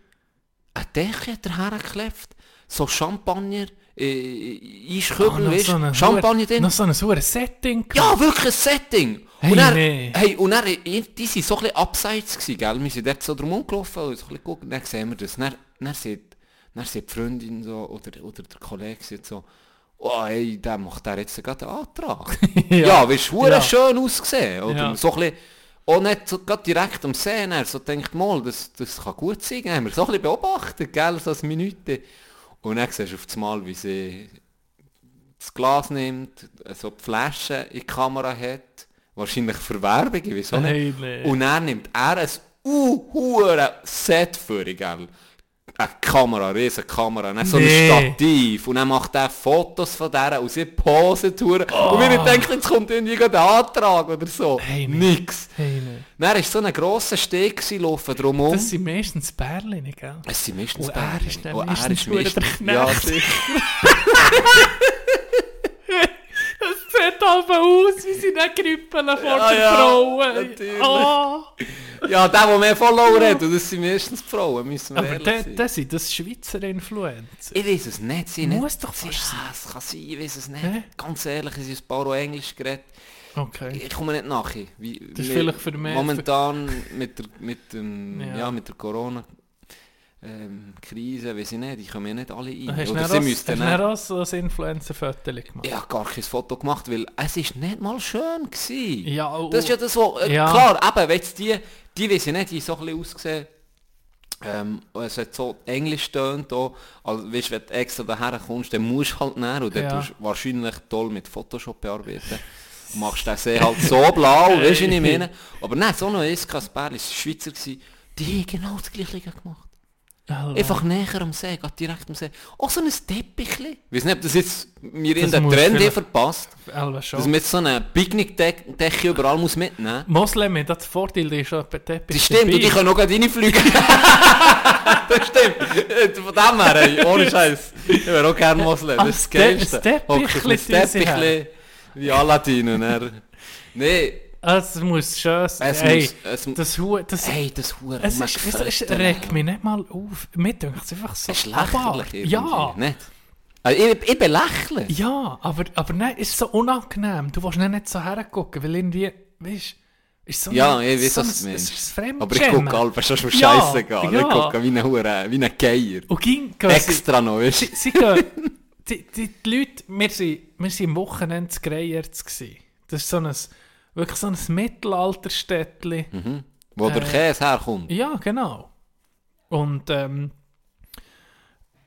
eine Decke hat er hergeklebt, so Champagner, äh, Eiskübel, Ah, noch weißt so ein Champagner drin. Noch so ein sauer Setting. Ja, wirklich ein Setting. Hey, und er, nee. hey, und er, die sind so ein bisschen abseits gewesen, gell? Wir sind dort so drum rumgelaufen und so ein bisschen geguckt, und dann sehen wir das. Dann, dann, sieht, dann sieht die Freundin so, oder, oder der Kollege sieht so, oh, hey, der macht der jetzt gerade einen Antrag. ja, ja du, Ja. ja. schön ausgesehen. Oder Ja. so ein bisschen, auch nicht so grad direkt am Sehen, er so denkt, mal, das, das kann gut sein. Dann haben wir so ein bisschen beobachtet, gell, so eine Minute. Und dann siehst du auf das Mal, wie sie das Glas nimmt, so die Flasche in die Kamera hat, wahrscheinlich für Werbung, auch nicht. Hey, nee. Und dann nimmt er ein uh, Set für, gell? Eine Kamera, eine riesen Kamera, dann so Nee. ein Stativ und dann macht er Fotos von der und sie posen Touren. Und wir denken, jetzt kommt irgendwie ein Antrag oder so. Hey. Nix. Hey, nee. Dann war so ein grosser Steg gewesen, laufen drumherum. Das sind meistens Bärchen, gell? Es sind meistens Und er ist dann Und meistens er ist verdammt der meistens- Ja, Knecht. sicher. Das sieht aber aus, wie sie nicht grüppeln vor Ja, den ja, Frauen. natürlich. Ah. Ja, der, der mehr Follower hat, und das sind meistens die Frauen, müssen wir Aber ehrlich sein. der sind das Schweizer Influencer. Ich weiß es nicht. Sie Muss nicht. doch fast ja, sein. es kann sein, ich weiß es nicht. Hä? Ganz ehrlich, es ist ein paar Englisch geredet. Okay. Ich komme nicht nachher. Wie, Das ist vielleicht für mehr- Momentan mit der, mit dem, Ja. ja. mit der Corona ähm, Krise, weiß ich nicht, ich komme ja nicht alle rein. Hast Oder sie auch- müssten hast so ein Influencer-Foto gemacht? ich habe gar kein Foto gemacht, weil es ist nicht mal schön gewesen. Ja, oh, Das ist ja das, was, äh, Ja. klar, eben, wenn die, die weiß ich nicht, die so ein bisschen ausgesehen, ähm, es hat so Englisch tönt auch, also weißt, wenn du extra daher kommst, dann musst du halt näher und dann Ja. tust du wahrscheinlich toll mit Photoshop bearbeiten. Und machst den See halt so blau, weißt du, was ich meine? Aber nein, so noch ist Bärli, es war Schweizer, gewesen, die haben genau das gleiche gemacht. Alter. Einfach näher am See, geht direkt am See. Auch so ein Teppichli. Ich weiß nicht, ob das jetzt mir in den muss Trend hier verpasst. Dass man jetzt so eine Picknickdecke überall muss mitnehmen Moslem hat das Vorteil, die ist schon bei Teppich Das stimmt, und die können auch gerade reinfliegen. das stimmt. Von dem her, ey, ohne Scheiß. Ich wäre auch gerne Moslem, das ist das Geilste. das Teppichli sie Teppichli wie Aladdin er... Nee, Es muss schön sein. es Hey, muss... Es, das, Hu das, hey, das Hure es, ist, es, es regt mich nicht mal auf. Mir denkt es einfach so Es ist lächerlich Ja, Nicht? Also ich, ich belächle. ja, aber, aber nein, es ist so unangenehm. Du willst nicht, so hergucken, weil irgendwie, weißt ist so Ja, ich weiß, so was du meinst. Es ist ein Aber ich gucke halb, schon schon Ja, scheiße gehen. ja. Ich gucke wie ein Hure, wie ein Geier. Und ging, gehen sie, Extra noch, weißt du? sie, sie gehen, die, die, die Leute, wir sind am Wochenende zu Greyerz gsi. Das ist so ein, wirklich so ein Mittelalterstädtli. Wo der Äh, Käse herkommt. Ja, genau. Und ähm,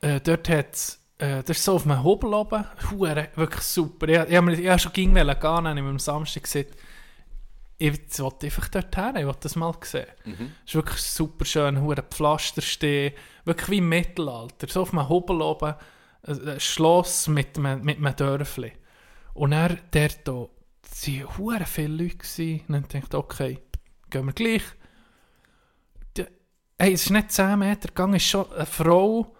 äh, dort hat es, äh, das ist so auf einem Hobel oben, Hure, wirklich super. Ich, ich, mir- ich habe schon ging gehen, dann habe ich am Samstag gesagt, ich wollte einfach dort her, ich wollte das mal sehen. Es ist wirklich super schön, hure Pflaster stehen, wirklich wie im Mittelalter, so auf einem Hobel oben, ein, ein Schloss mit einem, mit einem Dörfli. Und er dort, es waren hure viele Leute gewesen. und dann dachte ich, okay, gehen wir gleich. Hey, es ist nicht 10 Meter gegangen, es ist schon eine Frau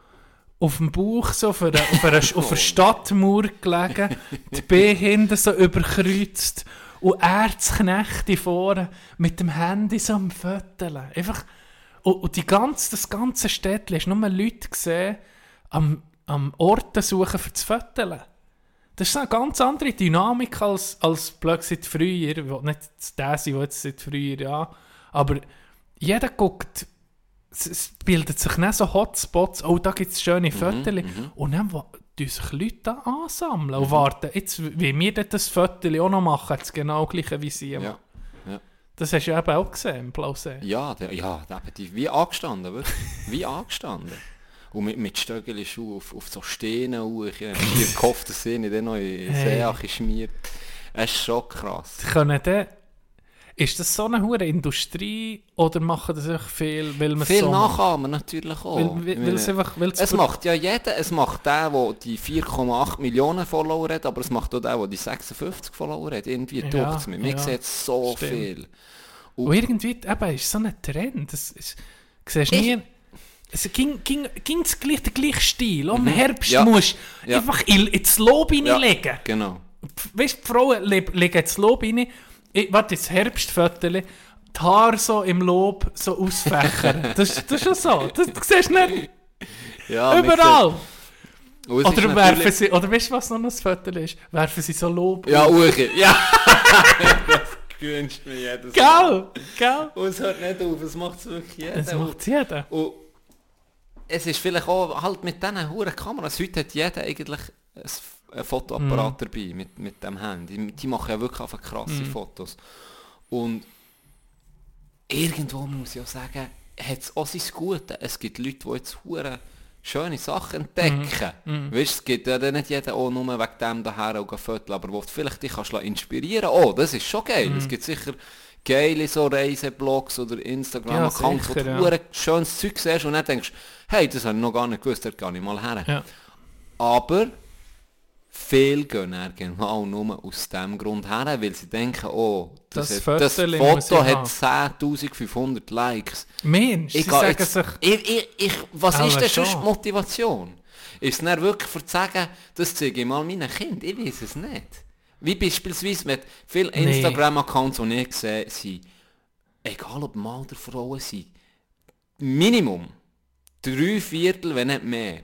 auf dem Bauch so auf einer, auf einer, auf einer Stadtmauer gelegen, die Beine hinten so überkreuzt und er das Knechte vorne mit dem Handy so am Föteln. Einfach, und, und die ganze, das ganze Städtchen, hast nur Leute gesehen, am, am Orten suchen für das Föteln. Das ist eine ganz andere Dynamik als, als plötzlich früher. Ich will nicht der sein, der jetzt seit früher, ja. Aber jeder guckt, es, es bildet sich nicht so Hotspots, oh, da gibt es schöne Fotos. Und dann tun sich Leute da ansammeln und warten, jetzt, wie wir das Foto auch noch machen, das genau gleiche wie sie. Ja. Das hast du eben auch gesehen im Blausee. Ja, der, ja, der, die, wie angestanden, wirklich. Wie angestanden. Und mit, mit Stöckelschuhen auf, auf so Steine hoch. Ich habe mir gehofft, dass sie nicht noch in Hey. See schmiert. Es ist schon krass. Können dann, ist das so eine hohe Industrie oder machen das einfach viel, weil man Viel so Nachahmen natürlich auch. Weil, weil, weil es einfach, weil es macht ja jeder, es macht der, der die 4,8 Millionen Follower hat, aber es macht auch der, der die 56 Follower hat. Irgendwie Ja, taucht es mir. Man ja, sieht so stimmt. viel. Und irgendwie, eben, ist so ein Trend. Das ist, siehst nie, Es ging, ging, ging das gleich, der gleiche Stil. Im Herbst Mhm. Ja. musst du Ja. einfach in, ins Lob reinlegen. Genau. Weißt du, die Frauen le legen ins Lob rein. Ich, warte, ins Herbstviertel. Die Haare so im Lob so ausfächern. das, das ist schon so. Das, du siehst nicht Ja, überall. es Oder werfen sie, oder weißt du, was noch ein Viertel ist? Werfen sie so Lob Ja. Uche. Ja. das gewünscht mir jedes Gell? Gell? Und es hört nicht auf, es macht es wirklich jeder. Das macht jeder. Und es ist vielleicht auch halt mit diesen hohen Kameras, heute hat jeder eigentlich ein, Fotoapparat dabei mit, mit dem Handy. Die machen ja wirklich einfach krasse Fotos. Und irgendwo muss ich auch sagen, hat es auch sein Gute. Es gibt Leute, die jetzt hure schöne Sachen entdecken. Weißt, es gibt ja dann nicht jeder auch nur wegen dem daher auch Fotos, aber wo du vielleicht dich kannst lassen inspirieren Oh, das ist schon geil. Es gibt sicher geile so Reiseblogs oder Instagram-Accounts, Ja, wo du sicher, ja. schönes Zeug siehst und dann denkst, hey, das habe ich noch gar nicht gewusst, dort gehe ich mal her. Ja. Aber viele gehen dann genau nur aus dem Grund her, weil sie denken, oh, das, Das hat, das Foto hat 10'500 Likes. Mensch, sie Ich, gehe sagen jetzt, sich... ich, ich, ich, was ist denn schon. sonst Motivation? Ist es dann wirklich sagen, das zeige ich mal meinen Kind? Ich weiß es nicht. Wie beispielsweise mit vielen Nee. Instagram-Accounts, die ich sehe, sind, egal ob Mann oder Frauen sind, Minimum drei Viertel, wenn nicht mehr,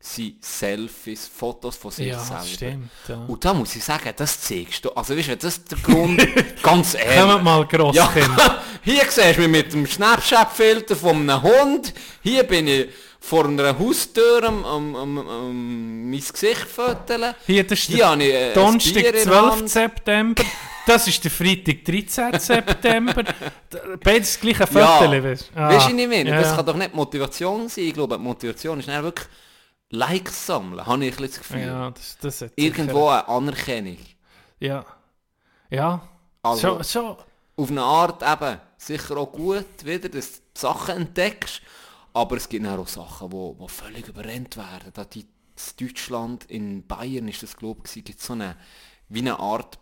sind Selfies, Fotos von sich Ja, selber. stimmt. Ja. Und da muss ich sagen, das zeigst du. Also weißt du, das ist der Grund, ganz ehrlich. Kommt mal, Grosskind. Ja, hier siehst du mich mit dem Snapchat-Filter von einem Hund. Hier bin ich vor einer Haustür am, am, am, am mein Gesicht föteln. Hier, das ist Hier der äh, ein Donnerstag, Bier in der 12. Hand. September. Das ist der Freitag, 13. September. Beides gleiche Ja, Viertel, weißt du? weißt du, ich meine? Ja, Das ja. kann doch nicht Motivation sein. Ich glaube, die Motivation ist dann wirklich Likes sammeln, habe ich ein das Gefühl. Ja, das, das Irgendwo eine Anerkennung. Sicher, ja. Ja. Also, schon, schon. auf eine Art eben sicher auch gut, wieder, dass du Sachen entdeckst, aber es gibt auch Sachen, die wo, wo völlig überrennt werden. Da die, in Deutschland, in Bayern ist das glaube ich, gibt so eine, wie eine Art,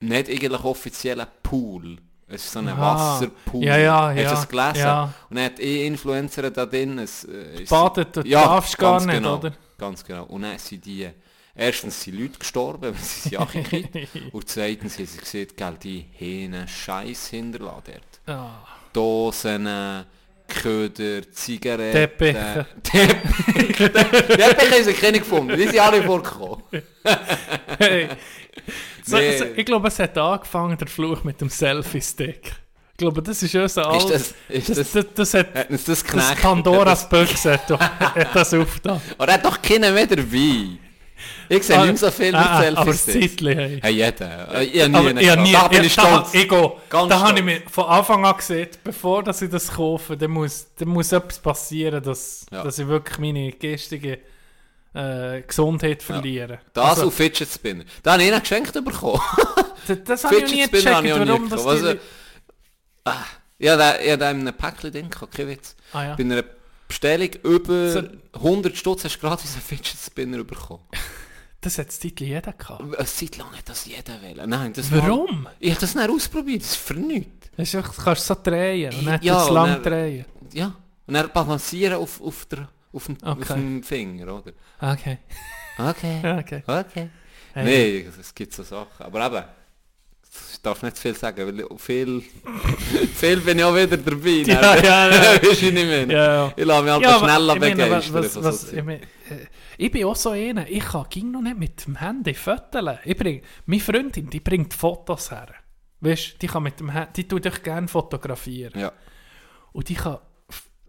nicht eigentlich offizieller Pool. Es ist so ein Aha. Wasserpool. Ja, ja, Hast du ja, das gelesen? ja. Und dann hat eh Influencer da drin. Es, äh, Badet, du darfst gar ganz nicht, genau, oder? Ganz genau. Und dann sind die, erstens sind Leute gestorben, weil sie sich angekriegt Und zweitens haben sie gesehen, gell, die Hähne Scheiß hinterlassen dort. Ah. Dosen, Köder, Zigaretten. Teppiche. Teppiche. Teppiche haben sie keine gefunden. Die sind alle vorgekommen. Hey. So, Nee. so, ich glaube, es hat angefangen, der Fluch mit dem Selfie-Stick. Ich glaube, das ist unser Ist all- das, ist das, das, das, das hat hat das das? Pandoras Büchse hat, hat das aufgetan. Aber er hat doch keinen mehr dabei. Ich sehe nicht mehr so viel mit Ah, ah, Aber das Selfies. Zeitchen, hey. Hey, jeder. Ich habe nie Aber einen ich gehabt. nie, Da bin ich da- stolz. Ich gehe, Ganz da habe ich stolz. mir von Anfang an gesehen, bevor dass ich das kaufe, dann muss, dann muss etwas passieren, dass, Ja. dass ich wirklich meine geistige äh, Gesundheit verliere. Das Also, und Fidget Spinner. Da habe ich ihnen geschenkt bekommen. das, das habe ich nie Fidget Spinner habe gecheckt, warum das. Also, ah, ja, da, habe da in einem Päckchen drin kein Witz. Ah, ja. Bei einer Bestellung über So- 100 Stutz hast du gratis einen Fidget Spinner bekommen. Das hat Zeitchen jeder gehabt. Eine Zeit lang hat das jeder wollen. Nein, das Warum? War, ich habe das nicht ausprobiert, das ist für nichts. Das ist einfach, du kannst so drehen und dann Ja, und lang dann- drehen. Ja, und dann balancieren auf, auf, der, auf, dem, auf Okay. dem Finger, oder? Okay. Okay, okay. okay. Hey. Nein, es gibt so Sachen. Aber eben, ich darf nicht zu viel sagen, weil ich- viel, viel bin ich auch wieder dabei. Ja, ja, ja. Weisst du, ich meine? Ja, ja. Ich lasse mich halt Ja, schneller begeistern. was, was, ich, meine, äh, ich bin auch so einer, ich kann ging noch nicht mit dem Handy fotografieren. Ich bring, meine Freundin, die bringt Fotos her. Weißt die kann mit dem Handy, die tut dich gerne fotografieren. ja. Und die kann,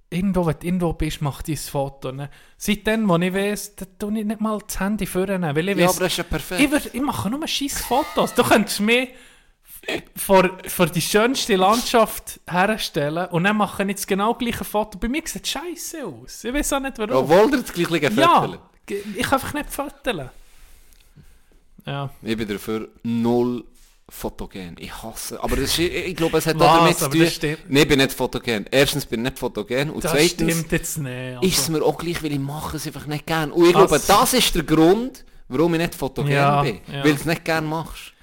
irgendwo, wenn du irgendwo bist, macht die ein Foto. Ne? Seitdem, wo ich weiss, da tue ich nicht mal das Handy vornehmen, weil ich ja, weiss, aber das ist ja perfekt. ich, ich mache nur scheiß Fotos. Du könntest mir vor, vor die schönste Landschaft herstellen und dann mache ich jetzt genau gleiche Foto. Bei mir sieht es scheiße aus. Ich weiß auch nicht warum. Obwohl dir das gleiche ja, Viertel. ge- ich kann einfach nicht fotografieren. Ja. Ich bin dafür null fotogen. Ich hasse. Aber das ist, ich, glaube, es hat Was? damit zu tun. Nein, ich bin nicht fotogen. Erstens bin ich nicht fotogen. Und Das zweitens stimmt jetzt nicht. Also. ist es mir auch gleich, weil ich mache es einfach nicht gern. Und ich Das- glaube, das ist der Grund, warum ich nicht fotogen Ja, bin. ja. Weil du es nicht gern machst.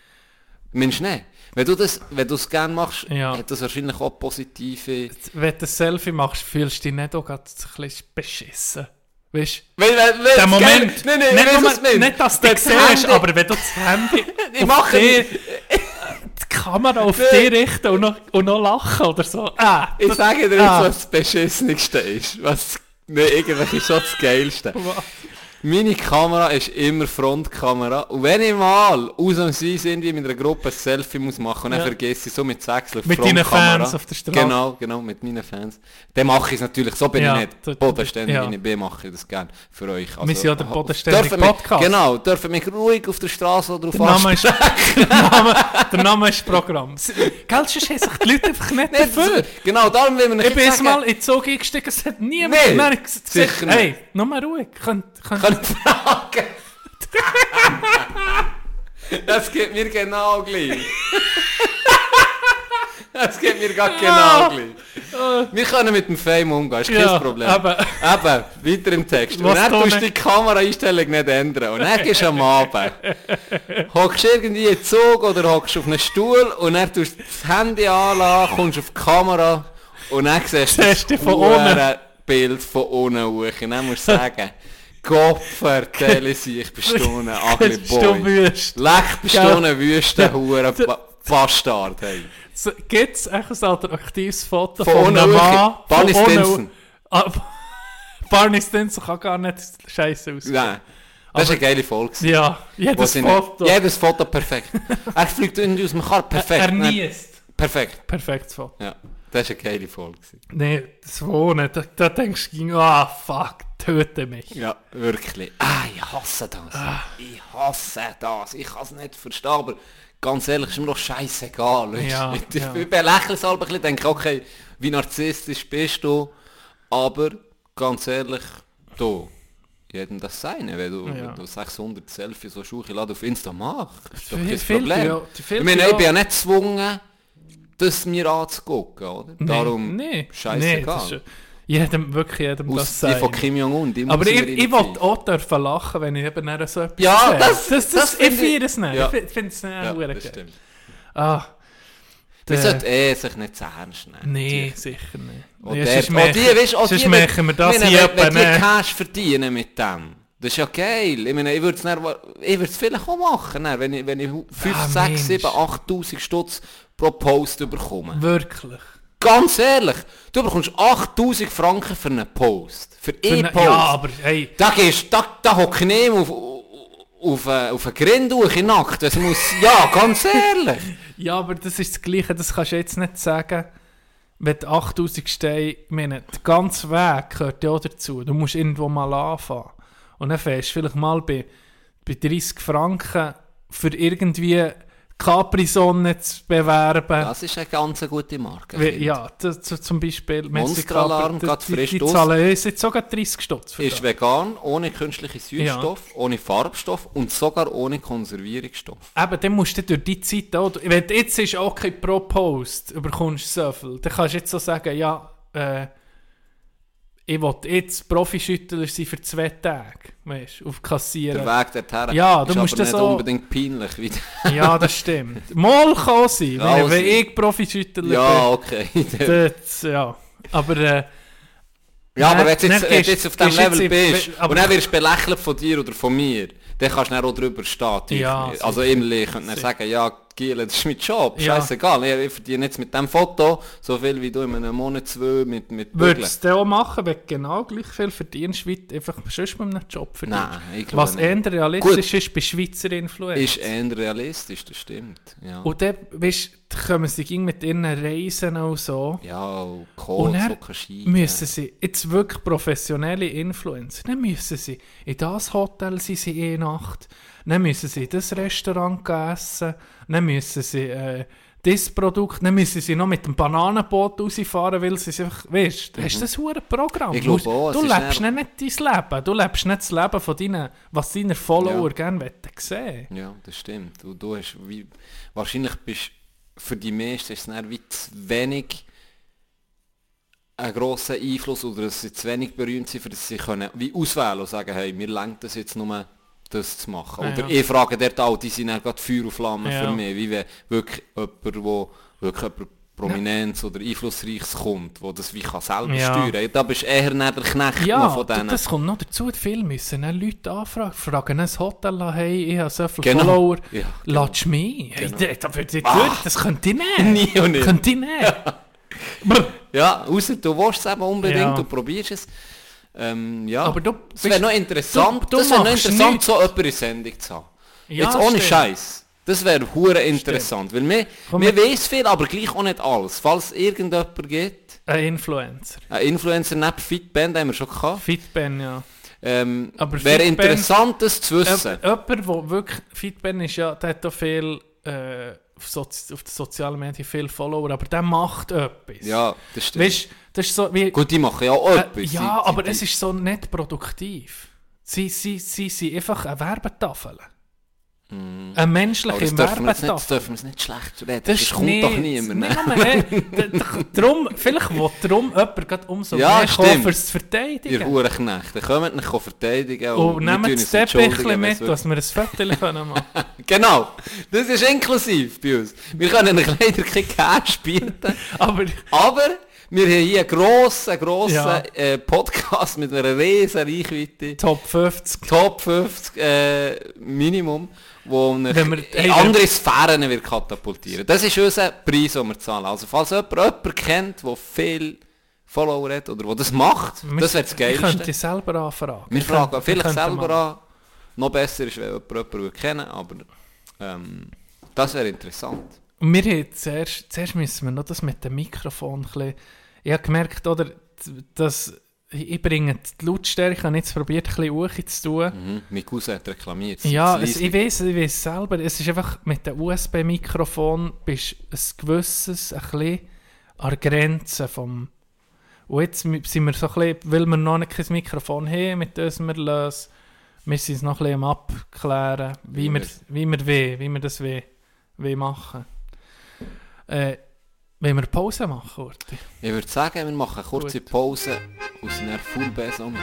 Mensch, nicht. Wenn du das, wenn du es gerne machst, Ja. hat das wahrscheinlich auch positive... Wenn du ein Selfie machst, fühlst du dich nicht auch gerade ein bisschen beschissen. Weißt du? Wenn, Der Moment, Nein, nein, nicht, nur, meinst. nicht, dass du das siehst, aber wenn du das Handy Ich mache dir, nicht. die Kamera auf dich richten und noch, und noch lachen oder so. Ah, Ich das- sage dir jetzt, ah. was das Beschissenste ist. Was, nee, eigentlich ist schon das Geilste. Meine Kamera ist immer Frontkamera. Und wenn ich mal ausnahmsweise irgendwie mit einer Gruppe ein Selfie muss machen und dann Ja. vergesse ich so mit Wechsel auf Mit deinen. Fans auf der Straße. Genau, genau, mit meinen Fans. Dann mache ich es natürlich, so bin Ja, ich nicht. Bodenständig ja. ich bin, mache ich das gerne für euch. Also, Wir sind ja der bodenständige dürfen mich- Podcast. Genau, dürfen mich ruhig auf der Straße oder auf Der Name, ist, der, Name, der Name ist Programm. Gell, sonst haben sich die Leute einfach nicht Nicht dafür. Genau, darum will man Ich bin jetzt mal in den Zug eingestiegen, es hat niemand Nee, mehr gesagt, sicher nicht. hey, nur mal ruhig. Könnt, könnt, fragen? das geht mir genau gleich. Das geht mir gerade genau gleich. Wir können mit dem Fame umgehen, ist Ja, kein Problem. aber- Eben, weiter im Text. Und dann du tust du nicht- die Kameraeinstellung nicht ändern. Und dann gehst du am Abend. Hockst irgendwie in den Zug oder hockst auf einen Stuhl und dann tust du das Handy anlassen, kommst auf die Kamera und dann siehst du das. Bild von unten hoch. Und dann musst du sagen, Gott vertelle sie, ich bin ein ugly bist du boy. wüst. Leck, bist du ein wüster Hure Ba- Bastard, hey. Gibt es ein attraktives Foto Von von, einem Mann? Barney Stinson. Ah, Barney Stinson kann gar nicht scheiße aussehen. Nein. Das ist eine geile Folge. Ja, jedes Foto. Jedes Foto perfekt. er fliegt irgendwie aus dem Kar, perfekt. er Nein, niest. Perfekt. Perfektes Foto. Ja, das ist eine geile Folge. Nee, das Wohnen, da, da denkst du, ah fuck, töte mich. Ja, wirklich. Ah, ich hasse das. Ich hasse das. Ich kann es nicht verstehen, aber ganz ehrlich, ist mir doch scheißegal. Ja, ich ja. ich belächle es halb ein bisschen, denke, okay, wie narzisstisch bist du, aber ganz ehrlich, du, jedem das Seine, wenn du, Ja. wenn du 600 Selfies so Schuchelade auf Insta machst, ist doch kein Problem. ja, ich meine, ich bin ja nicht gezwungen, das mir anzugucken, oder? Nee, Darum, nee, nee, scheißegal. ist, jedem, wirklich jedem das Aus von sagen. Kim Jong-un, Aber ich, ich wollte auch dürfen lachen, wenn ich eben dann so etwas Ja, sehe. das- das, das, das ich finde feiere es nicht. Ja. Ich finde es nicht Ja, das geil. stimmt. Ah, Man sollte eh sich nicht zu ernst nehmen. Nee, Die- sicher nicht. Und Ja, der- sonst auch machen- machen wir das meine, hier wenn, wenn die. Cash verdienen mit dem. Das ist ja geil. Ich meine, ich würde es ich vielleicht auch machen, dann, wenn ich, wenn ich 5, Ah, 6, Mensch. 7, 8000 Stutz pro Post bekomme. Wirklich. Ganz ehrlich, du bekommst 8000 Franken für einen Post. Für Für einen eine- Post. Ja, aber hey, Da gehst, da, da hocke ich nicht auf, auf, äh, auf einen Grind durch in Nackt. Das muss, ja, ganz ehrlich. ja, aber das ist das Gleiche, das kannst du jetzt nicht sagen, wenn du 8000 Steine, meine, der ganze Weg gehört ja dazu. Du musst irgendwo mal anfangen. Und dann fährst du vielleicht mal bei, bei 30 Franken für irgendwie Capri-Sonne zu bewerben. Das ist eine ganz gute Marke. Wie, ja, zum Beispiel Monsteralarm geht frisch die, die zahlen jetzt sogar 30 Stutz Ist das. vegan, ohne künstliche Süßstoff, ohne Farbstoff und sogar ohne Konservierungsstoff. Eben, dann musst du durch die Zeit auch, wenn jetzt ist okay pro Post, überkommst du so viel, dann kannst du jetzt so sagen, ja, äh, ich will jetzt Profischüttler sein für zwei Tage, weißt du, auf Der Kassieren. Weg dorthin Ja, du ist musst aber das nicht auch- unbedingt peinlich. Wie Ja, das stimmt. Mal kann sein, wenn, wenn ich Profischüttler ja, okay. bin. Das, ja, aber äh, ja, aber wenn du jetzt, gehst- jetzt auf diesem jetzt Level bist aber- und dann wirst du belächelt von dir oder von mir, dann kannst du dann auch drüber stehen. Ja, also innerlich könnte dann sagen, ja, Giel, das ist mein Job, Ja. scheißegal. Ich, ich verdiene jetzt mit diesem Foto so viel wie du in einem Monat, zwei mit, mit würdest du auch machen, wenn du genau gleich viel verdienst, wie du einfach sonst mit einem Job verdienst? Nein, ich glaube Was eher realistisch ist bei Schweizer Influencer. Ist eher realistisch, das stimmt. Ja, Und dann, weißt du, kommen sie ging mit ihren Reisen und so. ja und Und Kohl, dann Zucker, Ski. müssen sie, jetzt wirklich professionelle Influencer, dann müssen sie in das Hotel sind sie eh Nacht, dann müssen sie in das Restaurant essen, dann müssen sie äh, das Produkt, dann müssen sie noch mit dem Bananenboot rausfahren, weil sie sich weißt du, hast das hure Programm? Mhm. Ich glaube Du- auch, Du lebst dann- nicht dein Leben, du lebst nicht das Leben von deinen, was deine Follower Ja. gerne wollen sehen. Ja, das stimmt. Und du hast wie, wahrscheinlich bist für die meisten ist es dann wie zu wenig einen grossen Einfluss oder dass sie zu wenig berühmt sind, für dass sie können wie auswählen und sagen, hey, mir lenkt das jetzt nur das zu machen. Ja, Oder ja. ich frage dort auch, die sind dann gerade Feuer und Flamme Ja. für mich, wie wenn wirklich jemand, wo wirklich jemand Prominenz oder Einflussreiches kommt, wo das wie kann selber steuern Da bist du eher nicht der Knecht von denen. das kommt noch dazu. Die Filme müssen dann Leute anfragen. Fragen ein Hotel an, hey, ich habe so viele Genau. Follower. Ja, genau. Latsch mich. Hey, Genau. das, das, das, das könnte ich nehmen. Nie und nicht. Könnte ich. Brr. Ja, außer du willst es eben unbedingt, du probierst es. Ähm, ja, Aber du es wäre noch interessant, du- du das wäre noch interessant, nichts. so jemanden in Sendung zu haben. Ja, Jetzt ohne stimmt. Scheiß. Das wäre hure interessant, weil wir, Komm, wir wir- weiss viel, aber gleich auch nicht alles. Falls irgendjemand gibt, Ein Influencer. ein Influencer neben Fitband haben wir schon gehabt, Fitben, ja. ähm, Aber wäre Fitband- interessant, das zu wissen. Jemand, der wirklich Fitben ist, ja, der hat auch viel äh, auf, Sozi auf den sozialen Medien viele Follower, aber der macht etwas. ja, das stimmt. Weißt das ist so wie. Gut, die machen ja auch äh, etwas. ja, Sie- aber es ist so nicht produktiv. Sie, sie, sie sind einfach eine Werbetafel. Eine Mm. aber menschliche nicht, das Werbetafel. dürfen wir jetzt nicht schlecht reden. Das, Das, ist kommt nicht, doch niemand. Nicht drum, vielleicht will darum jemand umso Ja, mehr kommen, fürs Ihr Verteidigen. Hurenknechte, kommt nicht verteidigen Und wir nehmen tun das wenn's mit, dass wir ein können machen Genau, das ist inklusiv bei uns. Wir können leider kein Cash bieten, Aber aber wir haben hier einen grossen, grossen Ja. äh, Podcast mit einer riesen Reichweite. Top 50. Top 50 äh, Minimum, wo euch Wenn wir- in andere Sphären wird katapultieren. Das ist unser Preis, den wir zahlen. Also falls jemand jemanden kennt, der viel Follower hat oder der das macht, das wäre das Geilste. könnte selber anfragen. Wir fragen könnte- vielleicht selber mal- an. Noch besser ist, wenn jemand jemanden kennen aber ähm, das wäre interessant. Wir haben zuerst, zuerst müssen wir noch das mit dem Mikrofon ein bisschen, ich habe gemerkt, oder, dass ich bringe die Lautstärke, habe jetzt probiert, ein bisschen zu tun. Mhm. Mein Cousin hat reklamiert. Ja, es, ich weiß, ich weiß selber, es ist einfach mit dem USB-Mikrofon bist ein gewisses, ein bisschen an der Grenze vom... Und jetzt sind wir so ein bisschen, weil wir noch kein Mikrofon haben, mit dem wir lösen, wir sind es noch ein bisschen am abklären, wie, Wie wir, wie wir will, wie wir das will, will machen. Äh, wollen wir Pause machen, Urti? Ich würde sagen, wir machen eine kurze Gut. Pause und sind dann Full Bass mit.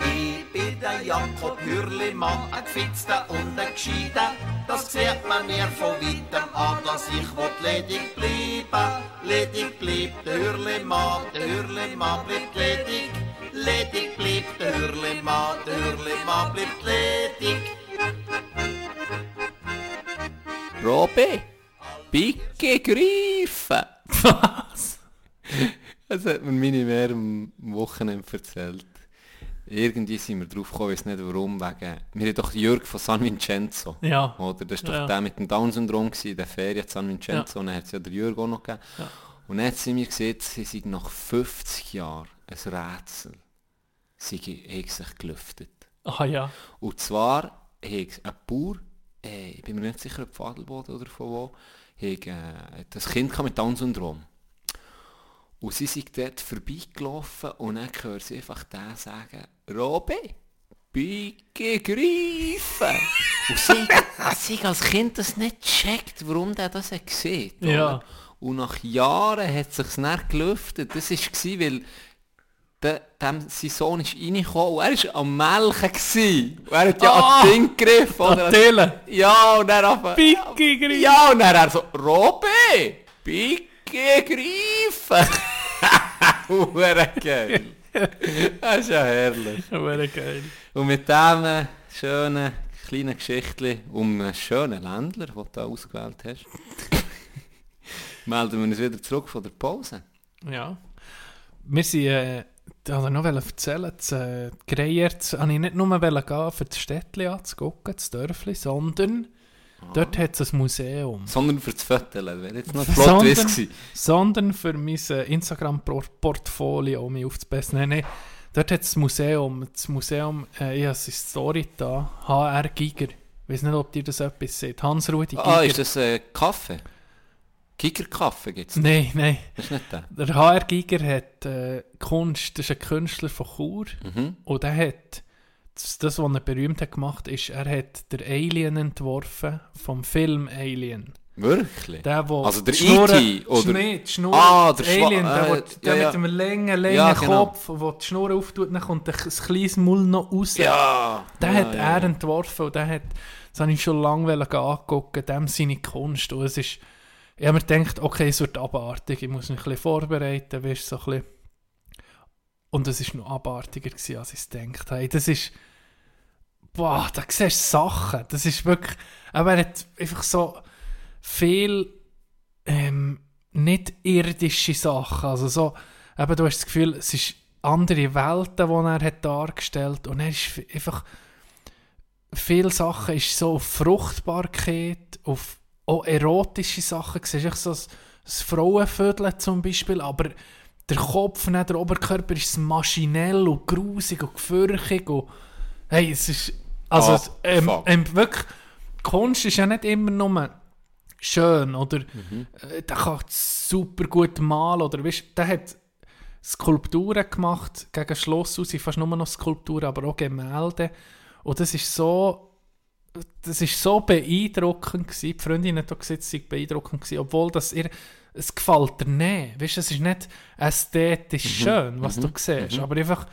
Ich bin der Jakob Hürlimann, ein Gefitzter und ein Gescheiter. Das sieht man mir von weitem an, dass ich will ledig bleiben. Ledig bleibt der Hürlimann, der Hürlimann bleibt ledig. Ledig bleibt der Hürlimann, der Hürlimann bleibt ledig. Robby, Picke greifen! Was? Das hat mir meine Mehr am Wochenende erzählt. Irgendwie sind wir drauf gekommen, ich weiß nicht warum, wegen... Wir haben doch Jörg von San Vincenzo. Ja. Oder? Das war doch Ja. der mit dem Down-Syndrom, gewesen, der Ferien in San Vincenzo. Und dann hat es ja der Jörg auch noch gegeben. Ja. Und hat sie mir gesagt, sie sind nach 50 Jahren ein Rätsel. Sie haben sich gelüftet. Ah ja. Und zwar hat ein Bauer, äh, ich bin mir nicht sicher, ob Fadelboden oder von wo, hat, äh, ein Kind gehabt mit Down-Syndrom. Und sie sind dort vorbeigelaufen und dann hören sie einfach den sagen, Robby, biege greifen. und sie, sie als Kind das nicht checkt, warum der das hat gesehen oder? Ja. Und nach Jahren hat es sich dann gelüftet. Das war, weil der, dem, sein Sohn ist reingekommen und er war am Melken. Gewesen. Und er hat ja Ah! an das Ding gegriffen. oder? Attila. Ja, und dann auf... Picke greifen. Ja, und dann er so, Robby, Picke greifen. Hure geil. Das ist ja herrlich. Wäre geil. Und mit diesem schönen kleinen Geschichtchen um einen schönen Ländler, den du ausgewählt hast, melden wir uns wieder zurück von der Pause. Ja. Wir sind, äh, also noch wollte erzählen, das äh, Greierz, wollte ich nicht nur gehen, für das Städtchen anzugucken, das Dörfli, sondern dort hat es ein Museum. Sondern für das Foto, wäre jetzt noch ein Sondern- Plot-Twist gewesen. Sondern für mein äh, Instagram-Portfolio, um mich aufzubessen. Nein, nein, dort hat es ein Museum. Das Museum, äh, ich habe Story da, HR Giger. Ich weiß nicht, ob ihr das etwas seht. Hans-Rudi Giger. Ah, ist das äh, Kaffee? Kicker-Kaffee gibt es? Nein, nein. Das ist nicht der. Der HR Giger hat äh, Kunst, das ist ein Künstler von Chur. Mhm. Und er hat, das, das was er berühmt hat gemacht, ist, er hat der Alien entworfen vom Film Alien. Wirklich? Der, wo Also der E.T. oder- Nee, die Schnurre, Ah, der der Schwa- Alien, der, äh, wo- der ja, ja. mit einem langen, langen Ja, genau. Kopf, wo die Schnur auftut, dann kommt ein, ein kleines Mull noch raus. Ja! Den hat er entworfen und den hat, das habe ich schon lange angucken, dem seine Kunst. Und es ist, ich habe mir gedacht, okay, es wird abartig, ich muss mich ein bisschen vorbereiten, weißt, so ein bisschen. Und es war noch abartiger, gewesen, als ich es gedacht habe. Das ist, boah, da siehst du Sachen, das ist wirklich, aber er hat einfach so viel ähm, nicht irdische Sachen, also so, eben, du hast das Gefühl, es ist andere Welten, die er hat dargestellt und er ist einfach viele Sachen ist so auf Fruchtbarkeit, auf auch erotische Sachen, siehst echt so das, Frauenvödeln zum Beispiel, aber der Kopf, nicht der Oberkörper ist maschinell und grusig und gefürchtig und hey, es ist also Ah, ähm, ähm, wirklich, Kunst ist ja nicht immer nur schön oder? Mhm. äh, der kann super gut malen oder weißt, der hat Skulpturen gemacht gegen Schloss aus, sind fast nur noch Skulpturen, aber auch Gemälde. Und das ist so das ist so beeindruckend gewesen. Die Freundin hat auch gesagt, es sei beeindruckend gewesen, obwohl das ihr es gefällt dir nicht. Weißt, es ist nicht ästhetisch schön, was du siehst, aber einfach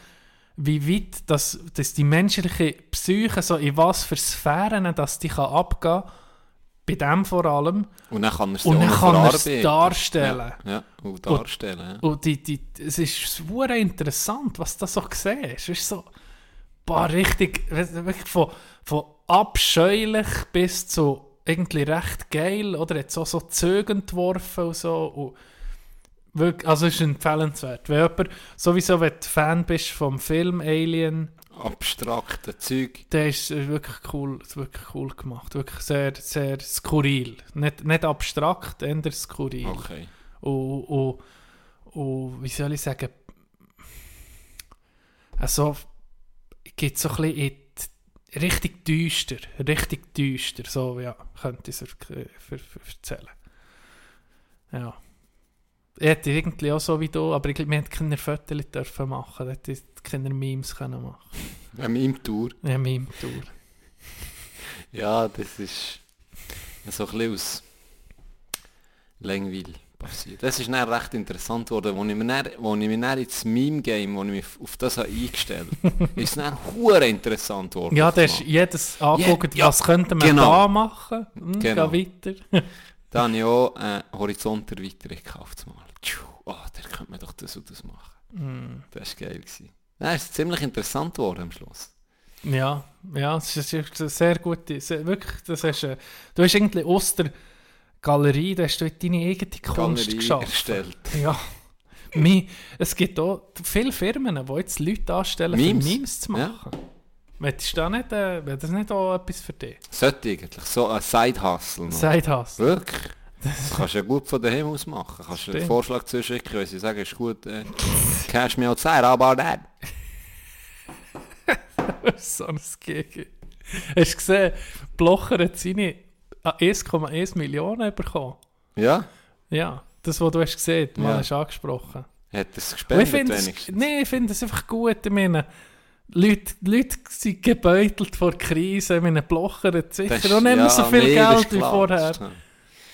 wie weit das, dass die menschliche Psyche so in was für Sphären dass die kann abgehen bei dem vor allem Und dann kann er es und dann kann er darstellen. Ja, ja und darstellen. ja. Und die, die, es ist super interessant, was du so siehst. Es ist so, boah, richtig, wirklich von, von abscheulich bis zu irgendwie recht geil, oder? Hat so, so Züge entworfen und so. Und wirklich, also es ist empfehlenswert. Wenn jemand, sowieso, wenn du Fan bist vom Film Alien, Abstrakte Zeug. der ist wirklich cool, ist wirklich cool gemacht. Wirklich sehr, sehr skurril. Nicht, nicht abstrakt, eher skurril. Okay. Und, und, und wie soll ich sagen, also geht so ein bisschen in richtig düster, richtig düster, so ja, könnte ich es ver- erzählen. Ja. Ich hätte irgendwie auch so wie du, aber ich glaube, wir hätten keine Fotos dürfen machen, wir hätten keine Memes können machen. An meinem Tour. Ja, Meme-Tour. Ja, das ist so ein bisschen aus Langweil passiert. Das ist dann recht interessant geworden, als ich mir dann, als ich mir dann ins Meme-Game, wo ich mich auf das habe eingestellt habe, ist es dann hure interessant geworden. Ja, da ist jedes angeguckt, ja, was könnte man genau. da machen? Hm, Genau. Weiter. Da habe ich auch eine Horizonterweiterung gekauft. Mal. Oh, da könnte man doch das und das machen. Hm. Das war geil. Gewesen. Ja, es ist ziemlich interessant geworden am Schluss. Ja, ja, es ist es ist eine sehr gute, sehr, wirklich, das hast, äh, du hast irgendwie aus der Galerie, da hast du deine eigene Kunst Galerie geschaffen. erstellt. Ja. Es gibt auch viele Firmen, die jetzt Leute anstellen, Memes. für Memes zu Ja. machen. Möchtest du da nicht, äh, wäre das nicht auch etwas für dich? Sollte eigentlich. So ein Side-Hustle. hast Wirklich? Das kannst du ja gut von daheim aus machen. Kannst du einen. Vorschlag zuschicken, wenn sie sagen, ist gut, äh, cash me outside, aber that. so ein Gigi. Hast du gesehen, Blocher hat seine 1,1 Millionen bekommen. Ja? Ja, das, was du hast gesehen, mal Ja. hast angesprochen. Hat es Und gespendet wenigstens? nee, ich finde es einfach gut. Ich meine, Leute, Leute sind gebeutelt vor Krise. Meine, Blocher sicher Das auch nicht mehr ja, so viel nee, Geld wie vorher.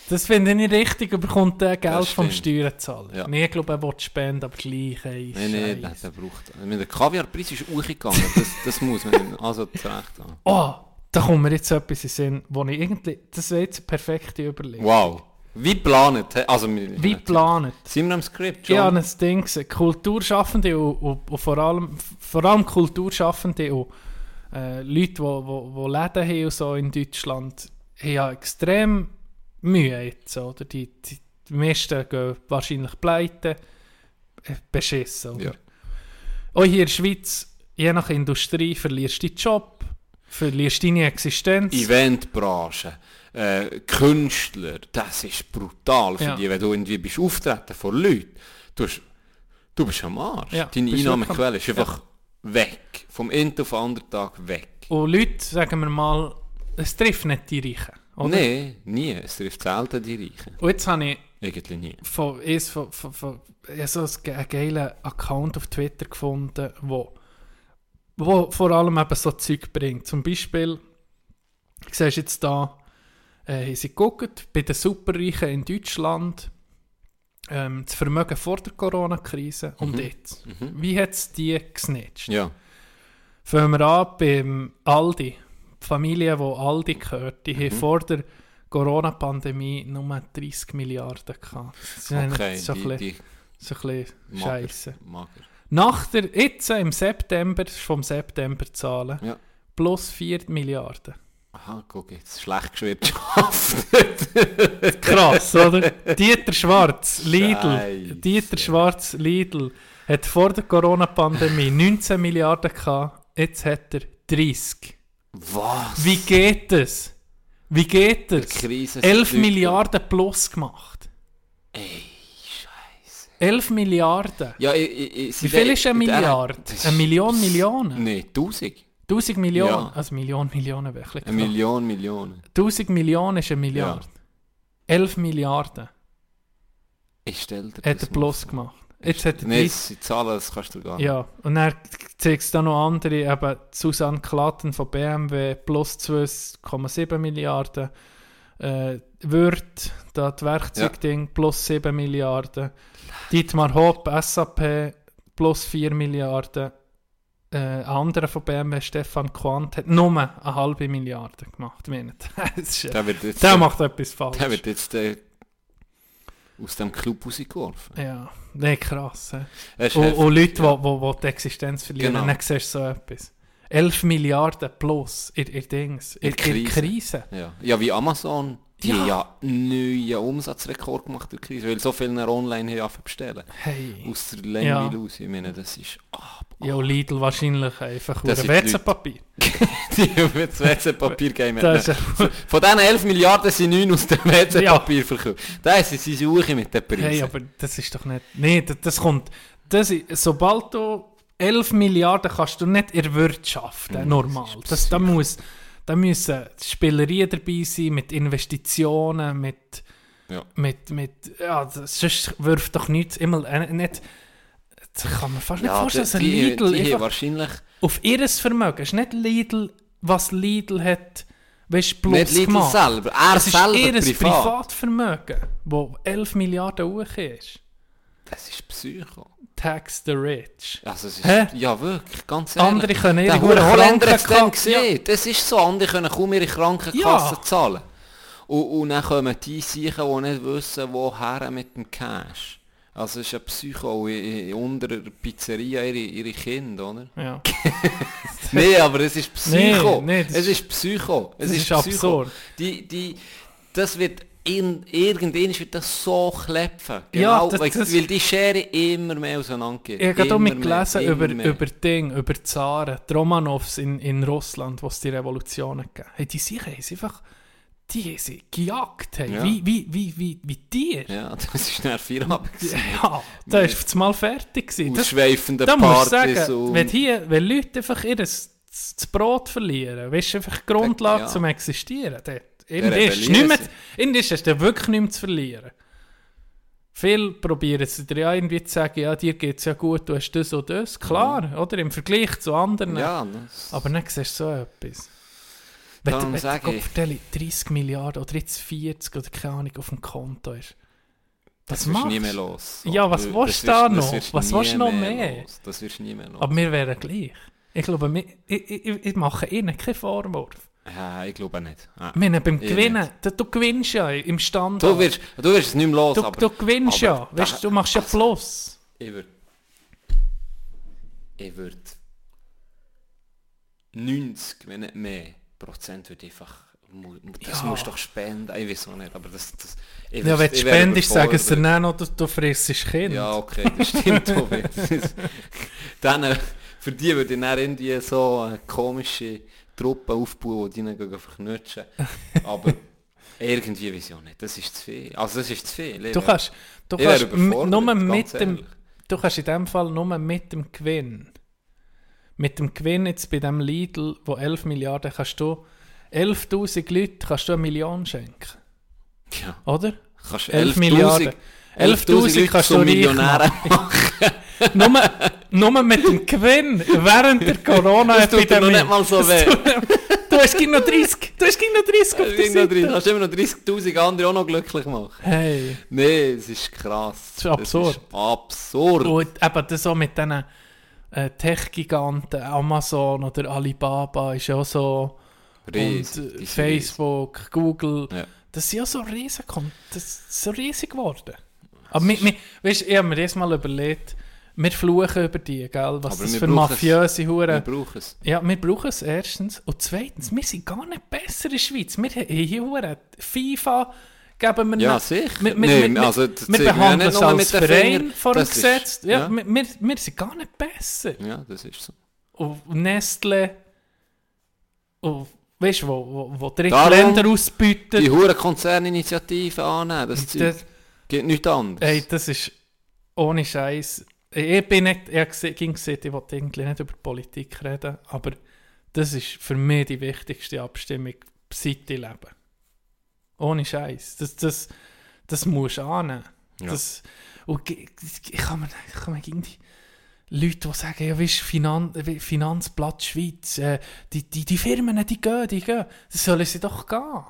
das finde ich nicht richtig, aber bekommt der Geld vom. Steuerzahler. Ja. Nee, ich glaube, er will spenden, aber gleich. Hey, Nein, nein, der, braucht... Der Kaviarpreis ist hochgegangen, das, das muss man also zurecht haben. Oh, da kommt mir jetzt etwas in Sinn, wo ich irgendwie, das wäre jetzt eine perfekte Überlegung. Wow. Wie geplant? Also, Wie geplant. Sind wir am Skript schon? habe ein Ding gesehen, Kulturschaffende und, und, und vor, allem, vor allem Kulturschaffende und äh, Leute, die wo, wo, wo Läden haben und so in Deutschland, haben ja extrem Mühe jetzt. Oder? Die, die, die meisten gehen wahrscheinlich pleite, äh, beschissen. Oder? Ja. Auch hier in der Schweiz, je nach Industrie, verlierst du deinen Job, verlierst deine Existenz. Eventbranche, äh, Künstler, das ist brutal für Ja. die, wenn du irgendwie bist auftreten vor Leuten. Du, hast, du bist am Arsch. Ja, Deine Einnahmequelle ist einfach weg. Vom einen auf den anderen Tag weg. Und Leute, sagen wir mal, es trifft nicht die Reichen. Oder? Nein, nie. Es trifft selten die Reichen. Und jetzt habe ich Irgendwie nie. von, von, von, von, ich habe so einen ge- einen geilen Account auf Twitter gefunden, wo, wo vor allem eben so Zeug bringt. Zum Beispiel, siehst du jetzt da, äh, sie geguckt, bei den Superreichen in Deutschland, ähm, das Vermögen vor der Corona-Krise und jetzt. Wie hat es die gesnitcht? Ja. Fangen wir an beim Aldi. Die Familie, die Aldi gehört, die Mhm. haben vor der Corona-Pandemie nur 30 Milliarden gehabt. Das ist Okay, so ein bisschen, so ein bisschen mager, Scheisse. mager. Nach der, jetzt im September, das ist vom September zahlen, Ja. plus 4 Milliarden. Aha, guck jetzt, schlecht gewirtschaftet. Krass, oder? Dieter Schwarz, Lidl, Scheisse. Dieter Schwarz, Lidl, hat vor der Corona-Pandemie 19 Milliarden gehabt, jetzt hat er 30. Was? Wie geht es? Wie geht? Krise 11 sind Milliarden plus gemacht. Ey, Scheiße. 11 Milliarden. Ja, ich, ich, Wie viel ist eine Milliarde? Eine Million Millionen? Nein, 1000. 1000 Millionen? Ja. Also Million Millionen bisschen Eine. Million, Millionen. 1000 Millionen ist eine Milliarde. 11 Milliarden Ich stell dir hat er plus vor. gemacht. Jetzt hat er Nein, 30 das sind Zahlen, das kannst du gar nicht. Ja, und dann zeigt es da noch andere, eben Susanne Klatten von BMW plus 2,7 Milliarden, äh, Würth, da das Werkzeugding, plus 7 Milliarden, Dietmar Hopp, SAP, plus 4 Milliarden, äh, ein anderer von BMW, Stefan Quandt, hat nur eine halbe Milliarde gemacht. Das ist, Der jetzt, der macht etwas falsch. der wird jetzt äh, aus dem Club rausgeworfen. ja, nee, krass. ist Und, und Leute, die ja. wo, wo die Existenz verlieren, Genau. dann siehst du so etwas. 11 Milliarden plus in, in Dings, in, In in Krise. Krise. Ja. ja, wie Amazon. Die Ja. haben ja einen neuen Umsatzrekord gemacht durch Krise, weil so viele online haben bestellen. Hey. Aus der Länge Ja. raus. Ich meine, das ist... Ah, Ja, und Lidl wahrscheinlich einfach Das die WC-Papier. die mit WC-Papier geben. Das ist- Von diesen 11 Milliarden sind 9 aus dem WC-Papier verkauft. Das ist sie Suche mit den Preisen. Hey, aber das ist doch nicht... Nee, das, das kommt... Das ist, sobald du 11 Milliarden kannst du nicht erwirtschaften, normal. Das, da, muss, da müssen Spielereien dabei sein, mit Investitionen, mit... Ja. Mit, mit, ja, das, sonst wirft doch nichts immer, äh, nicht, das kann man fast nicht ja, vorstellen, die, dass ein die, Lidl die einfach wahrscheinlich... auf ihres Vermögen, ist nicht Lidl, was Lidl hat, weißt, plus Nicht Lidl gemacht. selber, er es ist selber ihres privat. Privatvermögen, wo 11 Milliarden hoch ist. Das ist Psycho. Tax the rich. Also es ist, Hä? ja wirklich, ganz ehrlich. Andere können ihre Krankenkasse- gesehen. Das ist so, andere können kaum ihre Krankenkasse Ja. zahlen. Und, und dann kommen die sicher, die nicht wissen, woher mit dem Cash. Also es ist ein Psycho unter der Pizzeria ihre, ihre Kinder, oder? Ja. Nein, aber es ist Psycho. Nee, nee, es ist Psycho. Es ist, ist Psycho. absurd. Die, die, das wird irgendwann wird das so klepfen. Ja, Genau, das- weil, das- weil die Schere immer mehr auseinandergeht. Ich habe gerade auch Immer mitgelesen mehr, über, mehr. über Ding, über die Zaren, die Romanovs in, in Russland, wo es die Revolutionen gegeben hey, die sie einfach, die haben sie gejagt, hey, Ja. wie, wie, wie, wie, wie Tier. Ja, das ist schnell Feierabend. gewesen. Ja, da war es mal fertig. Gewesen. Das, Ausschweifende da musst Partys sagen, und... wenn, hier, wenn Leute einfach ihr das, das Brot verlieren, weißt du, einfach die Grundlage Ja. zum Existieren, dann, ist rebellieren nicht mehr, ist es dann wirklich nicht mehr zu verlieren. Viele probieren es dir ja irgendwie zu sagen, ja, dir geht es ja gut, du hast das und das. Klar, oder? Im Vergleich zu anderen. Mhm. ja, das, Aber dann siehst du so etwas. Wenn, du- wenn sage du ich- vertelle, 30 Milliarden oder jetzt 40 oder keine Ahnung auf dem Konto ist. das Was du machst nie mehr du? los. Ja, was Das willst du da das noch? du Was willst du noch mehr? los. Das wirst du nie mehr los. Aber wir wären gleich. Ich glaube, wir, ich, ich, ich mache ihnen keinen Vorwurf. Ja, ich glaube nicht. Ja. Ich meine, beim Ich Gewinnen, nicht. du, du gewinnst ja im Stand. Du wirst, du wirst es nicht mehr los, du, aber du gewinnst aber ja. Weißt, du machst ja Plus. ich würde... Ich würde... 90, wenn nicht mehr, Prozent würde ich einfach... Das Ja. musst du doch spenden. Ich weiß auch nicht, aber das... das ich Ja, wenn du spendest, sagen sie dann noch, du, du frissst Kind. Ja, okay, das stimmt wieder. dann, äh, für die würde ich dann irgendwie so eine komische Truppe aufbauen, die gehen verknutschen. Aber irgendwie weiß ich auch nicht. Das ist zu viel. Also das ist zu viel. Ich Du kannst, du kannst nur mit dem, du kannst in dem Fall nur mit dem Gewinn, mit dem Gewinn jetzt bei dem Lidl, wo 11 Milliarden, kannst du 11'000 Leute kannst du eine Million schenken, Ja, oder? kannst 11 11.000 Milliarden. 11'000 11'000 Leute kannst zu du reich Millionären machen. nur, nur mit dem Gewinn während der Das tut Corona-Epidemie. mal so Das weh. Du hast gegen noch 30, du hast gegen noch 30 auf Du der Seite. kannst immer noch 30'000 andere auch noch glücklich machen. Hey. Nee, es ist krass. Das ist absurd. ist absurd. Und eben das so mit diesen äh, Tech-Giganten, Amazon oder Alibaba ist ja auch so... Riesig, und äh, Facebook, Google, Ja. das sind ja so riesig, das ist so riesig geworden. Aber wir, wir, weißt, ich habe mir das mal überlegt, wir fluchen über die, gell? was Aber das wir für mafiöse Wir Huren... brauchen es. Ja, wir brauchen es erstens. Und zweitens, wir sind gar nicht besser in der Schweiz. Wir haben hier Huren FIFA geben wir Ja, nicht. sicher. Wir, wir, Nee, wir, also, wir, wir wir behandeln es als Verein vor dem Gesetz. Ja, ja. Wir, wir, wir sind gar nicht besser. Ja, das ist so. Und Nestle, und weißt du, wo, wo, wo dritte Darum Länder ausbieten. Die hure Konzerninitiative annehmen, das Zeug. das, Geht nichts anderes. ey, das ist ohne Scheiß. Ich bin nicht, ich habe gesehen, ich wollte eigentlich nicht über Politik reden, aber das ist für mich die wichtigste Abstimmung seit ich lebe. Ohne Scheiß. Das, das, das musst du annehmen. Ja. Das, und ich kann mir, ich kann mir gegen die Leute, die sagen, ja, weißt, Finan Finanzblatt Schweiz, äh, die, die, die Firmen, die gehen, die gehen. Das sollen sie doch gehen.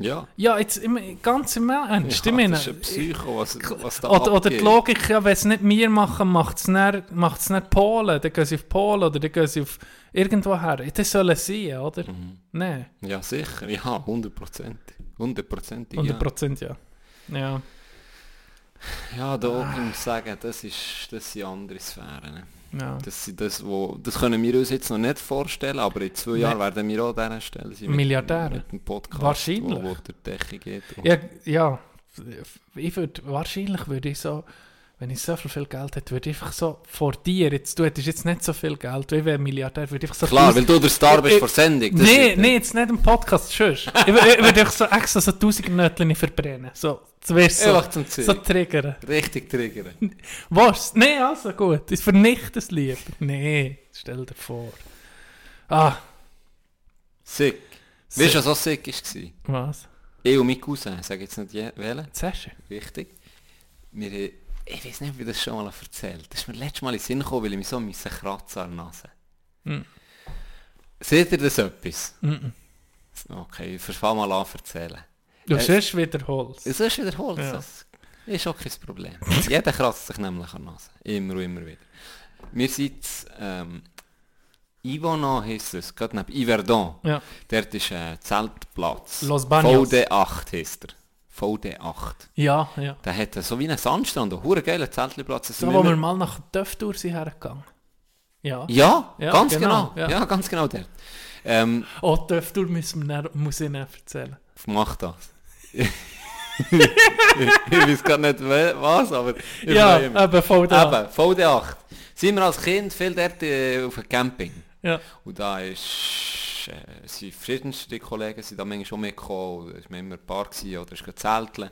Ja. Ja, jetzt im, ganz im Ernst. ich ja meine, das ist ein Psycho, was, was da oder, oder die. Logik, ja, wenn es nicht wir machen, macht es nicht, macht's nicht Polen. Dann gehen sie auf Polen oder dann gehen sie auf irgendwo her. Das sollen sie, oder? Mhm. Nein, Ja, sicher. Ja, hundertprozentig. Hundertprozentig, 100 ja. Prozent ja. Ja. Ja, da kann ich sagen, das, ist, das sind andere Sphären. ne? Ja. Das, das, wo, das können wir uns jetzt noch nicht vorstellen, aber in zwei Jahren werden wir auch an dieser Stelle sein. Milliardäre. Mit dem Podcast, Wahrscheinlich. Wo, wo der Decke geht. Ja, ja, ich würde, wahrscheinlich würde ich so, wenn ich so viel, Geld hätte, würde ich einfach so vor dir, jetzt, du hättest jetzt nicht so viel Geld, wie wäre Milliardär, würde ich so... Klar, weil du der Star bist Ich- vor Sendung. wird- nee, jetzt nicht im Podcast, tschüss. ich wür- ich würde einfach so extra so tausend Nötchen verbrennen. So, das wär's so. Zum. So triggern. Richtig triggern. Was? Nee, also gut. Ich vernichte es lieber. Nee, stell dir vor. Ah, Sick. Sick. Weißt du, was auch sick war? was? Ich und mein Cousin, sage jetzt nicht wählen, Session? wichtig. Wir, haben- ich weiß nicht, wie das schon mal erzählt. Das ist mir letztes Mal in den Sinn gekommen, weil ich mich so müssen kratzen an der Nase. Mm. Seht ihr das etwas? Mm Okay, ich fange mal an zu erzählen. Du Äh, sonst wiederholst. Es ist wiederholt, Ja. das ist auch kein Problem. Jeder kratzt sich nämlich an der Nase. Immer und immer wieder. Wir sind ähm, Ivona heisst es, gerade neben Yverdon. Ja. Dort ist ein Zeltplatz. Los Baños. VD8 heisst er. VD8. Ja, ja. Der hat so wie einen Sandstrand, ein hure geiler Zeltplatz. Das Da, wo wir mal nach Döftour sind hergegangen. Ja. ja, Ja, ganz genau, genau. ja. Ja. ganz genau dort. Ähm, Oh, Döftour müssen wir muss ich Ihnen erzählen. mach das. ich weiß gar nicht was, aber ich Ja, eben voll da. Eben, VD8. Sind wir als Kind viel dort äh, auf einem Camping. Ja. Und da ist, äh, sind verschiedenste Kollegen sind da manchmal schon mitgekommen. Es war immer ein Paar gewesen, oder es war zelteln.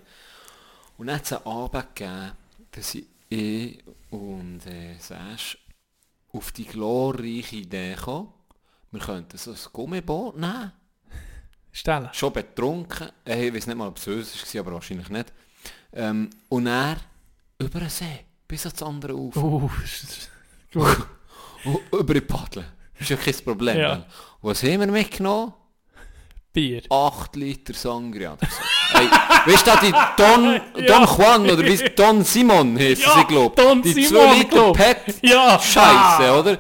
Und dann hat es einen Abend gegeben, da sind ich und äh, Sash auf die glorreiche Idee gekommen, wir könnten so ein Gummiboot nehmen. Stellen. Schon betrunken. Ich weiß nicht mal, ob es uns war, aber wahrscheinlich nicht. Ähm, und er über den See, bis ans andere Ufer. Und über die Paddeln. Ist ja kein Problem. Ja. Was haben wir mitgenommen? Bier. 8 Liter Sangria oder so. hey, weißt du, die Don, Don Juan oder wie Don Simon heisst Ja, sie, glaube Don Die Simon, 2 Liter. Pet. Ja. Scheiße, Ah. oder?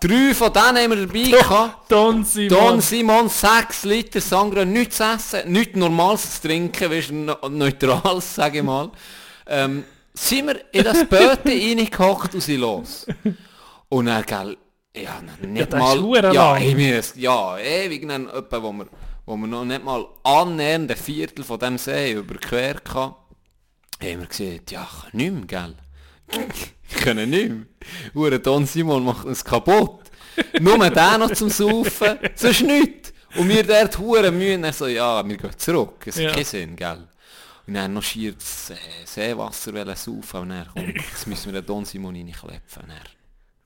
Drei von denen haben wir dabei gehabt. Don Simon. Don Simon, 6 Liter Sangria, nichts zu essen, nichts Normales zu trinken, weißt du, ne- Neutrales, sage ich mal. Ähm, sind wir in das Böte reingehockt und sind los. Und dann, gell, ja, nicht ist mal, hure ja, ich muss, ja, ewig, dann etwa, wo wir, wo wir noch nicht mal annähernd ein Viertel von dem See überquert hatten, haben wir gesagt, ja, ich kann nicht mehr, gell. Ich kann nicht mehr. Hure Don Simon macht uns kaputt. Nur der noch zum Saufen, sonst nichts. Und wir dort hure Mühe, und er so, ja, wir gehen zurück, es Ja. hat keinen Sinn, gell. Und dann noch schier das äh, Seewasser saufen und dann, komm, jetzt müssen wir den Don Simon reinklepfen. Und dann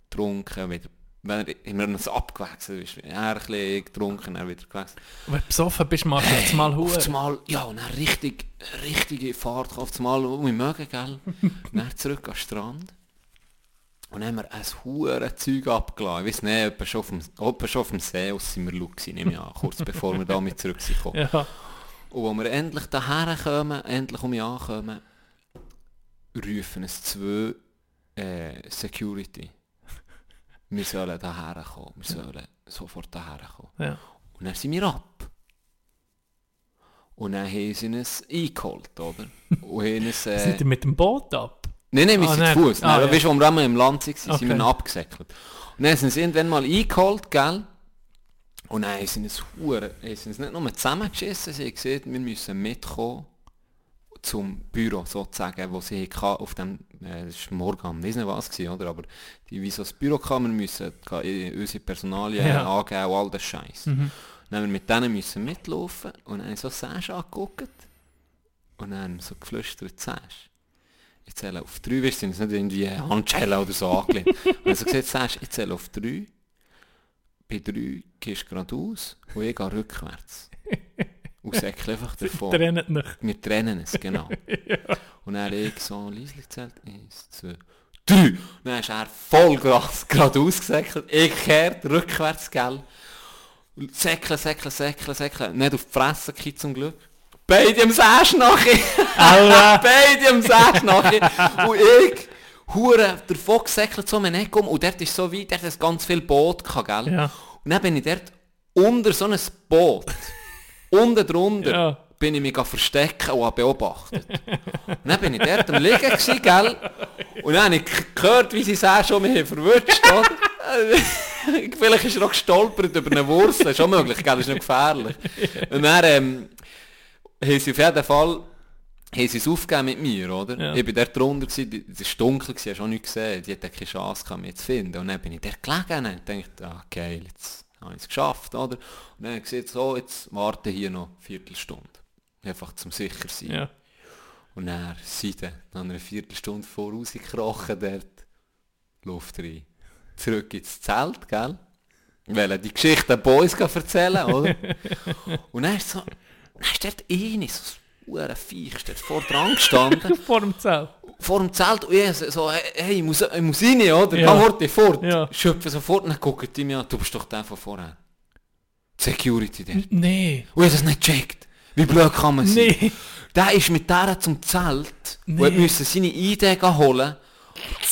getrunken, wieder, wenn er, haben wir uns abgewechselt, ist er ein bisschen getrunken, er wieder gewechselt. Wenn du besoffen bist, machst du jetzt mal Huren. einmal, ja, und dann richtig, richtige Fahrt, auf einmal um mich mögen, gell. dann zurück am Strand. Und dann haben wir ein hure Zeug abgeladen. Ich weiß nicht, etwa schon auf dem, etwa schon auf dem See, aus sind wir gewesen, nehme ich an, kurz bevor wir damit zurück sind. Ja. Und als wir endlich daher kommen, endlich um mich ankommen, rufen es zwei äh, Security. Wir sollen daher kommen, wir sollen sofort daher kommen. Ja. Und dann sind wir ab. Und dann haben sie uns eingeholt, oder? Und haben uns, äh, ihr mit dem Boot ab? Nein, nein, wir Ah, sind zu Fuß. Ah, ja. Weißt du, als wir im Land waren, sind Okay. wir noch abgesäckelt. Und dann sind sie irgendwann mal eingeholt, gell? Und dann haben sie uns, haben sie uns nicht nur zusammengeschissen, sie haben gesagt, wir müssen mitkommen zum Büro sozusagen, wo sie auf dem, äh, das war morgen, ich weiß nicht was gewesen, oder? Aber die, wie so das Büro kam, wir müssen unsere Personalien Ja. angeben und all das Scheiß. Mhm. Dann haben wir mit denen müssen mitlaufen und dann haben so Sash angeguckt und dann haben so geflüstert, Sash. Ich zähle auf drei, wir sind nicht irgendwie Handschellen oder so angelehnt. und dann so gesagt, Sash, ich zähle auf drei, bei drei gehst du geradeaus und ich gehe rückwärts. Und säckle einfach davon. Wir trennen es, genau. Und dann ich so leise gezählt, eins, zwei, drei. Und dann ist er voll geradeaus gesäckelt, ich kehrt rückwärts, gell. Säckeln, säckeln, säckeln, säckeln. Nicht auf die Fresse gekriegt zum Glück. Beide am Säsch nachher. Beide am Säsch nachher. Und ich, hure davon gesäckelt, so um Eck um. Und dort ist so weit, dort hat ganz viel Boot gehabt, gell. Ja. Und dann bin ich dort unter so einem Boot, unten drunter, Ja. Bin ich mich verstecken und habe beobachtet. Und dann bin ich dort am Liegen gewesen, gell? Und dann habe ich gehört, wie sie schon mich haben verwutscht, oder? Vielleicht ist er auch gestolpert über eine Wurzel, ist auch möglich, gell? Das ist nicht gefährlich. Und dann ähm, haben sie auf jeden Fall haben sie es aufgegeben mit mir, oder? Ja. Ich bin dort drunter, es war dunkel, gewesen, hast auch nichts gesehen, die hatten keine Chance gehabt, mich zu finden. Und dann bin ich dort gelegen und dachte, ah, geil, jetzt habe ich es geschafft, oder? Und dann habe ich gesagt, so, jetzt warte hier noch eine Viertelstunde. Einfach zum sicher sein. Ja. Und dann sind dann nach einer Viertelstunde vorausgekrochen dort, Luft rein. Zurück ins Zelt, gell? Weil die Geschichte den Boys erzählen, oder? Und dann ist so, dann ist dort eine, so ein Viech, ist dort vor dran gestanden, Vor dem Zelt. vor dem Zelt, und ich so, hey, hey, ich muss, ich muss rein, oder? Ja. Geh Horti, fort. Ja. Schöpfe sofort, dann guckt die mich an, du bist doch der von vorher. Die Security der. Nee. Und ich hab das nicht gecheckt. Wie blöd kann man sein? Nee. Der ist mit der zum Zelt Nee. und müssen seine ID gehen holen.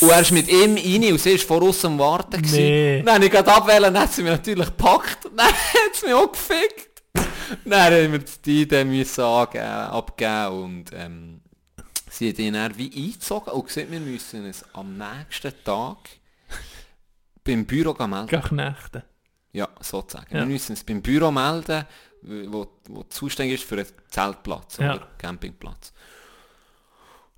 Und er ist mit ihm rein und sie ist vor uns am Warten. Nee. Dann habe ich gerade abwählen, dann hat sie mich natürlich gepackt. Dann hat sie mich auch gefickt. Dann haben wir die ID müssen angeben, abgeben und ähm, sie hat ihn dann wie eingezogen und gesagt, wir müssen es am nächsten Tag beim Büro melden. Geh Knechte. Ja, sozusagen. Ja. Wir müssen es beim Büro melden, wo, wo zuständig ist für einen Zeltplatz Ja. oder Campingplatz.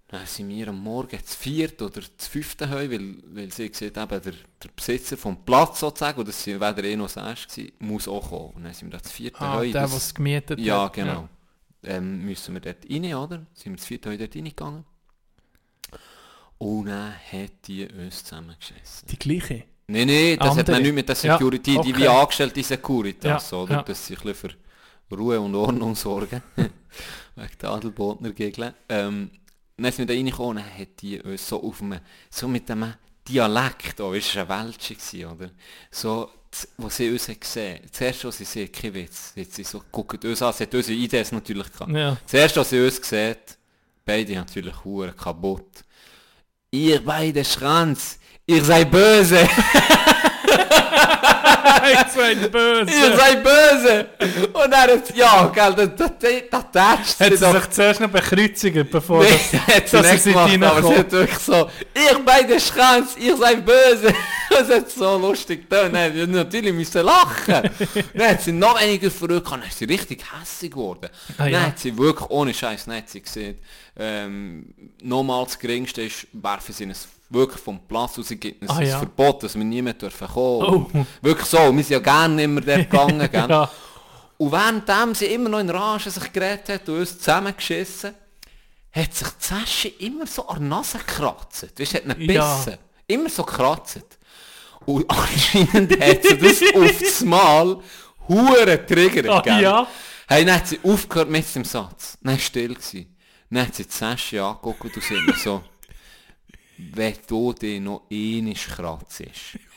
Dann sind wir am Morgen zu viert oder zu fünften heu, weil, weil sie sieht, eben der, der Besitzer vom Platz sozusagen, oder das war weder eh noch das gewesen, muss auch kommen. Und dann sind wir da zu vierten Ah, heu. der, das- es gemietet ja, hat. genau. Ähm, müssen wir dort rein, oder? Sind wir zu vierten heu dort reingegangen. Und dann hat die uns zusammengeschissen. Die gleiche. Nein, nein, das hat Andere. man nicht mit der Ja, Security, die okay. wie angestellte Securitas, Ja, oder? ja. Dass sie ein bisschen für Ruhe und Ordnung sorgen. Wegen der Adelbodner Gegel. Ähm, dann sind wir da reingekommen und hat die uns so auf einem, so mit einem Dialekt, oh, ist ein Weltsche gewesen, oder? So, wo sie uns gesehen zuerst, als sie sehen, kein Witz, hat sie so guckt uns an, sie hat unsere Ideen natürlich gehabt. Ja. Zuerst, als sie uns sieht, beide natürlich hure kaputt. Ihr beide Schranz, ihr seid böse! ich seid böse. Ihr seid böse! Und er hat, ja, gell, das, das, das tätscht Hat sie doch. sich zuerst noch bekreuzigt, bevor Nee, das... hat sie dass sie nicht gemacht, aber sie hat wirklich so, ihr beide Schranz, ihr seid böse! Das hat so lustig getan. Dann hat natürlich müssen lachen. Dann hat sie noch weniger verrückt, dann ist sie richtig hässlich geworden. Ah, dann ja. hat sie wirklich, ohne Scheiß, dann sie gesehen, ähm, nochmal das Geringste ist, werfen sie es wirklich vom Platz raus, gibt es Ah, ein ja. Verbot, dass wir niemand dürfen kommen. Oh. Wirklich so, wir sind ja gerne immer dort gegangen? Ja. Und währenddem sie immer noch in Rage sich geredet hat und uns zusammengeschissen, hat sich die Sasche immer so an der Nase gekratzt. Weißt hat nicht Ja. gebissen. Immer so gekratzt. Und anscheinend hat sie das auf das Mal hure triggert, Ah, gell? ja. Hey, dann hat sie aufgehört mit dem Satz. Dann war still. Gewesen. Dann hat sie die Sasche angeguckt und sie immer so, wenn du dich noch einmal kratzt,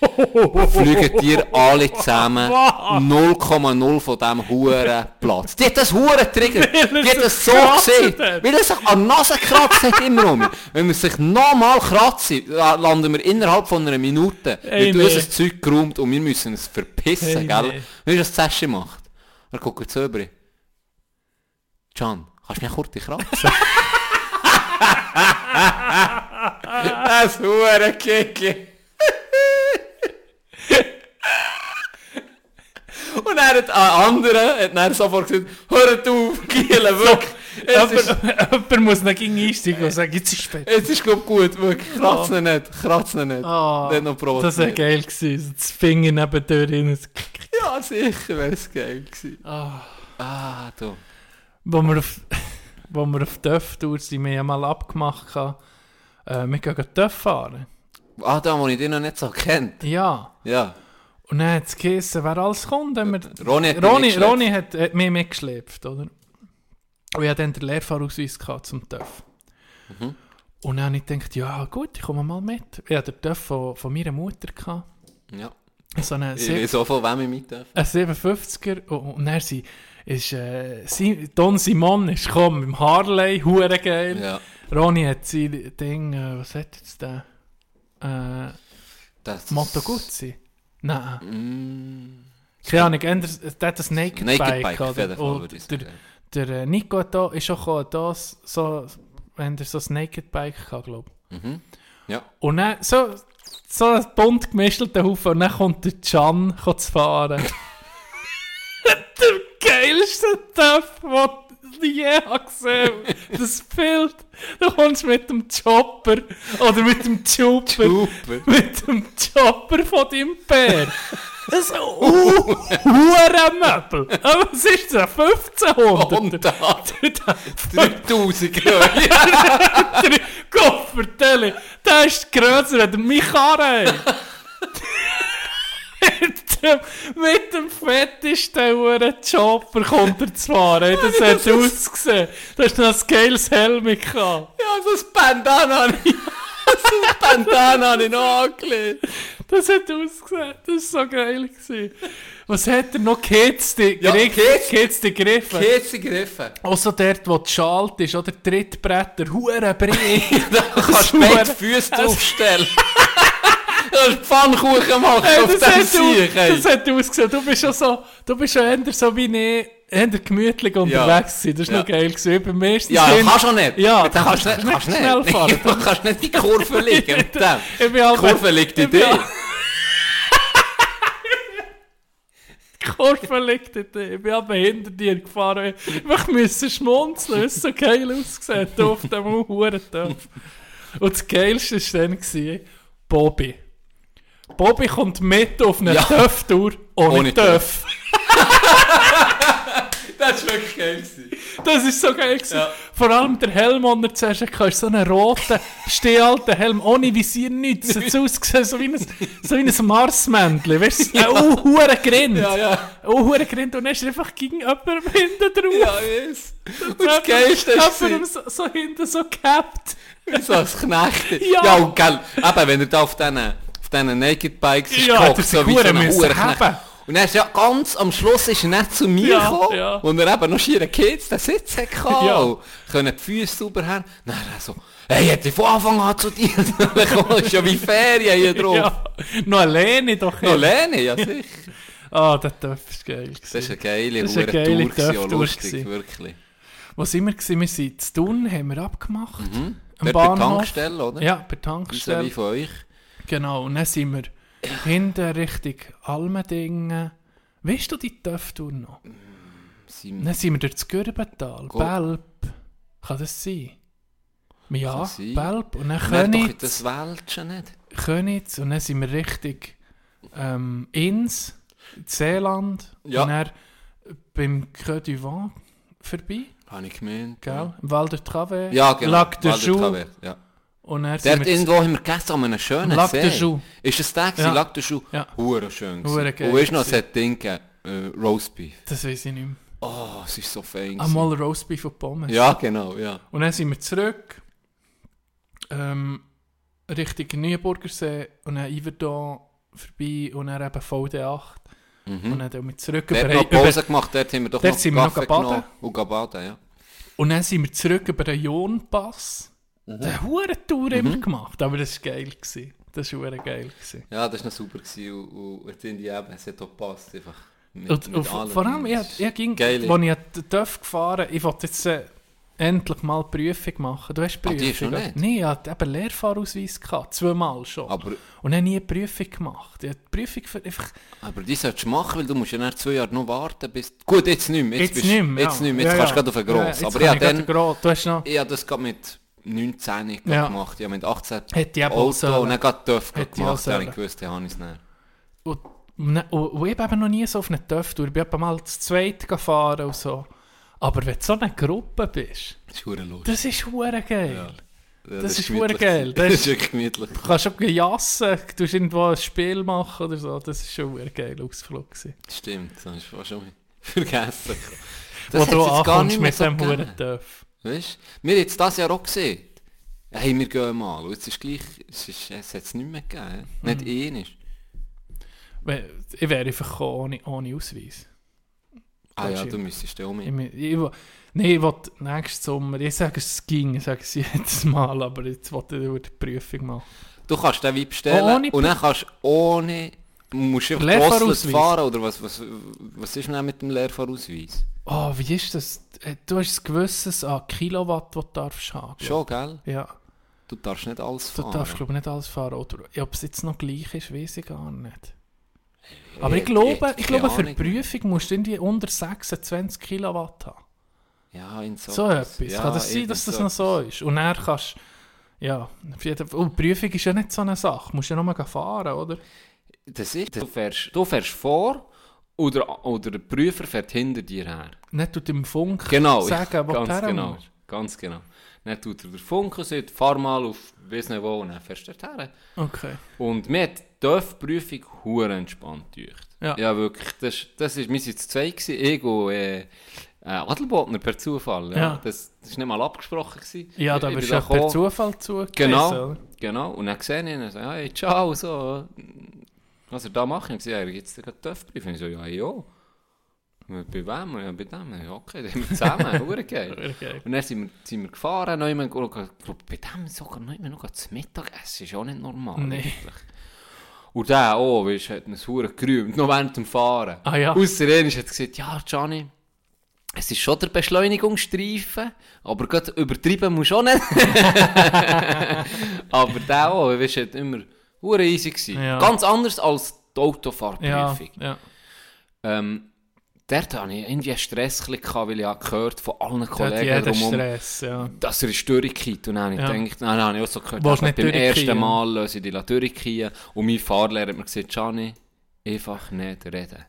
fliegen dir alle zusammen 0,0 von diesem huren Platz. Die hat das huren Trigger. Die hat das so gesehen. Weil er sich an der Nase kratzt hat immer um. Wenn wir sich nochmal kratzen, la- landen wir innerhalb von einer Minute. Ey, Weil du unser Zeug geräumt und wir müssen es verpissen, Ey, gell? nee. Weißt du, was Session macht? Er guckt so über. Can, kannst du mich kurz kratzen? das hure Kiki. Und er hat ein anderer, hat dann sofort gesagt, hört auf, Gielen, wirklich. Jemand muss noch gegen einsteigen und sagen, jetzt ist spät. es ist glaub gut, wirklich. Kratz ihn nicht, kratz ihn nicht. Ah, Nicht noch das wäre geil gewesen. Das Finger neben der Tür. Ja, sicher wäre es geil gewesen. Ah. Ah, du. Wo wir auf, wo wir auf Töff-Tour sind, wir haben ja mal abgemacht, gehabt, äh, wir gehen Töff fahren. Ah, da, wo ich dich noch nicht so kennt. Ja. Ja. Und dann hat es geheißen, wer alles kommt. Haben wir, Ronny hat Ronny, mitgeschleppt. Ronny hat, hat mich mitgeschleppt, oder? Und ich hatte dann den Lehrfahrausweis zum TÜV. Mhm. Und dann habe ich gedacht, ja gut, ich komme mal mit. Ich hatte den TÜV von, von meiner Mutter. Gehabt. Ja. So einen, Ich weiß auch von wem ich mit darf. einen 57er. Und, und dann sie, ist, äh, Don Simon ist gekommen mit dem Harley, hure geil. Ja. Ronny hat sein Ding, äh, was hat jetzt der? Äh, Das Moto Guzzi? Nein. Mm, Keine Ahnung, der hat das Naked, Naked Bike. Bike, oder? Fall, ich der, sagen. der äh, Nico hat da, ist auch gekommen, da so, wenn er so ein Naked Bike gehabt, glaube Mhm. Ja. Und dann so, so ein bunt gemistelter Haufen und dann kommt der Can zu fahren. der geilste Töpf, den ich je habe gesehen Das Bild. Du kommst mit dem Chopper oder mit dem Chopper. Mit dem Chopper von deinem Bär. Das ist ein Hurenmöbel. Aber was ist das? 1500? Und da Der 3000 Euro. Koffertelle, der ist grösser als der Michare. mit, dem, mit dem fettesten Huren Chopper kommt er zu fahren. Das hat ausgesehen. Da hast du noch ein geiles Helm gehabt. Ja, so ein Bandana habe ich. so ein Bandana habe ich noch angelegt. Das hat ausgesehen. Das war so geil. Gewesen. Was hat er noch? Kitzte Ja, Kiez- Kitzte gegriffen. Käse gegriffen. Auch so dort, wo die Schalt ist, oder? Trittbretter, Huren breit. Da kannst du beide Füße draufstellen. Du kannst Pfannkuchen machen Ey, auf dem Sieg. du, das hat ausgesehen. Du bist schon so, du bist schon eher so wie ich, eher gemütlich unterwegs gewesen. Das war Ja. noch geil gewesen. Beim ersten Ja, Kind- kannst du nicht. Ja, dem kannst du kannst nicht, kannst nicht. schnell fahren. Du kannst nicht die Kurve liegen mit dem. Ich bin Die halt Kurve liegt in dir. Die Kurve liegt in dir. Ich bin aber hinter dir gefahren. Ich musste schmunzeln, weil es so geil ausgesehen hat auf dem Hurentöpf. Und das Geilste war dann Bobby. Bobby kommt mit auf eine Ja. Töpftour ohne, Ohne Töpf. Das war wirklich geil. gewesen. Das ist so geil gewesen. Ja. Vor allem der Helm, den er zuerst hatte, ist so einen roten, stehalten Helm, ohne Visier, nichts. Es ausgesehen, so wie ein, so wie ein Marsmännchen. Weißt du, ein uh, hure Grind. Ja, ja. Oh, hure Grind. Und dann ist einfach gegen jemanden hinten drauf. Ja, yes. Und das Geilste ist, Jemandem so, so hinten so gehabt. wie so als Knecht. Ja. Ja, und gell, eben, wenn er da auf diesen, diesen Naked Bikes ist Ja, gehockt, das so wie so ein Hurenknecht. Und dann ist ja ganz am Schluss ist er nicht zu mir Ja, gekommen, ja. und er eben noch schieren Kids den Sitz hatte. Ja. Können die Füße sauber haben. Dann er so, hey, hätte ich von Anfang an zu dir. Kommst du ja wie Ferien hier drauf. Ja. Noch alleine doch. Noch Lene, ja sicher. Ah, der Töpf ist geil. Das gewesen. ist eine geile, Das ist eine geile Tour, gewesen, lustig, gewesen. wirklich. Wo sind wir gewesen? Wir sind zu Thun, haben wir abgemacht. Am Mhm. Dort bei der Tankstelle, oder? Ja, bei der Wie Tankstelle. von euch. Genau, und dann sind wir hinten Richtung Almendingen. Weißt du die Töpftour noch? Sind- Dann sind wir durch das Gürbental, Go- Belp. Kann das sein? Ja, sein. Belp. Und dann Königs, das Wäldchen nicht. Königs. Und dann sind wir Richtung ähm, Inns, Seeland. Ja. Und dann beim Creux du Vent vorbei, Habe ich gemeint. gell? Im Val de Travers. Ja, genau. Lac de Joux. Ja. Und sind Dort irgendwo haben wir gegessen an einem schönen Lac See. Joux. Ist es der gewesen? Ja. Lac de Joux? Ja. Hure schön. Hure geil Und weißt du noch, es hat Ding gegeben, äh, Roastbeef. Das weiß ich nicht mehr. Oh, es ist so fein. Einmal Roastbeef und Pommes. Ja, genau, ja. Und dann sind wir zurück. Ähm, Richtung Neuenburgersee und dann Iverdon vorbei und dann eben VD8. Und dann sind wir zurück Mhm. Dort über, noch über, Pause gemacht, dort haben wir doch Dort noch sind wir noch baden. genommen und baden, ja. Und dann sind wir zurück über den Jonpass. Mhm. Der hure Tour immer gemacht, aber das war geil. Gewesen. Das war geil. Gewesen. Ja, das war noch super gewesen und, und in die eben, es hat auch gepasst, einfach. Mit, Und, mit und vor allem, ich, ich ging, Geil. als ich TÜV gefahren ich wollte jetzt äh, endlich mal die Prüfung machen. Du hast Ah, Prüfung? die oder? nicht? Nein, ich hatte eben Lehrfahrausweis, gehabt, zweimal schon. Aber, und dann nie eine Prüfung gemacht. Ich habe die Prüfung für einfach... aber die solltest du machen, weil du musst ja nach zwei Jahren noch warten, bis... Gut, jetzt nicht mehr. Jetzt, Jetzt, bist, nicht mehr. Jetzt ja. nicht mehr, jetzt ja, kannst ja. du gerade auf den Ja, Gross. jetzt aber ja, ich gerade dann... Du hast noch... Ich habe das gerade mit 19 gerade Ja. gemacht. Ja, mit 18 Hätte ich auch Auto sollen. und dann gerade TÜV ich gemacht. Habe ich gewusst, dann habe ich es nicht. Und, und, und, und ich bin eben noch nie so auf einen TÜV durch. Ich bin mal zu zweit gefahren und so. Aber wenn du so eine Gruppe bist, Das ist lustig. das ist hure geil. Ja, das ist gemütlich verdammt geil. Das Das ist- ist wirklich gemütlich. Du kannst auch jassen, du kannst irgendwo ein Spiel machen oder so. Das war schon ein hure geiler Ausflug. Gewesen. Stimmt, das hast du schon vergessen. Wo hat's du ankommst mit so dem huren TÜV. Weißt du? Wir haben jetzt das Jahr auch gesehen. Hey, wir gehen mal. Und jetzt ist gleich, es, ist, es hat es nicht mehr gegeben. Mhm. Nicht ähnlich. Ich wäre einfach ohne, ohne Ausweis. Ah ja, du müsstest ja auch mit. ich, ich, will- ich will nächsten Sommer, ich sage es ging, ich sage es jedes Mal, aber jetzt wollte ich die Prüfung machen. Du kannst den Wein bestellen Ohne und dann kannst du ohne... Musst du einfach. Goslet fahren oder was, was, was ist denn mit dem Lehrfahrausweis? Oh, wie ist das? Äh, Du hast ein gewisses an Kilowatt, das du darfst haben. Schon, gell? Ja, Du darfst nicht alles du fahren. darfst glaube ich nicht alles fahren. Oder ob es jetzt noch gleich ist, weiß ich gar nicht. Aber Ich- ich glaube, ich- glaube für die. Prüfung musst du irgendwie unter 26 Kilowatt haben. Ja, in so, So etwas. Ja, Kann das sein, dass das so noch so ist? Und dann kannst ja, Fall. Und die Prüfung ist ja nicht so eine Sache. Du musst ja nur fahren, oder? Das ist, du fährst, du fährst vor oder, oder der Prüfer fährt hinter dir her. Nicht tut im Funk Genau, sagen, wo ganz genau, ganz genau. Dann tut er den Funk und sagt, fahr mal auf, weiss nicht wo, und dann fährst du dort her. Okay. Und mir hat die TÜV-Prüfung hure entspannt gedacht. Ja. ja wirklich, das, das ist, wir waren zu zweit, gewesen, ich und äh, äh, Adelbotner per Zufall. Ja. Ja. Das, das war nicht mal abgesprochen. Gewesen. Ja, da bin du per. Zufall zugewiesen. Genau, oder? genau. Und dann sehe ich ihn und sage, hey, ciao, so. Was er da macht, ich sage, er jetzt gerade TÜV-Prüfung. Ich so, ja, ja. Bei wem? Ja, bei dem. Ja, okay, dann haben wir zusammen. Hure geil. Und dann sind wir, sind wir gefahren, noch immer, ich glaube, bei dem sogar noch immer noch zu Mittag essen, ist auch nicht normal. Nee. eigentlich. Und der auch, weißt hat uns hure gerühmt, noch während dem Fahren. Ah ja. Ausser er hat gesagt, ja, Gianni, es ist schon der Beschleunigungsstreifen, aber gerade übertrieben musst du auch nicht. aber der auch, weißt hat immer hure easy gewesen. Ja. Ganz anders als die Ja, Autofahrprüfung. ja. Ähm, dort hatte ich irgendwie Stress, gehabt, weil ich gehört von allen hat Kollegen drumherum, Stress, ja. dass er ist durchgekippt. Und dann Ja. gedacht, nein, nein, ich auch so gehört, dass beim ersten? Mal löse ich die durchkiehen. Und mein Fahrlehrer hat mir gesagt, Gianni, einfach nicht reden.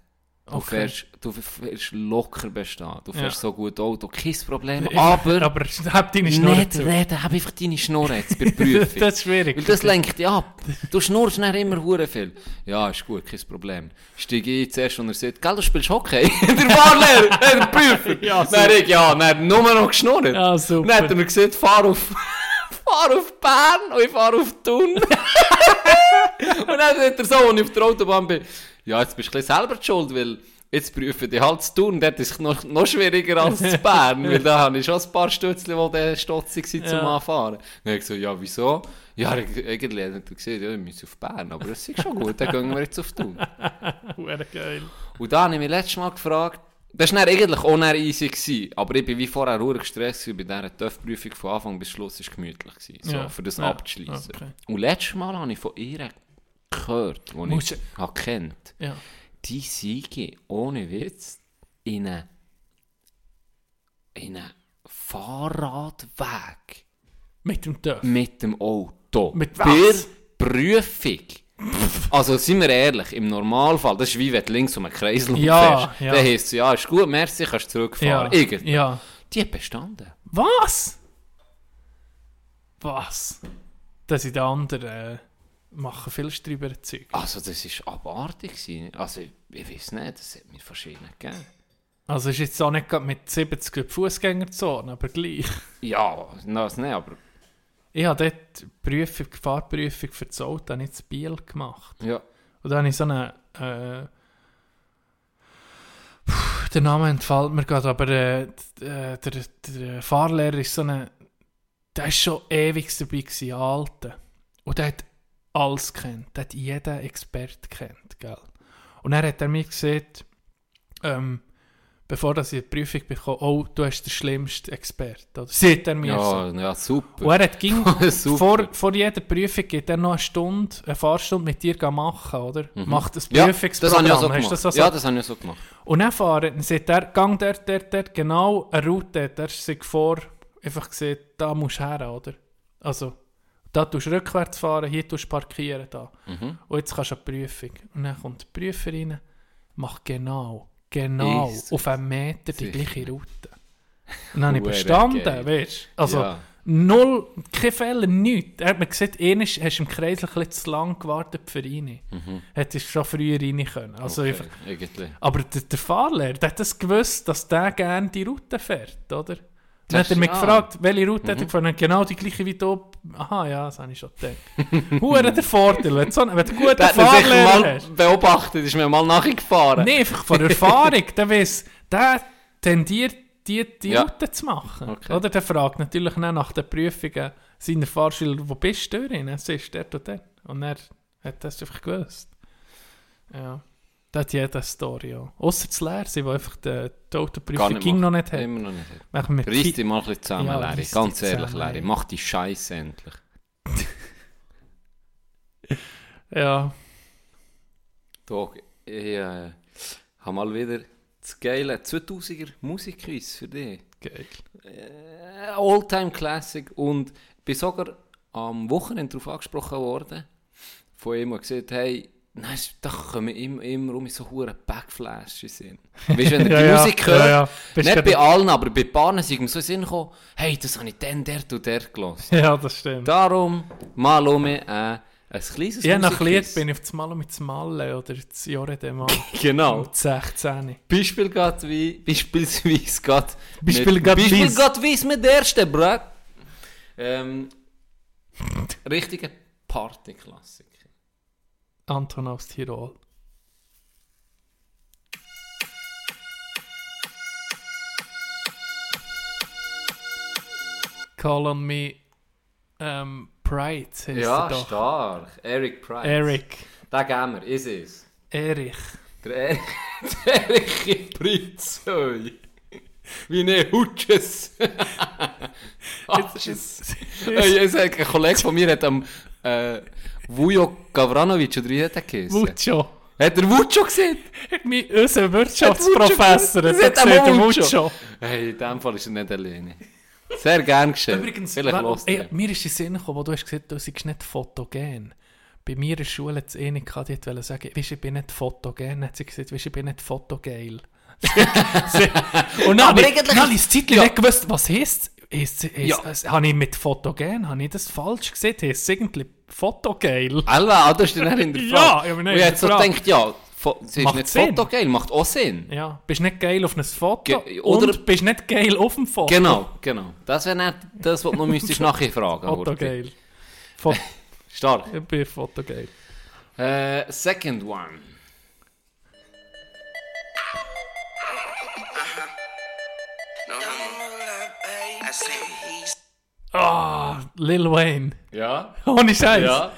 Du, Okay. fährst, du fährst locker bestehen. Du fährst Ja. so gut Auto, kein Problem. Aber, aber hab deine Schnur nicht zu. reden, hab einfach deine Schnur jetzt bei der Prüfung. das ist schwierig. Weil das lenkt dich ab. Du schnurrst dann immer hure viel. Ja, ist gut, kein Problem. Steig ein zuerst und er sagt, gell, du spielst Hockey? der Fahrlehrer, der Prüfer. Ja, dann ich, ja, dann nur noch geschnurrt. Ja, super. Dann hat er mir gesagt, fahr auf, fahr auf Bern und ich fahr auf Thun. und dann hat er so, als ich auf der Autobahn bin, ja, jetzt bist du ein bisschen selber die schuld, weil jetzt prüfen die halt zu Thun, dort ist es noch, noch schwieriger als zu Bern, weil da habe ich schon ein paar Stützchen, die dann stotzig waren zum Ja. Anfahren. Dann habe ich gesagt, ja, wieso? Ja, eigentlich hat er gesagt, ja, wir müssen auf Bern, aber das ist schon gut, dann gehen wir jetzt auf Thun. Geil. Und da habe ich mich letztes Mal gefragt, das war eigentlich auch dann easy, gewesen, aber ich bin wie vorher ruhig gestresst bei dieser TÜV-Prüfung von Anfang bis Schluss war gemütlich, gewesen, so, Ja, für das ja, abzuschließen. okay. Und letztes Mal habe ich von ihr gehört, die Musst ich habe kennt, Ja. die Siege ohne Witz in einen, in einen Fahrradweg Mit dem TÜV. mit dem Auto. Mit Bei was? der Prüfung. Also, sind wir ehrlich, im Normalfall, das ist wie wenn du links um einen Kreisel Ja, fährst. ja. Dann heisst es, ja, ist gut, merci, kannst zurückfahren. Ja. Irgendwie. ja. Die hat bestanden. Was? Was? Dass sie die anderen äh, machen viel drüber Zeug. Also, das war abartig. gewesen. Also, ich, ich weiß nicht, das hat mir verschieden gegeben. Also ist jetzt auch nicht mit 70 Fußgängerzone, aber gleich. Ja, das nicht, aber Ich habe dort die Prüfung, Fahrprüfung für das Auto habe ich in Biel gemacht. Ja. Und da habe ich so eine. Äh, puh, der Name entfällt mir gerade, aber äh, d- äh, der, der Fahrlehrer ist so eine. Der ist schon ewig dabei gewesen, ein Alter. Und der hat alles kennt. Der hat jeden Expert kennt, gell? Und dann hat er mir gesagt, ähm, bevor dass ich die Prüfung bekomme, oh, du hast den schlimmsten Expert. Oder? Sieht er mir so. Ja, ja, super. Und er hat ging, vor, vor jeder Prüfung geht er noch eine Stunde, eine Fahrstunde mit dir machen, oder? Macht das Mhm. ja, Prüfungsprogramm. das habe ich so das auch so? Ja, das habe ich so gemacht. Und dann fahren, dann sagt er, gang dort, dort, dort, genau eine Route, der sich vor, einfach gesehen, da musst du her, oder? Also, da tust du rückwärts fahren, hier tust du parkieren, da. Mhm. Und jetzt kannst du eine Prüfung. Und dann kommt die Prüferin, macht genau, genau, Jesus. auf einen Meter die Sicher. gleiche Route. Und dann habe ich bestanden, geil. weißt du? Also, Ja. null, kein Fehler, nichts. Er hat mir gesagt, einmal hast du im Kreis ein bisschen zu lang gewartet für ihn. Mhm. Hättest du schon früher rein können. Also Okay, einfach, irgendwie. aber der, der Fahrlehrer, der hat das gewusst, dass der gerne die Route fährt, oder? Dann hat er mich gefragt, welche Route hat er gefahren? Und Genau die gleiche wie du. Aha, ja, das habe ich schon gedacht. Hure der Vorteil, wenn du so einen, wenn du guten Der hat Fahrlehrer mal hast. beobachtet, ist mir mal nachgefahren. Nein, einfach von Erfahrung. der weiss, der tendiert, die, die Ja. Route zu machen. Okay. Oder der fragt natürlich dann nach den Prüfungen seiner Fahrschüler, wo bist du drin? Es ist dort und dort. Und er hat das einfach gewusst. Ja. Das hat jede Story auch. Ausser das Leer, wo einfach die, die Autoprüfung ging noch nicht hat. Immer noch nicht. Reiss Fi- dich mal ein bisschen zusammen, Ja, Larry. Ganz ehrlich, zusammen, Larry. Mach die Scheiße endlich. Ja. Doch, ich äh, habe mal wieder das geile 2000er Musikquiz für dich. Geil. Äh, Alltime Classic und bin sogar am Wochenende darauf angesprochen worden von der gesagt hey, nein, da kommen immer, immer um so hure Backflashes sind. Weißt du, wenn Ja, die ja, Musik hört, ja, ja. Nicht bei allen, aber bei Bahnen sind mir so Sinn gekommen, hey, das habe ich dann, der und der gelassen. Ja, das stimmt. Darum mal um äh, ein kleines Je nach. Lied bin ich auf das Mal mit dem Malle oder das Jahre dem Mal. Genau. Mit 16. Beispiel geht wie, beispielsweise geht Beispiel geht Beispiel weiss. geht weiss mit der ersten, bro. Ähm, richtige Partyklassiker. Anton aus Tirol. Call on me ähm, Pride Ja, er stark. Eric Price. Eric. Den geben wir, ist es. Erich. Der Eric, der Eric Price. oi. Wie ne Hutches. Hutches. Es hat ein Kollege von mir hat am äh, Vujo Gavranovic oder wie hat er geheißen? Mucho. Hat er Vujo gesehen? Mi- Unser Wirtschaftsprofessor hat hat gesagt, er Mucho. Mucho. Hey, in dem Fall ist er nicht alleine. Sehr gern geschehen. Übrigens, hörst ey, mir ist in den Sinn gekommen, wo du hast gesagt, du seist nicht fotogen. Bei mir in der Schule hat es eine gehabt, die wollte sagen, weißt, ich bin nicht fotogen. Hat sie gesagt, weißt, ich bin nicht fotogeil. Und dann habe ich, habe ich das Zeitchen Ja. nicht gewusst, was heisst es? Heisst, Ja. heisst, Habe ich mit fotogen, habe ich das falsch gesehen? Heisst es irgendwie fotogeil? Alva, du hast den nicht in der Ja, Frage. ich habe mich ich nicht hätte so gedacht, ja, sie ist Macht nicht Sinn. fotogeil, macht auch Sinn. Ja, bist nicht geil auf ein Foto Ge- oder- und bist nicht geil auf dem Foto. Genau, genau. Das wäre nicht das, was du müsstest nachher fragen. Fotogeil. Fo Stark. ich bin fotogeil. Äh, second one. Ah, Lil Wayne. Ja. Ohne Scheiß. Ja.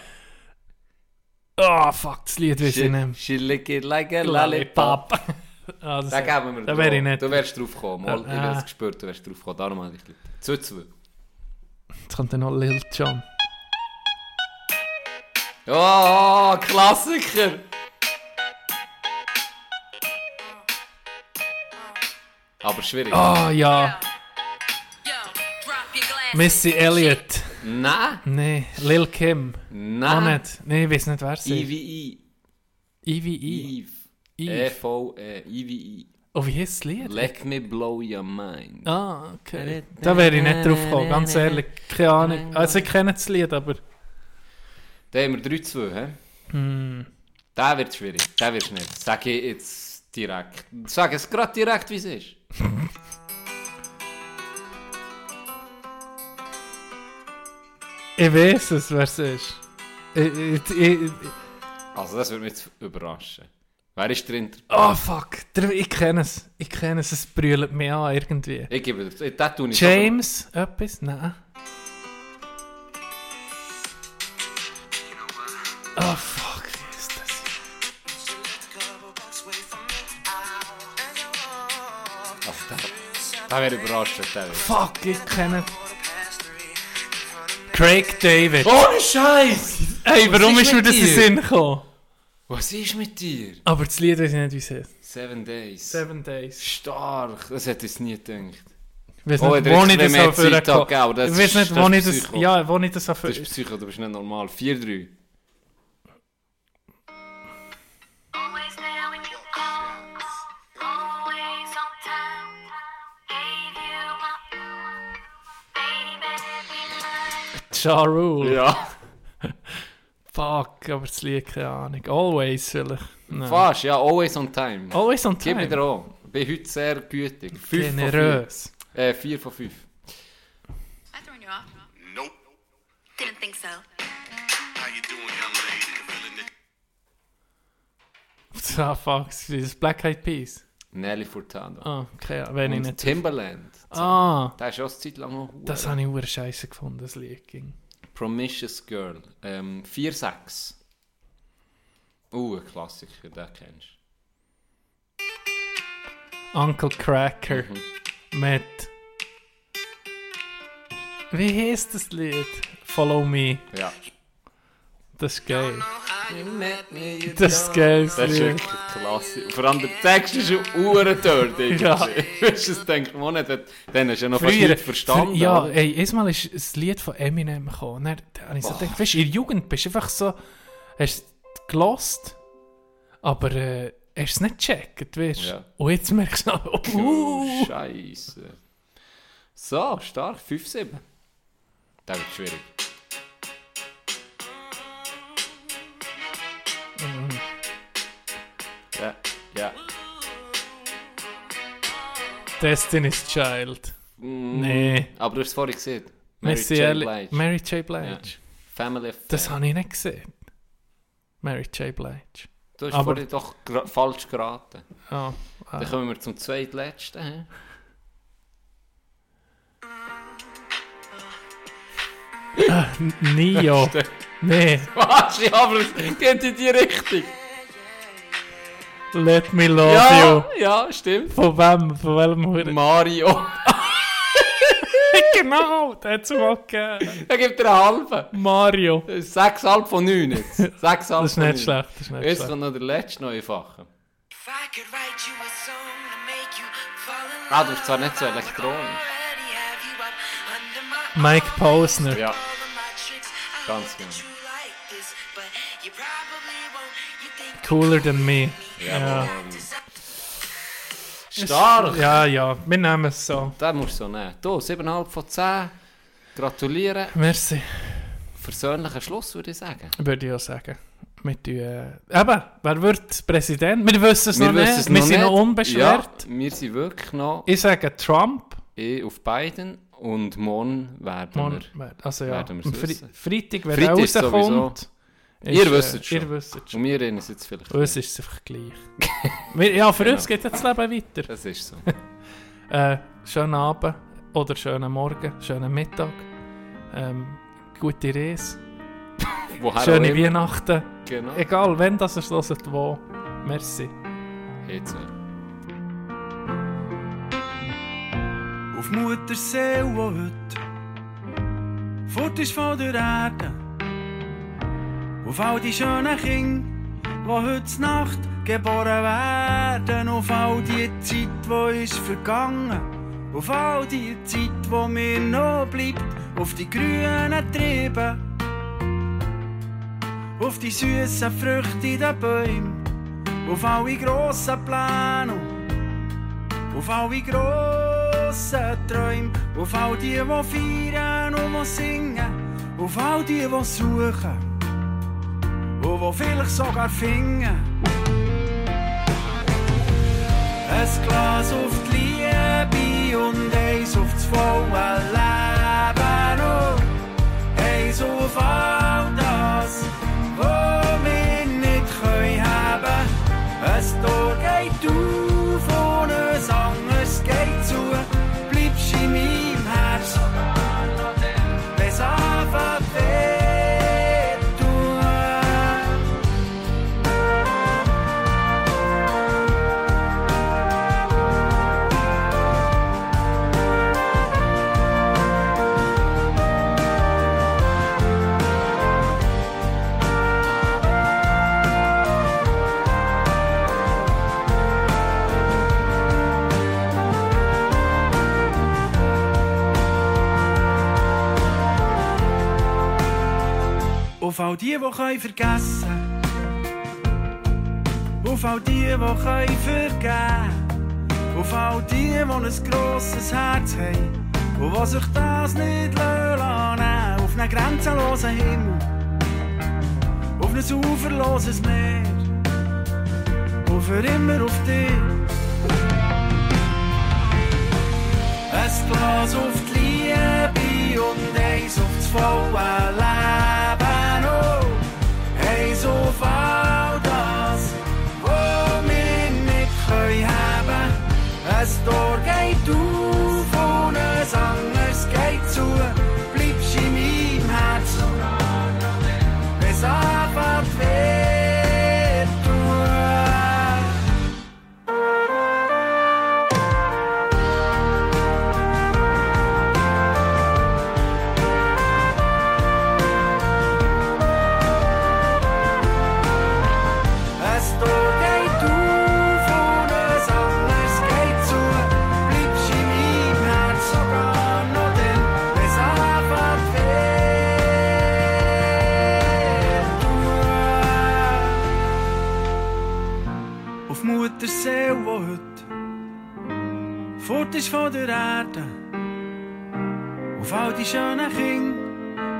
Ah, fuck, das Lied weiß ich She, nicht. she lick it like a lollipop. Lollipop. ah, das Da geben wir Da wäre ich nicht. Du wärst drauf gekommen. Mal, ich Ah. habe es gespürt, du wärst drauf gekommen. Darum habe ich dich. 2 2. Jetzt kommt dann noch Lil Jon. Ja, Klassiker. Aber schwierig. Ah, ja. Missy Elliott. Nein. Nee, Lil Kim. Auch Nein. nicht. Nee, ich weiß nicht, wer sie ist. EVE. EVE. Eve. Eve. E-V-E. EVE. Oh, wie heißt das Lied? Let me blow your mind. Ah, okay. Da wäre ich nicht drauf gekommen, ganz ehrlich. Keine Ahnung. Also, ich kenne das Lied, aber... Da haben wir 3-2, hä? Hm. Der wird schwierig. Der wird nicht. Sag ich jetzt direkt. Sag es gerade direkt, wie es ist. Ich weiß es, wer es ist. Ich, ich, ich, Also das würde mich jetzt überraschen. Wer ist drin? oh fuck, der- ich kenne es. Ich kenne es, es brüllt mich an irgendwie. Ich gebe dir, das tue ich James, etwas? Nein. Oh fuck, wie ist das? Also, der, der wäre überrascht, der. Fuck, ich kenne Craig David. Ohne Scheiß! Hey, warum ist ist mir mit das in den dir? Sinn gekommen? Was ist mit dir? Aber das Lied weiß ich nicht, wie es heißt. Seven Days. Seven Days. Stark, das hätte ich nie gedacht. Ich weiß Oh, nicht, hat wo er ich das mehr auf Zeit gehabt, aber das Ich weiß ist- nicht, das wo ist ich das... Psycho. Ja, wo ich das bist Psycho, du bist nicht normal. 4-3. Be mine. Ja Rule. Ja. Fuck, aber das Lied, keine Ahnung. Always vielleicht. Nein. Fast, ja, always on time. Always on Gib mir time. dir auch. Bin heute sehr gütig. 5 von 5. Generös. Äh, 4 von 5. I throwing you off? Nope. Didn't think so. How you doing, young lady? Feeling it? Ah, fuck, das ist Black Eyed Peas. Nelly Furtado. Ah, okay, wenn ich nicht... Timberland. Ah, Der ist auch eine Zeit lang noch das habe ich hure scheiße gefunden, das Lied. ging. Promiscuous Girl. Ähm, 4-6. Uh, ein Klassiker, den kennst Uncle Cracker Mhm. mit... Wie heißt das Lied? Follow Me. du. Ja. Das ist geil. Das ist geil, das Das ist Lied. wirklich klasse. Vor allem der Text ist ja uhrendort. Ja. Das denkt man nicht. Dann hast du ja noch fast Früher, nicht verstanden. ja, ey, erstmal ist ein Lied von Eminem gekommen. Dann, habe ich so gedacht, weißt du, in der Jugend bist du einfach so, hast gelost, aber äh, hast es nicht gecheckt, weißt du? Ja. Und jetzt merkst du, oh, Oh, Scheiße. So, stark. 5-7. Das wird schwierig. Destiny's Child. Mm, Nee. Aber du hast es vorhin gesehen. Mary J. Elliott- Blige. Mary J. Blige. Ja. Family Affair. Das habe ich nicht gesehen. Mary J. Blige. Du hast aber- vorhin doch gra- falsch geraten. Ah, ah. Dann kommen wir zum zweitletzten. hä? N- Nio. nee, Was? Ja, aber es geht in die Richtung. Let Me Love Ja, You. ja, stimmt. Von wem? Von welchem Huren? Mario. genau, der hat es mal gegeben. Er gibt dir einen halben. Mario. Sechs halb von neun jetzt. Sechs halb Das ist von nicht schlecht, das ist nicht Jetzt schlecht. kommt noch der letzte neue Fache. If I could write you a song to make you fall in Ah, du bist zwar nicht so elektronisch. Mike Posner. Ja, Ganz genau. Cooler than me. Ja. Stark. Ja, ja, wir nehmen es so. Den musst du so nehmen. Du, 7,5 von 10. Gratulieren. Merci, Versöhnlicher Schluss, würde ich sagen. würde ich auch sagen. Wir tun, äh, eben, wer wird Präsident? Wir wissen es noch wissen nicht. es wir sind noch nicht. unbeschwert. Ja, wir sind wirklich noch Ich sage Trump. eh auf beiden. Und morgen werden Morgen, wir... also ja, werden Fre. Freitag, wenn er rauskommt. Ist, Ihr wisst es schon. Ihr wisst es schon. Und wir reden es jetzt vielleicht. Uns ist es einfach gleich. Wir- ja, für Genau. uns geht das Leben weiter. Das ist so. Äh, schönen Abend oder schönen Morgen, schönen Mittag. Ähm, gute Reise, Woher schöne. Weihnachten. Genau. Egal, wenn das es hört, wo. Merci. Jetzt. äh, Auf Muttersee, wo heute fort ist von der Erde. Auf all die schönen Kinder, die heute Nacht geboren werden. Auf all die Zeit, die ist vergangen. Auf all die Zeit, die mir noch bleibt. Auf die grünen Triebe. Auf die süßen Früchte in den Bäumen. Auf alle grossen Pläne. Auf alle grossen Träume, auf all die, die feiern und die singen, auf all die, die suchen wo vielleicht sogar finden. Ein Glas auf die Liebe und eins auf das volle Leben und eins auf all das, was wir nicht können haben. Ein die, die können vergessen. Auf all die, die können vergeben. Auf all die, die ein grosses Herz haben Und die sich das nicht lassen. Auf einen grenzenlosen Himmel. Auf ein uferloses Meer. Und für immer auf dich. Ein Glas auf die Liebe und eins auf das volle Leben. Auf all das, wo wir nicht können haben. Ein Tor geht auf und ein anderes geht zu. Bleibst in meinem Herz, es all die schönen Kinder,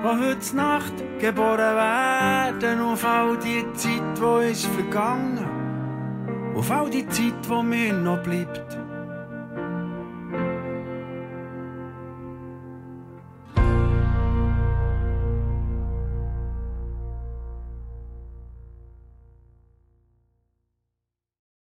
die heute Nacht geboren werden. Auf all die Zeit, die ist vergangen. Auf all die Zeit, die mir noch bleibt.